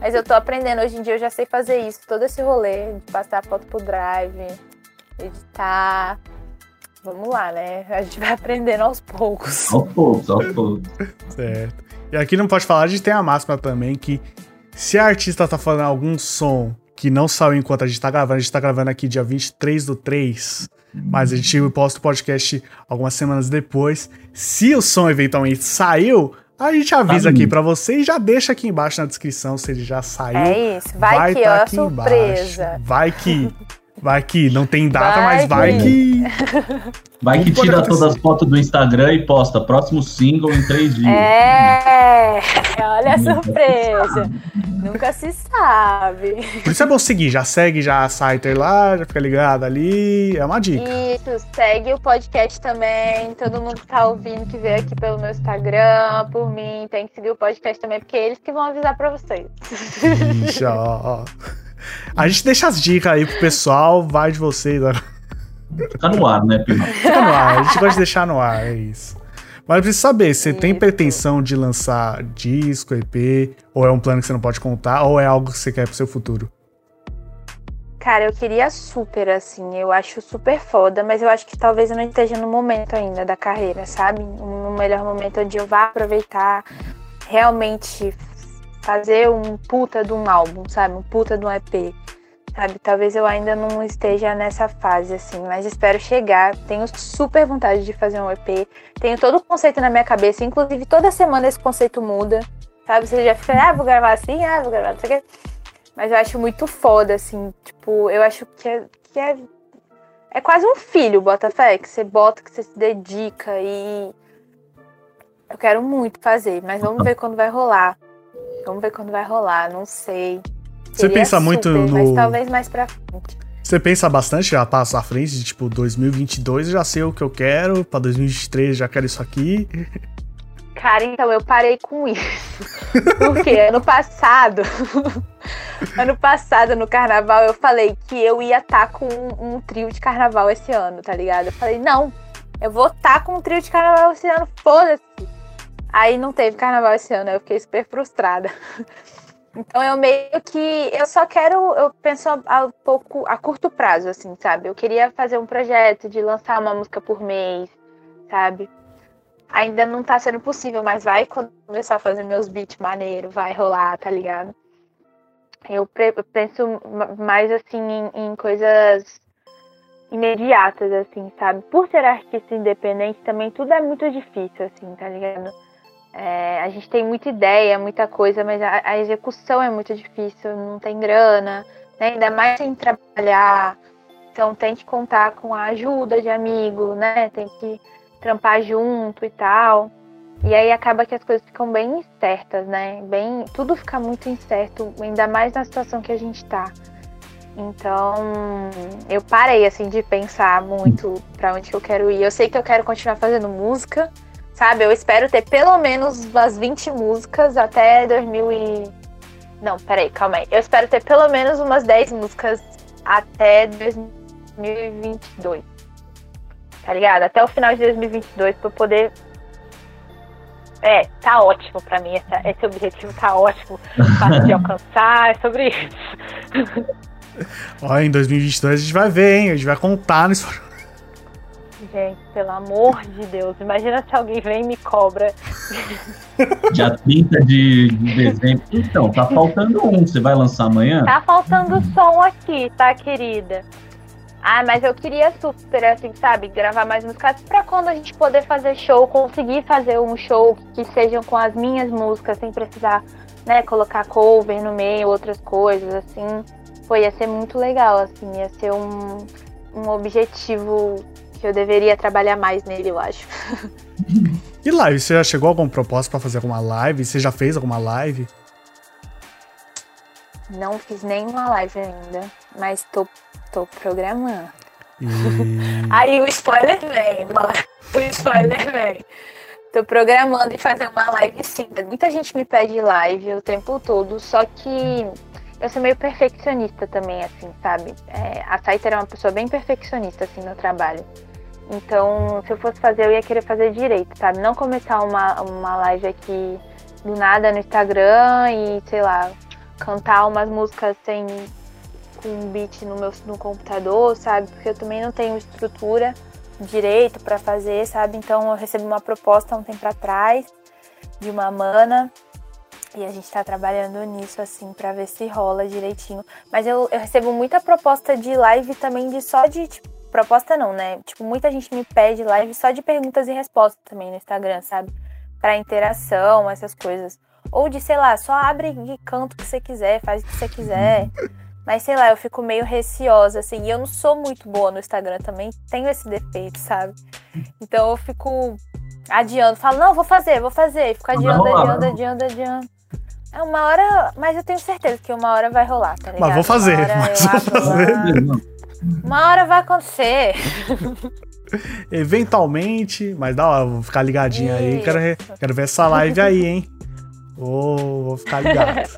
Mas eu tô aprendendo. Hoje em dia eu já sei fazer isso. Todo esse rolê de passar a foto pro drive, editar. Vamos lá, né? A gente vai aprendendo aos poucos. Aos poucos, aos poucos. Certo. E aqui não pode falar, a gente tem a máxima também que se a artista tá fazendo algum som que não saiu enquanto a gente tá gravando, a gente tá gravando aqui dia 23 do 3, mas a gente posta o podcast algumas semanas depois. Se o som eventualmente saiu, A gente avisa Tá aqui bom. pra você e já deixa aqui embaixo na descrição se ele já saiu. É isso. Vai, que, tá aqui surpresa. embaixo. Vai que. Vai que. Não tem data, Vai mas vai que- que. Vai que tira todas as fotos do Instagram e posta próximo single em três dias. É, olha a surpresa. Nunca se sabe. Por isso é bom seguir. Já segue já a Saiter lá, já fica ligado ali. É uma dica. Isso, segue o podcast também. Todo mundo que tá ouvindo que veio aqui pelo meu Instagram, por mim, tem que seguir o podcast também, porque é eles que vão avisar pra vocês. Ixi, ó, ó. A gente deixa as dicas aí pro pessoal, vai de vocês. Tá no ar, né, Pima? Fica no ar, a gente gosta de deixar no ar, é isso. Mas eu preciso saber, você tem pretensão de lançar disco, EP, ou é um plano que você não pode contar, ou é algo que você quer pro seu futuro? Cara, eu queria super, assim, eu acho super foda, mas eu acho que talvez eu não esteja no momento ainda da carreira, sabe? No melhor momento onde eu vá aproveitar, realmente fazer um puta de um álbum, sabe? Um puta de um EP, sabe? Talvez eu ainda não esteja nessa fase, assim, mas espero chegar. Tenho super vontade de fazer um EP, tenho todo o conceito na minha cabeça, inclusive toda semana esse conceito muda, sabe? Você já fica, ah, vou gravar assim, ah, vou gravar não sei o quê. Mas eu acho muito foda, assim, tipo, eu acho que é, que é, é quase um filho, Botafé, que você bota, que você se dedica e eu quero muito fazer, mas vamos ver quando vai rolar. Vamos ver quando vai rolar, não sei. Você Queria pensa muito super, no- Mas talvez mais pra frente. Você pensa bastante, já passa à frente, de tipo, 2022 eu já sei o que eu quero, pra 2023 já quero isso aqui. Cara, então eu parei com isso. Porque ano passado, ano passado no carnaval, eu falei que eu ia estar com um, um trio de carnaval esse ano, tá ligado? Eu falei, não, eu vou estar com um trio de carnaval esse ano, foda-se. Aí não teve carnaval esse ano, eu fiquei super frustrada. Então eu meio que eu só quero, eu penso a, pouco a curto prazo assim, sabe? Eu queria fazer um projeto de lançar uma música por mês, sabe? Ainda não tá sendo possível, mas vai quando começar a fazer meus beats maneiro, vai rolar, tá ligado? Eu, eu penso ma- mais assim em, em coisas imediatas, assim, sabe? Por ser artista independente também tudo é muito difícil, assim, tá ligado? É, a gente tem muita ideia, muita coisa, mas a, a execução é muito difícil, não tem grana, né? ainda mais sem trabalhar. Então tem que contar com a ajuda de amigo, né? Tem que trampar junto e tal. E aí acaba que as coisas ficam bem incertas, né? Bem, tudo fica muito incerto, ainda mais na situação que a gente tá. Então, eu parei assim de pensar muito pra onde que eu quero ir. Eu sei que eu quero continuar fazendo música, sabe? Eu espero ter pelo menos umas 20 músicas até 2000 e Não, peraí, calma aí. Eu espero ter pelo menos umas 10 músicas até 2022. Tá ligado? Até o final de 2022 pra eu poder é, tá ótimo pra mim. Essa- esse objetivo tá ótimo. Fácil de alcançar, é sobre isso. Ó, em 2022 a gente vai ver, hein? A gente vai contar nisso. Gente, pelo amor de Deus. Imagina se alguém vem e me cobra. Dia 30 de, de dezembro. Então, tá faltando um. Você vai lançar amanhã? Tá faltando som aqui, tá, querida? Ah, mas eu queria super, assim, sabe, gravar mais músicas pra quando a gente poder fazer show, conseguir fazer um show que sejam com as minhas músicas, sem precisar, né, colocar cover no meio, outras coisas, assim. Pô, ia ser muito legal, assim, ia ser um, um objetivo que eu deveria trabalhar mais nele, eu acho. E live? Você já chegou a algum propósito pra fazer alguma live? Você já fez alguma live? Não fiz nenhuma live ainda, mas tô, tô programando. E... Aí o spoiler vem, mano. O spoiler vem. Tô programando e fazer uma live sim. Muita gente me pede live o tempo todo, só que eu sou meio perfeccionista também, assim, sabe? É, a Saiter é uma pessoa bem perfeccionista, assim, no trabalho. Então, se eu fosse fazer, eu ia querer fazer direito, sabe? Não começar uma, uma live aqui do nada no Instagram e, sei lá, cantar umas músicas sem com um beat no meu no computador, sabe? Porque eu também não tenho estrutura direito pra fazer, sabe? Então eu recebi uma proposta um tempo atrás de uma mana e a gente tá trabalhando nisso assim pra ver se rola direitinho. Mas eu, eu recebo muita proposta de live também de só de tipo, proposta não, né? Tipo, muita gente me pede live só de perguntas e respostas também no Instagram, sabe? pra interação, essas coisas. Ou de, sei lá, só abre e canta o que você quiser, faz o que você quiser. Mas sei lá, eu fico meio receosa, assim. E eu não sou muito boa no Instagram também, tenho esse defeito, sabe? Então eu fico adiando, falo, não, vou fazer, vou fazer. E fico adiando, rolar, adiando, né? adiando, adiando. É uma hora, mas eu tenho certeza que uma hora vai rolar, tá ligado? Mas vou fazer, Uma hora mas vou fazer. lá, Uma hora vai acontecer. Eventualmente, mas dá hora, vou ficar ligadinho aí. Isso. Quero, re- quero ver essa live aí, hein? Vou, vou ficar ligado.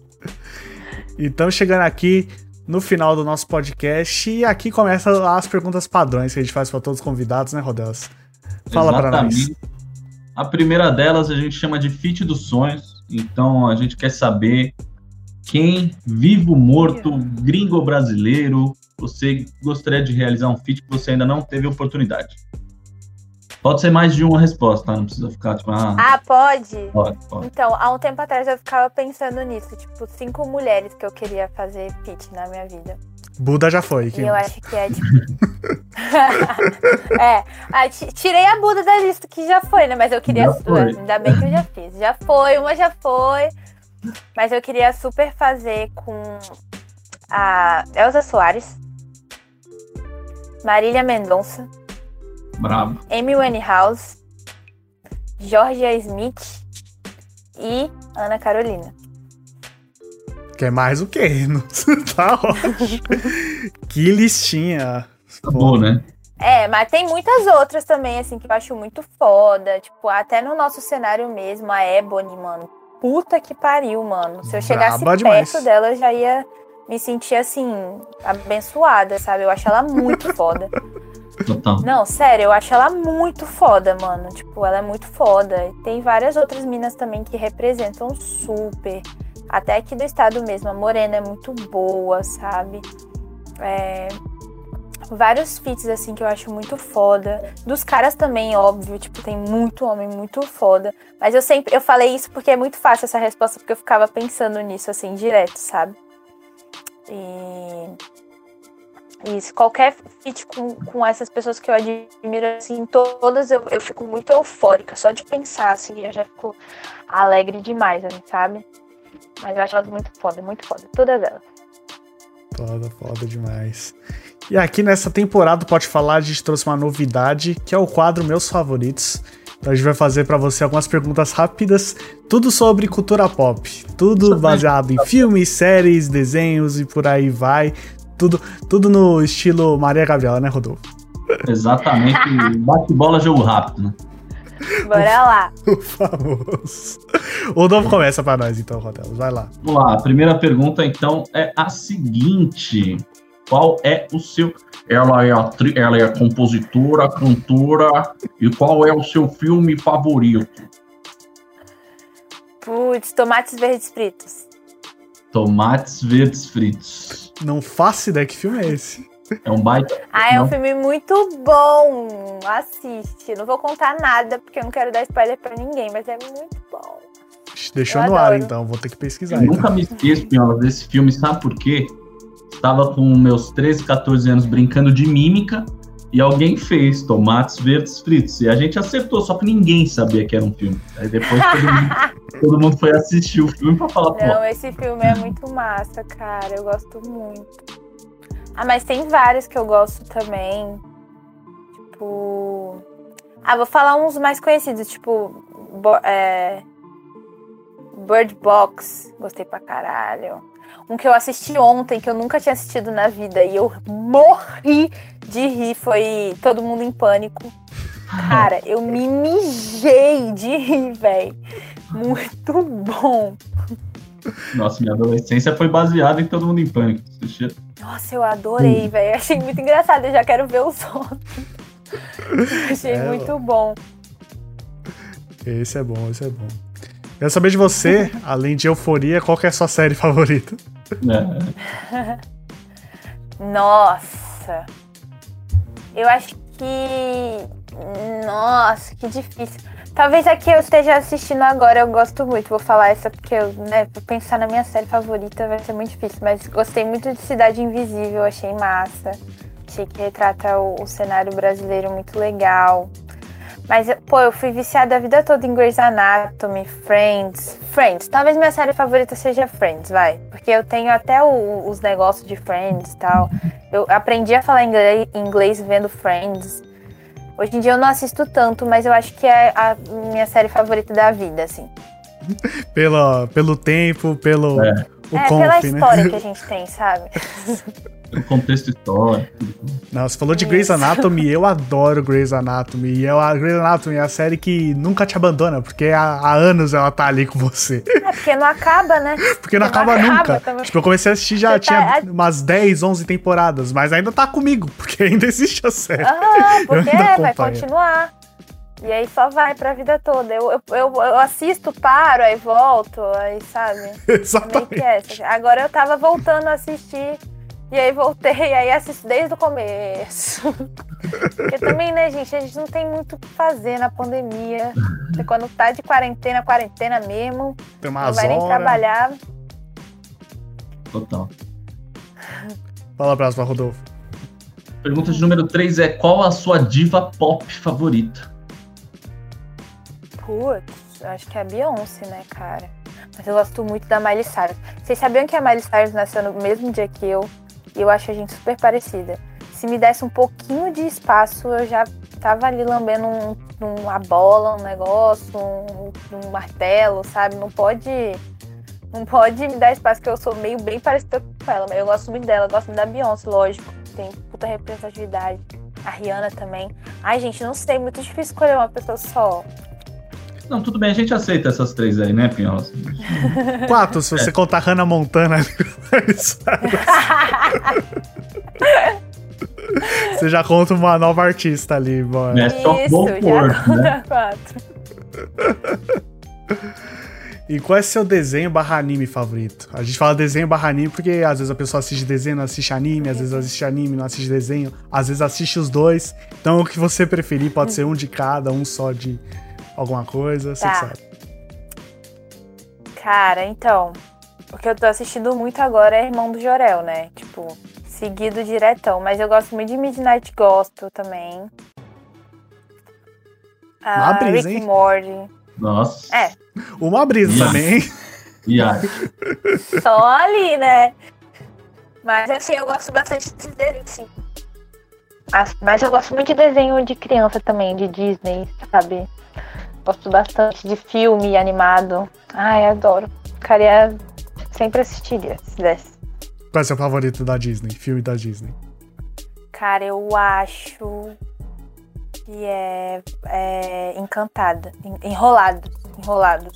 então, chegando aqui no final do nosso podcast, e aqui começam as perguntas padrões que a gente faz para todos os convidados, né, Rodelas? Fala pra nós. A primeira delas a gente chama de fit dos sonhos. Então a gente quer saber quem, vivo, morto, gringo brasileiro, você gostaria de realizar um fit que você ainda não teve oportunidade. Pode ser mais de uma resposta, tá? Não precisa ficar tipo, ah, Ah, pode? pode, pode. Então, há um tempo atrás eu ficava pensando nisso, tipo, cinco mulheres que eu queria fazer fit na minha vida. Buda já foi. Eu mais? acho que é tipo. é, ah, ti- tirei a Buda da lista que já foi, né? Mas eu queria. Já foi. Ainda bem que eu já fiz. Já foi, uma já foi. Mas eu queria super fazer com a Elza Soares, Marília Mendonça, Bravo. Amy Winehouse, Georgia Smith e Ana Carolina. Quer mais o quê? Não- tá ótimo. que listinha. Tá bom, né? É, mas tem muitas outras também, assim, que eu acho muito foda. Tipo, até no nosso cenário mesmo, a Ebony, mano. Puta que pariu, mano. Se eu chegasse Braba perto demais. dela, eu já ia me sentir, assim, abençoada, sabe? Eu acho ela muito foda. Total. Não, sério, eu acho ela muito foda, mano. Tipo, ela é muito foda. E tem várias outras minas também que representam super. Até aqui do estado mesmo, a Morena é muito boa, sabe? É, Vários feats, assim, que eu acho muito foda. Dos caras também, óbvio, tipo, tem muito homem muito foda. Mas eu sempre, eu falei isso porque é muito fácil essa resposta, porque eu ficava pensando nisso, assim, direto, sabe? E... Isso, qualquer feat com, com essas pessoas que eu admiro, assim, todas eu, eu fico muito eufórica, só de pensar, assim, eu já fico alegre demais, sabe? Mas eu acho elas muito foda, muito foda, todas elas. Foda, foda demais. E aqui nessa temporada, pode falar, a gente trouxe uma novidade, que é o quadro Meus Favoritos. Então a gente vai fazer pra você algumas perguntas rápidas, tudo sobre cultura pop. Tudo baseado em filmes, séries, desenhos e por aí vai. Tudo, tudo no estilo Maria Gabriela, né, Rodolfo? Exatamente. Bate-bola, jogo rápido, né? Bora lá. O famoso. O Rodolfo começa pra nós então, Rodelos. Vai lá. Vamos lá, a primeira pergunta então é a seguinte: qual é o seu. Ela é, atri... ela é compositora, cantora, e qual é o seu filme favorito? Putz, tomates verdes fritos. Tomates Verdes Fritos. Não faço ideia que filme é esse. É um baita. Ah, é um filme muito bom. Assiste. Não vou contar nada, porque eu não quero dar spoiler pra ninguém, mas é muito bom. Deixou Eu no ar adoro. então, vou ter que pesquisar. Eu então. nunca me esqueço, Pinhola, desse filme, sabe por quê? Estava com meus 13, 14 anos brincando de mímica e alguém fez Tomates Verdes Fritos. E a gente acertou, só que ninguém sabia que era um filme. Aí depois todo mundo, todo mundo foi assistir o filme pra falar, pô, Não, esse filme é muito massa, cara. Eu gosto muito. Ah, mas tem vários que eu gosto também. Tipo. Ah, vou falar uns mais conhecidos, tipo. Bo- é... Bird Box. Gostei pra caralho. Um que eu assisti ontem, que eu nunca tinha assistido na vida, e eu morri de rir, foi Todo Mundo em Pânico. Cara, eu me mijei de rir, velho. Muito bom. Nossa, minha adolescência foi baseada em Todo Mundo em Pânico. Assistia- Nossa, eu adorei, velho. Achei muito engraçado. Eu já quero ver os outros. Achei É, muito bom. Esse é bom, esse é bom. Quero saber de você, além de euforia, qual que é a sua série favorita? É, Nossa. Eu acho que. Nossa, que difícil. Talvez a que eu esteja assistindo agora eu gosto muito. Vou falar essa porque eu, né, pensar na minha série favorita vai ser muito difícil. Mas gostei muito de Cidade Invisível, achei massa. Achei que retrata o, o cenário brasileiro muito legal. Mas, pô, eu fui viciada a vida toda em Grey's Anatomy, Friends. Friends. Talvez minha série favorita seja Friends, vai. Porque eu tenho até o- os negócios de Friends e tal. Eu aprendi a falar inglês, inglês vendo Friends. Hoje em dia eu não assisto tanto, mas eu acho que é a minha série favorita da vida, assim. Pelo, pelo tempo, pelo É. o é, conf, pela né? história que a gente tem, sabe? O contexto histórico. Não, você falou de Grey's. Anatomy, eu adoro Grey's Anatomy. E eu, a Grey's Anatomy é a série que nunca te abandona, porque há, há anos ela tá ali com você. É porque não acaba, né? Porque não Não acaba, acaba nunca. também. Tipo, eu comecei a assistir já Você tinha tá- umas 10, 11 temporadas, mas ainda tá comigo, porque ainda existe a série. Ah, porque é, vai continuar. E aí só vai pra vida toda. Eu, eu, eu, eu assisto, paro, aí volto, aí sabe? Que Exatamente. essa. Agora eu tava voltando a assistir. E aí voltei, aí assisto desde o começo. Porque também, né, gente, a gente não tem muito o que fazer na pandemia. Você quando tá de quarentena, quarentena mesmo, Tem não umas vai nem horas. trabalhar. Total. Fala a próxima, Rodolfo. Pergunta de número 3 é: qual a sua diva pop favorita? Putz, eu acho que é a Beyoncé, né, cara? Mas eu gosto muito da Miley Cyrus. Vocês sabiam que a Miley Cyrus nasceu no mesmo dia que eu? E eu acho a gente super parecida. Se me desse um pouquinho de espaço, eu já tava ali lambendo um- uma bola, um negócio, um, um martelo, sabe? Não pode. Não pode me dar espaço, que eu sou meio bem parecida com ela. Eu gosto muito dela, gosto muito da Beyoncé, lógico. Tem puta representatividade. A Rihanna também. Ai, gente, não sei, muito difícil escolher uma pessoa só. Não, tudo bem, a gente aceita essas três aí, né, Pinhola? Quatro, se você contar Hannah Montana. você já conta uma nova artista ali, bora. É só Isso, bom porto, né? quatro. E qual é seu desenho barra anime favorito? A gente fala desenho barra anime porque às vezes a pessoa assiste desenho, não assiste anime, às vezes assiste anime, não assiste desenho, às vezes assiste os dois. Então o que você preferir pode ser um de cada, um só de alguma coisa, você Tá. que sabe. Cara, então, o que eu tô assistindo muito agora é Irmão do Jorel, né? Tipo, seguido diretão. Mas eu gosto muito de Midnight Gospel também. Uma Ah, brisa, Rick hein? Morty. Nossa. É. Uma brisa Isso. também? E aí? Só ali, né? Mas assim, eu gosto bastante de desenho, sim. Mas eu gosto muito de desenho de criança também, de Disney, sabe? Gosto bastante de filme animado. Ai, adoro. Ficaria. Sempre assistiria, se desse. Qual é seu favorito da Disney? Filme da Disney? Cara, eu acho que é, é Encantada. En- Enrolados. Enrolados.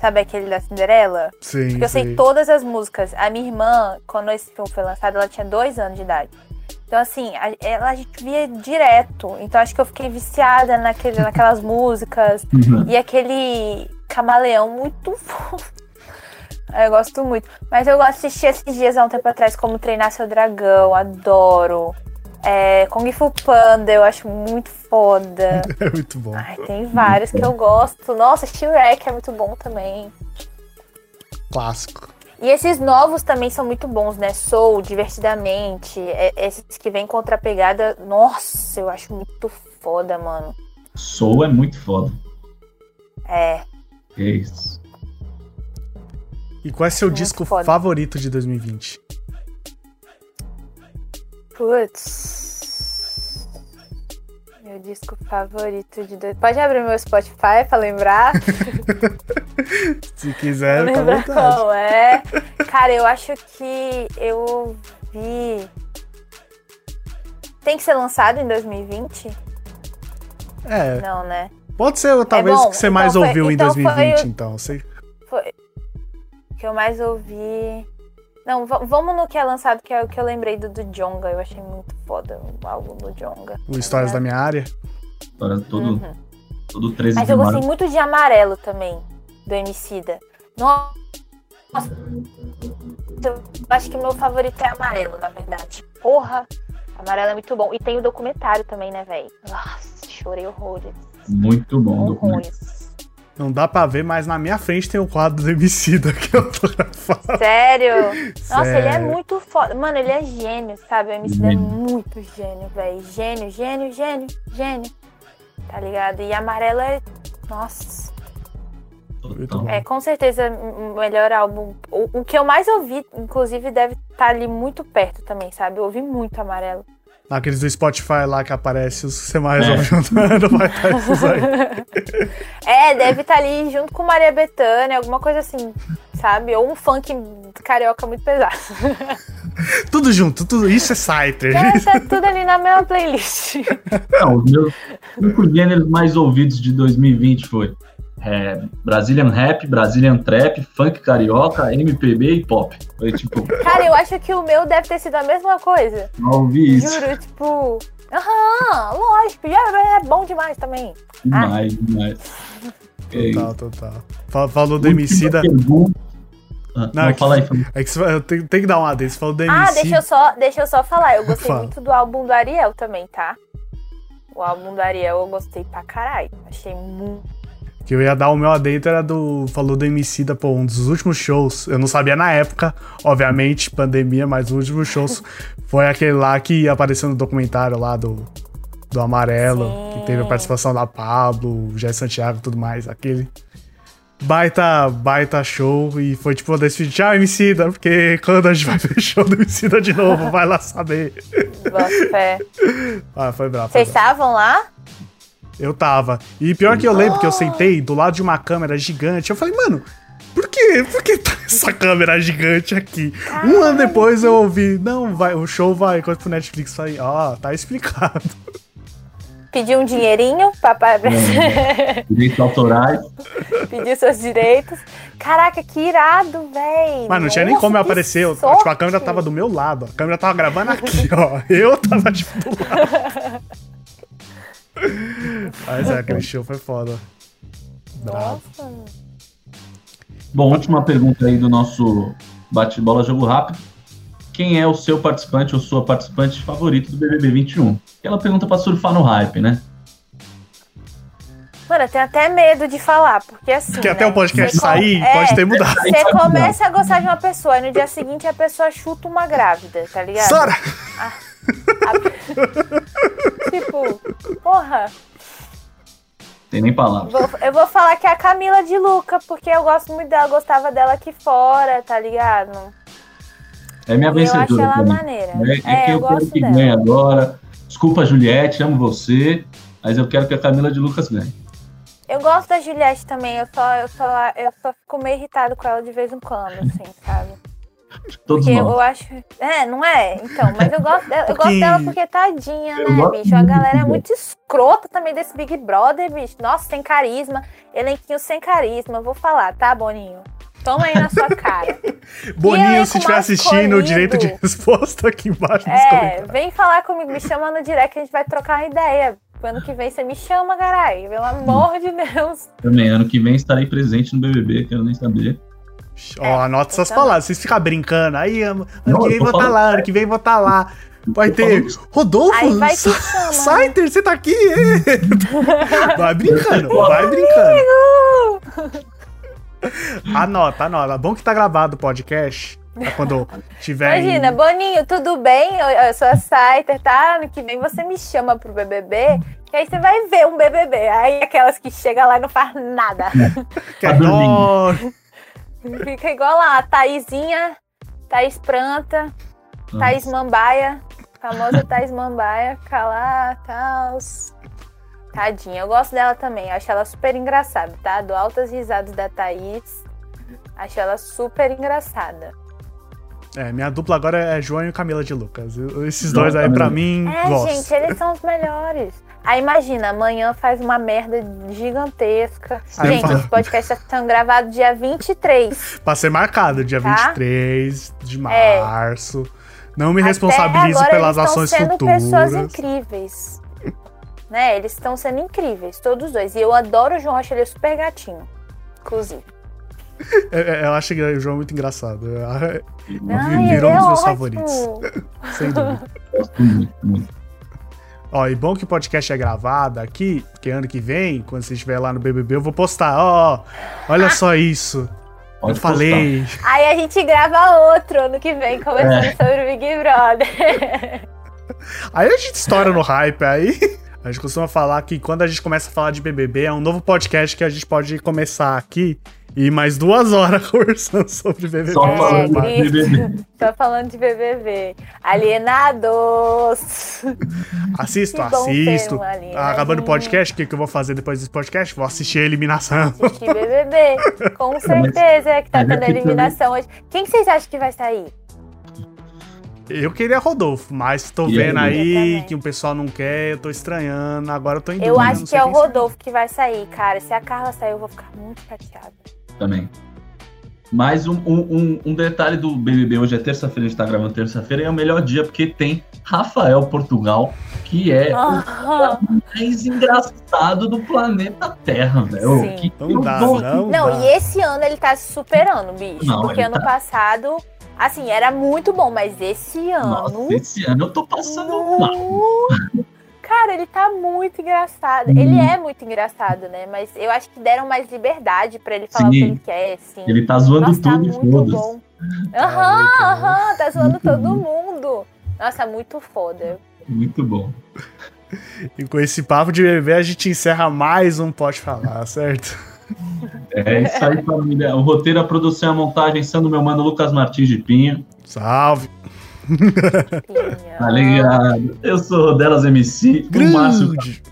Sabe aquele da Cinderela? Sim, Porque eu sei todas as músicas. A minha irmã, quando esse filme foi lançado, ela tinha dois anos de idade. Então, assim, a, ela, a gente via direto. Então, acho que eu fiquei viciada naquele, naquelas músicas. E aquele camaleão muito fofo. Eu gosto muito. Mas eu assisti esses dias há um tempo atrás como treinar seu dragão. Adoro. É, Kung Fu Panda, eu acho muito foda. É muito bom. Ai, tem vários que eu gosto. Nossa, Shrek é muito bom também. Clássico. E esses novos também são muito bons, né? Soul, Divertidamente. é- esses que vêm contra a pegada. Nossa, eu acho muito foda, mano. Soul é muito foda. É. Que isso. E qual é seu Muito disco foda. favorito de 2020? Putz. Meu disco favorito de. dois- Pode abrir meu Spotify pra lembrar? Se quiser, à lembrar qual é. Cara, eu acho que eu ouvi. Tem que ser lançado em 2020? É, Não, né? pode ser talvez bom, que você mais então foi- ouviu em então foi 2020, o- então. Você... Foi. O que eu mais ouvi. Não, va- vamos no que é lançado, que é o que eu lembrei do, do Jonga. Eu achei muito foda o álbum do Jonga. O Histórias da Minha Área. Agora todo, Uhum. todo 13 Mas de eu gostei março. muito de Amarelo também, do Emicida. Nossa. Eu acho que o meu favorito é Amarelo, na verdade. Porra! Amarelo é muito bom. E tem o documentário também, né, velho? Nossa, chorei horrores. Muito bom. o documento. Não dá pra ver, mas na minha frente tem o quadro do Emicida que eu tô gravando. Sério? Nossa, ele é Sério. muito foda. Mano, ele é gênio, sabe? O MC é muito gênio, velho. Gênio, gênio, gênio, gênio. tá ligado? E amarelo é. Nossa. É, com certeza o melhor álbum. O, o que eu mais ouvi, inclusive, deve estar ali muito perto também, sabe? Eu ouvi muito amarelo. Aqueles do Spotify lá que aparece os que você mais É. juntando, vai estar esses aí. É, deve estar ali junto com Maria Bethânia, alguma coisa assim, sabe? Ou um funk carioca muito pesado. Tudo junto, tudo isso é Scyther. É, tá tudo ali na mesma playlist. Não, os meus cinco gêneros mais ouvidos de 2020 foi é, Brazilian Rap, Brazilian Trap, Funk Carioca, MPB e Pop. Foi tipo, Cara, eu acho que o meu deve ter sido a mesma coisa. não ouvi isso. Juro, tipo. Aham, lógico, já é bom demais também. Demais, demais. É, Total, total. Fa- Falou do última pergunta. Ah, Não, não, é que- fala aí, fala. É que você tenho, tenho que dar uma desse. Falou do Ah, deixa eu só, deixa eu só falar. Eu gostei Fala. muito do álbum do Ariel também, tá? O álbum do Ariel eu gostei pra caralho. Achei muito. Que eu ia dar o meu adentro era do. Falou do Emicida, pô, um dos últimos shows. Eu não sabia na época, obviamente, pandemia, mas os últimos shows foi aquele lá que apareceu no documentário lá do. Do Amarelo, Sim. que teve a participação da Pablo, Jé Santiago e tudo mais. Aquele. Baita, baita show. E foi tipo desse tchau, Emicida, porque quando a gente vai ver show do Emicida de novo, vai lá saber. Boto fé. Ah, foi bravo. Vocês estavam lá? Eu tava. E pior que eu lembro que eu sentei do lado de uma câmera gigante. Eu falei, mano, por quê? Por que tá essa câmera gigante aqui? Um ano depois eu ouvi, não, vai, o show vai quando pro Netflix sair. Ó, tá explicado. Pediu um dinheirinho pra, pra Direitos autorais. pedir seus direitos. Caraca, que irado, véi. Mas não tinha nem Nossa, como eu que aparecer. eu-. Tipo, a câmera tava do meu lado. A câmera tava gravando aqui, ó. Eu tava, tipo, do lado. Mas é, aquele show foi foda. Bravo. Nossa. Bom, última pergunta aí do nosso bate-bola jogo rápido. Quem é o seu participante ou sua participante favorito do BBB 21? Aquela pergunta pra surfar no hype, né? Mano, eu tenho até medo de falar, porque assim. Porque né, até o podcast sair, é, pode ter mudado. Você começa a gostar de uma pessoa e no dia seguinte a pessoa chuta uma grávida, tá ligado? Tipo, porra, Tem nem palavras. vou- eu vou falar que é a Camila de Luca, porque eu gosto muito dela, gostava dela aqui fora, tá ligado? É minha eu acho vencedora. ela também. maneira. É, é É, quem eu eu quero que dela. ganhe agora. Desculpa, Juliette, amo você. Mas eu quero que a Camila de Lucas ganhe. Eu gosto da Juliette também, eu só, eu só, eu só fico meio irritado com ela de vez em quando, assim, sabe? Todos Porque nós. eu acho. É, não é? Então, mas eu gosto dela, eu Porque- gosto dela porque tadinha, Eu né, bicho? A galera é muito escrota também desse Big Brother, bicho. Nossa, sem carisma. Elenquinho sem carisma. Eu vou falar, tá, Boninho? Toma aí na sua cara. Boninho, se estiver assistindo, escolhido. direito de resposta aqui embaixo É, vem falar comigo, me chama no direct que a gente vai trocar uma ideia. Ano que vem você me chama, caralho. Pelo amor de Deus. Também, ano que vem estarei presente no BBB, quero nem saber. Ó, anota essas também. palavras. Vocês ficam brincando. Aí, ano Não, que vem tá falando lá, ano que vem vou tá lá. Vai ter Rodolfo, Aí vai né? Saiter, você tá aqui? é. Vai brincando, vai brincando. Anota, anota. Bom que tá gravado o podcast. Pra quando tiver. em- Imagina, Boninho, tudo bem? Eu, eu sou a Saiter, tá? Ano que vem você me chama pro BBB, que aí você vai ver um BBB. Aí aquelas que chegam lá e não faz nada. que é Tá Fica igual lá, a Thaisinha, Thaís Pranta, Thaís Mambaia, famosa Thaís Mambaia, fica lá, tal. Tadinha, eu gosto dela também, acho ela super engraçada, tá? Dou altas risadas da Thaís, acho ela super engraçada. É, minha dupla agora é João e Camila de Lucas. Esses dois aí, pra mim, É, gosto. gente, eles são os melhores. Aí imagina, amanhã faz uma merda gigantesca. Aí gente, fala- esse podcast está sendo gravado dia 23. Pra ser marcado, dia Tá? 23 de É. março. Não me Até responsabilizo agora pelas eles ações estão sendo futuras. pessoas incríveis. né? Eles estão sendo incríveis, todos os dois. E eu adoro o João, acho ele super gatinho. Inclusive. É, é, Eu acho que o João é muito engraçado. É, Ai, ele Virou um é dos meus ótimo. favoritos. Sem dúvida. Ó, e bom que o podcast é gravado aqui, porque ano que vem, quando você estiver lá no BBB, eu vou postar. Ó, olha só isso. Pode eu falei. Aí a gente grava outro ano que vem, conversando É. sobre o Big Brother. Aí a gente estoura no hype, aí, A gente costuma falar que quando a gente começa a falar de BBB, é um novo podcast que a gente pode começar aqui e mais duas horas conversando sobre BBB. Só É, falando de. BBB. Tô falando de BBB. Alienados. Assisto, assisto. alienadinho. Acabando o podcast, o que, que eu vou fazer depois desse podcast? Vou assistir a eliminação. Assistir BBB. Com certeza que tá é tendo que eliminação hoje. Quem que vocês acham que vai sair? Eu queria Rodolfo, mas tô E vendo aí? Eu que o pessoal não quer, eu tô estranhando. Agora eu tô em Eu dúvida, acho não que é o sai. Rodolfo que vai sair, cara. Se a Carla sair, eu vou ficar muito chateada. Também. Mais um, um, um- detalhe do BBB hoje é terça-feira, a gente tá gravando terça-feira, e é o melhor dia porque tem Rafael Portugal, que é Ah, o mais engraçado do planeta Terra, velho. Que Não dá, bom. não. Não, dá. e esse ano ele tá se superando, bicho. Não, porque ano tá- passado, assim, era muito bom, mas esse ano. Nossa, esse ano eu tô passando mal. Muito- Cara, ele tá muito engraçado. Hum. Ele é muito engraçado, né? Mas eu acho que deram mais liberdade pra ele falar Sim. o que ele quer, assim. Ele tá zoando Nossa, tá tudo e muito bom. Aham, aham, tá zoando Muito todo bom. mundo. Nossa, muito foda. Muito bom. E com esse papo de bebê, a gente encerra mais um Pode Falar, certo? É isso aí, família. O roteiro, a produção e a montagem são do meu mano Lucas Martins de Pinho. Salve! Tá ligado? Eu sou Rodelas MC, o Márcio Grande!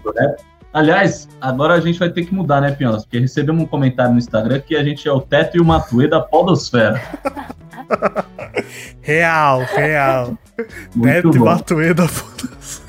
Aliás, agora a gente vai ter que mudar, né, Pionas? Porque recebemos um comentário no Instagram que a gente é o Teto e o Matuê da Podosfera. Real, real. Muito Neto e bom. Batueda, foda-se.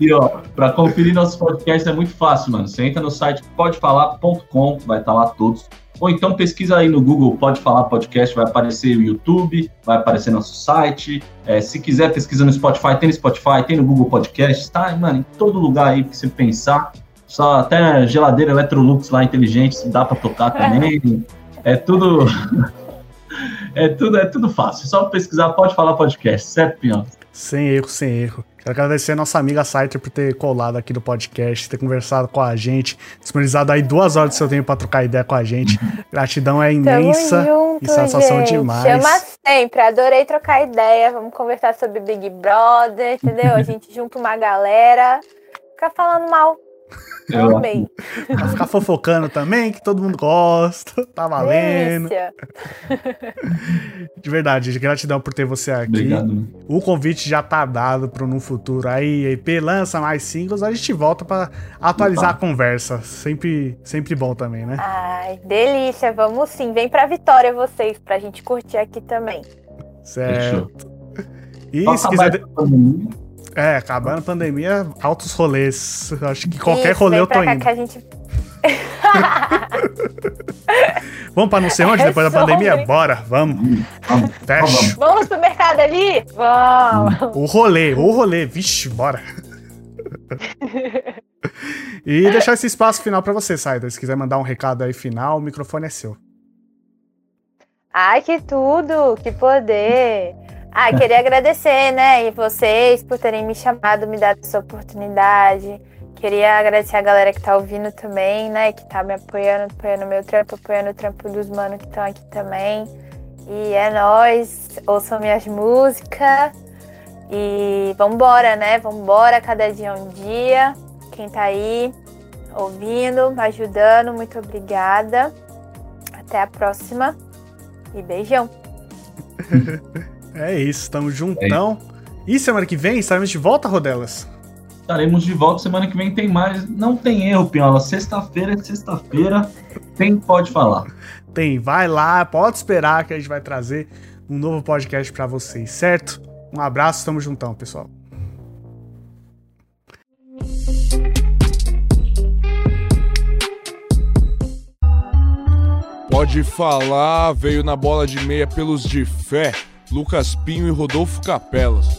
E ó, pra conferir nossos podcasts é muito fácil, mano. Você entra no site podefalar.com, vai estar lá todos. Ou então pesquisa aí no Google Pode Falar Podcast, vai aparecer o YouTube, vai aparecer nosso site. É, se quiser, pesquisa no Spotify, tem no Spotify, tem no Google Podcast, tá, mano, em todo lugar aí que você pensar. Só até geladeira Electrolux lá inteligente, dá pra tocar também. É tudo. É tudo, é tudo fácil. Só pesquisar Pode Falar Podcast, certo, Pinhão? Sem erro, sem erro. Quero agradecer a nossa amiga Saiter por ter colado aqui no podcast, ter conversado com a gente, disponibilizado aí duas horas do seu tempo pra trocar ideia com a gente. Gratidão é imensa junto, e satisfação gente. demais. Chama sempre, adorei trocar ideia. Vamos conversar sobre Big Brother, entendeu? A gente junta uma galera, fica falando mal. Eu- Amei. Pra ficar fofocando também, que todo mundo gosta, tá valendo. Delícia. De verdade, gratidão por ter você aqui. Obrigado. O convite já tá dado pro no futuro. Aí, EP lança mais singles, a gente volta pra atualizar Opa. a conversa. Sempre, sempre bom também, né? Ai, delícia. Vamos sim. Vem pra Vitória vocês, pra gente curtir aqui também. Certo. Fechou. E se quiser. É, acabando a pandemia, altos rolês. Acho que qualquer Isso, rolê eu tô indo. que a gente Vamos pra não sei onde É depois da sobre. pandemia? Bora, vamos. Vamos, Fecha. Vamos no supermercado ali? Vamos! O rolê, o rolê. Vixe, bora. e deixar esse espaço final pra você, Saida. Se quiser mandar um recado aí final, o microfone é seu. Ai, que tudo! Que poder! Ah, queria agradecer, né, e vocês por terem me chamado, me dado essa oportunidade. Queria agradecer a galera que tá ouvindo também, né, que tá me apoiando, apoiando meu trampo, apoiando o trampo dos manos que estão aqui também. E é nóis, ouçam minhas músicas. E vambora, né? Vambora, cada dia um dia. Quem tá aí ouvindo, ajudando, muito obrigada. Até a próxima. E beijão. É isso, tamo juntão. E semana que vem estaremos de volta, Rodelas? Estaremos de volta semana que vem. Tem mais. Não tem erro, Piola. Sexta-feira é sexta-feira. Tem Pode Falar. Tem, vai lá, pode esperar que a gente vai trazer um novo podcast pra vocês, certo? Um abraço, tamo juntão, pessoal. Pode falar, veio na bola de meia pelos de fé, Lucas Pinho e Rodolfo Capelas.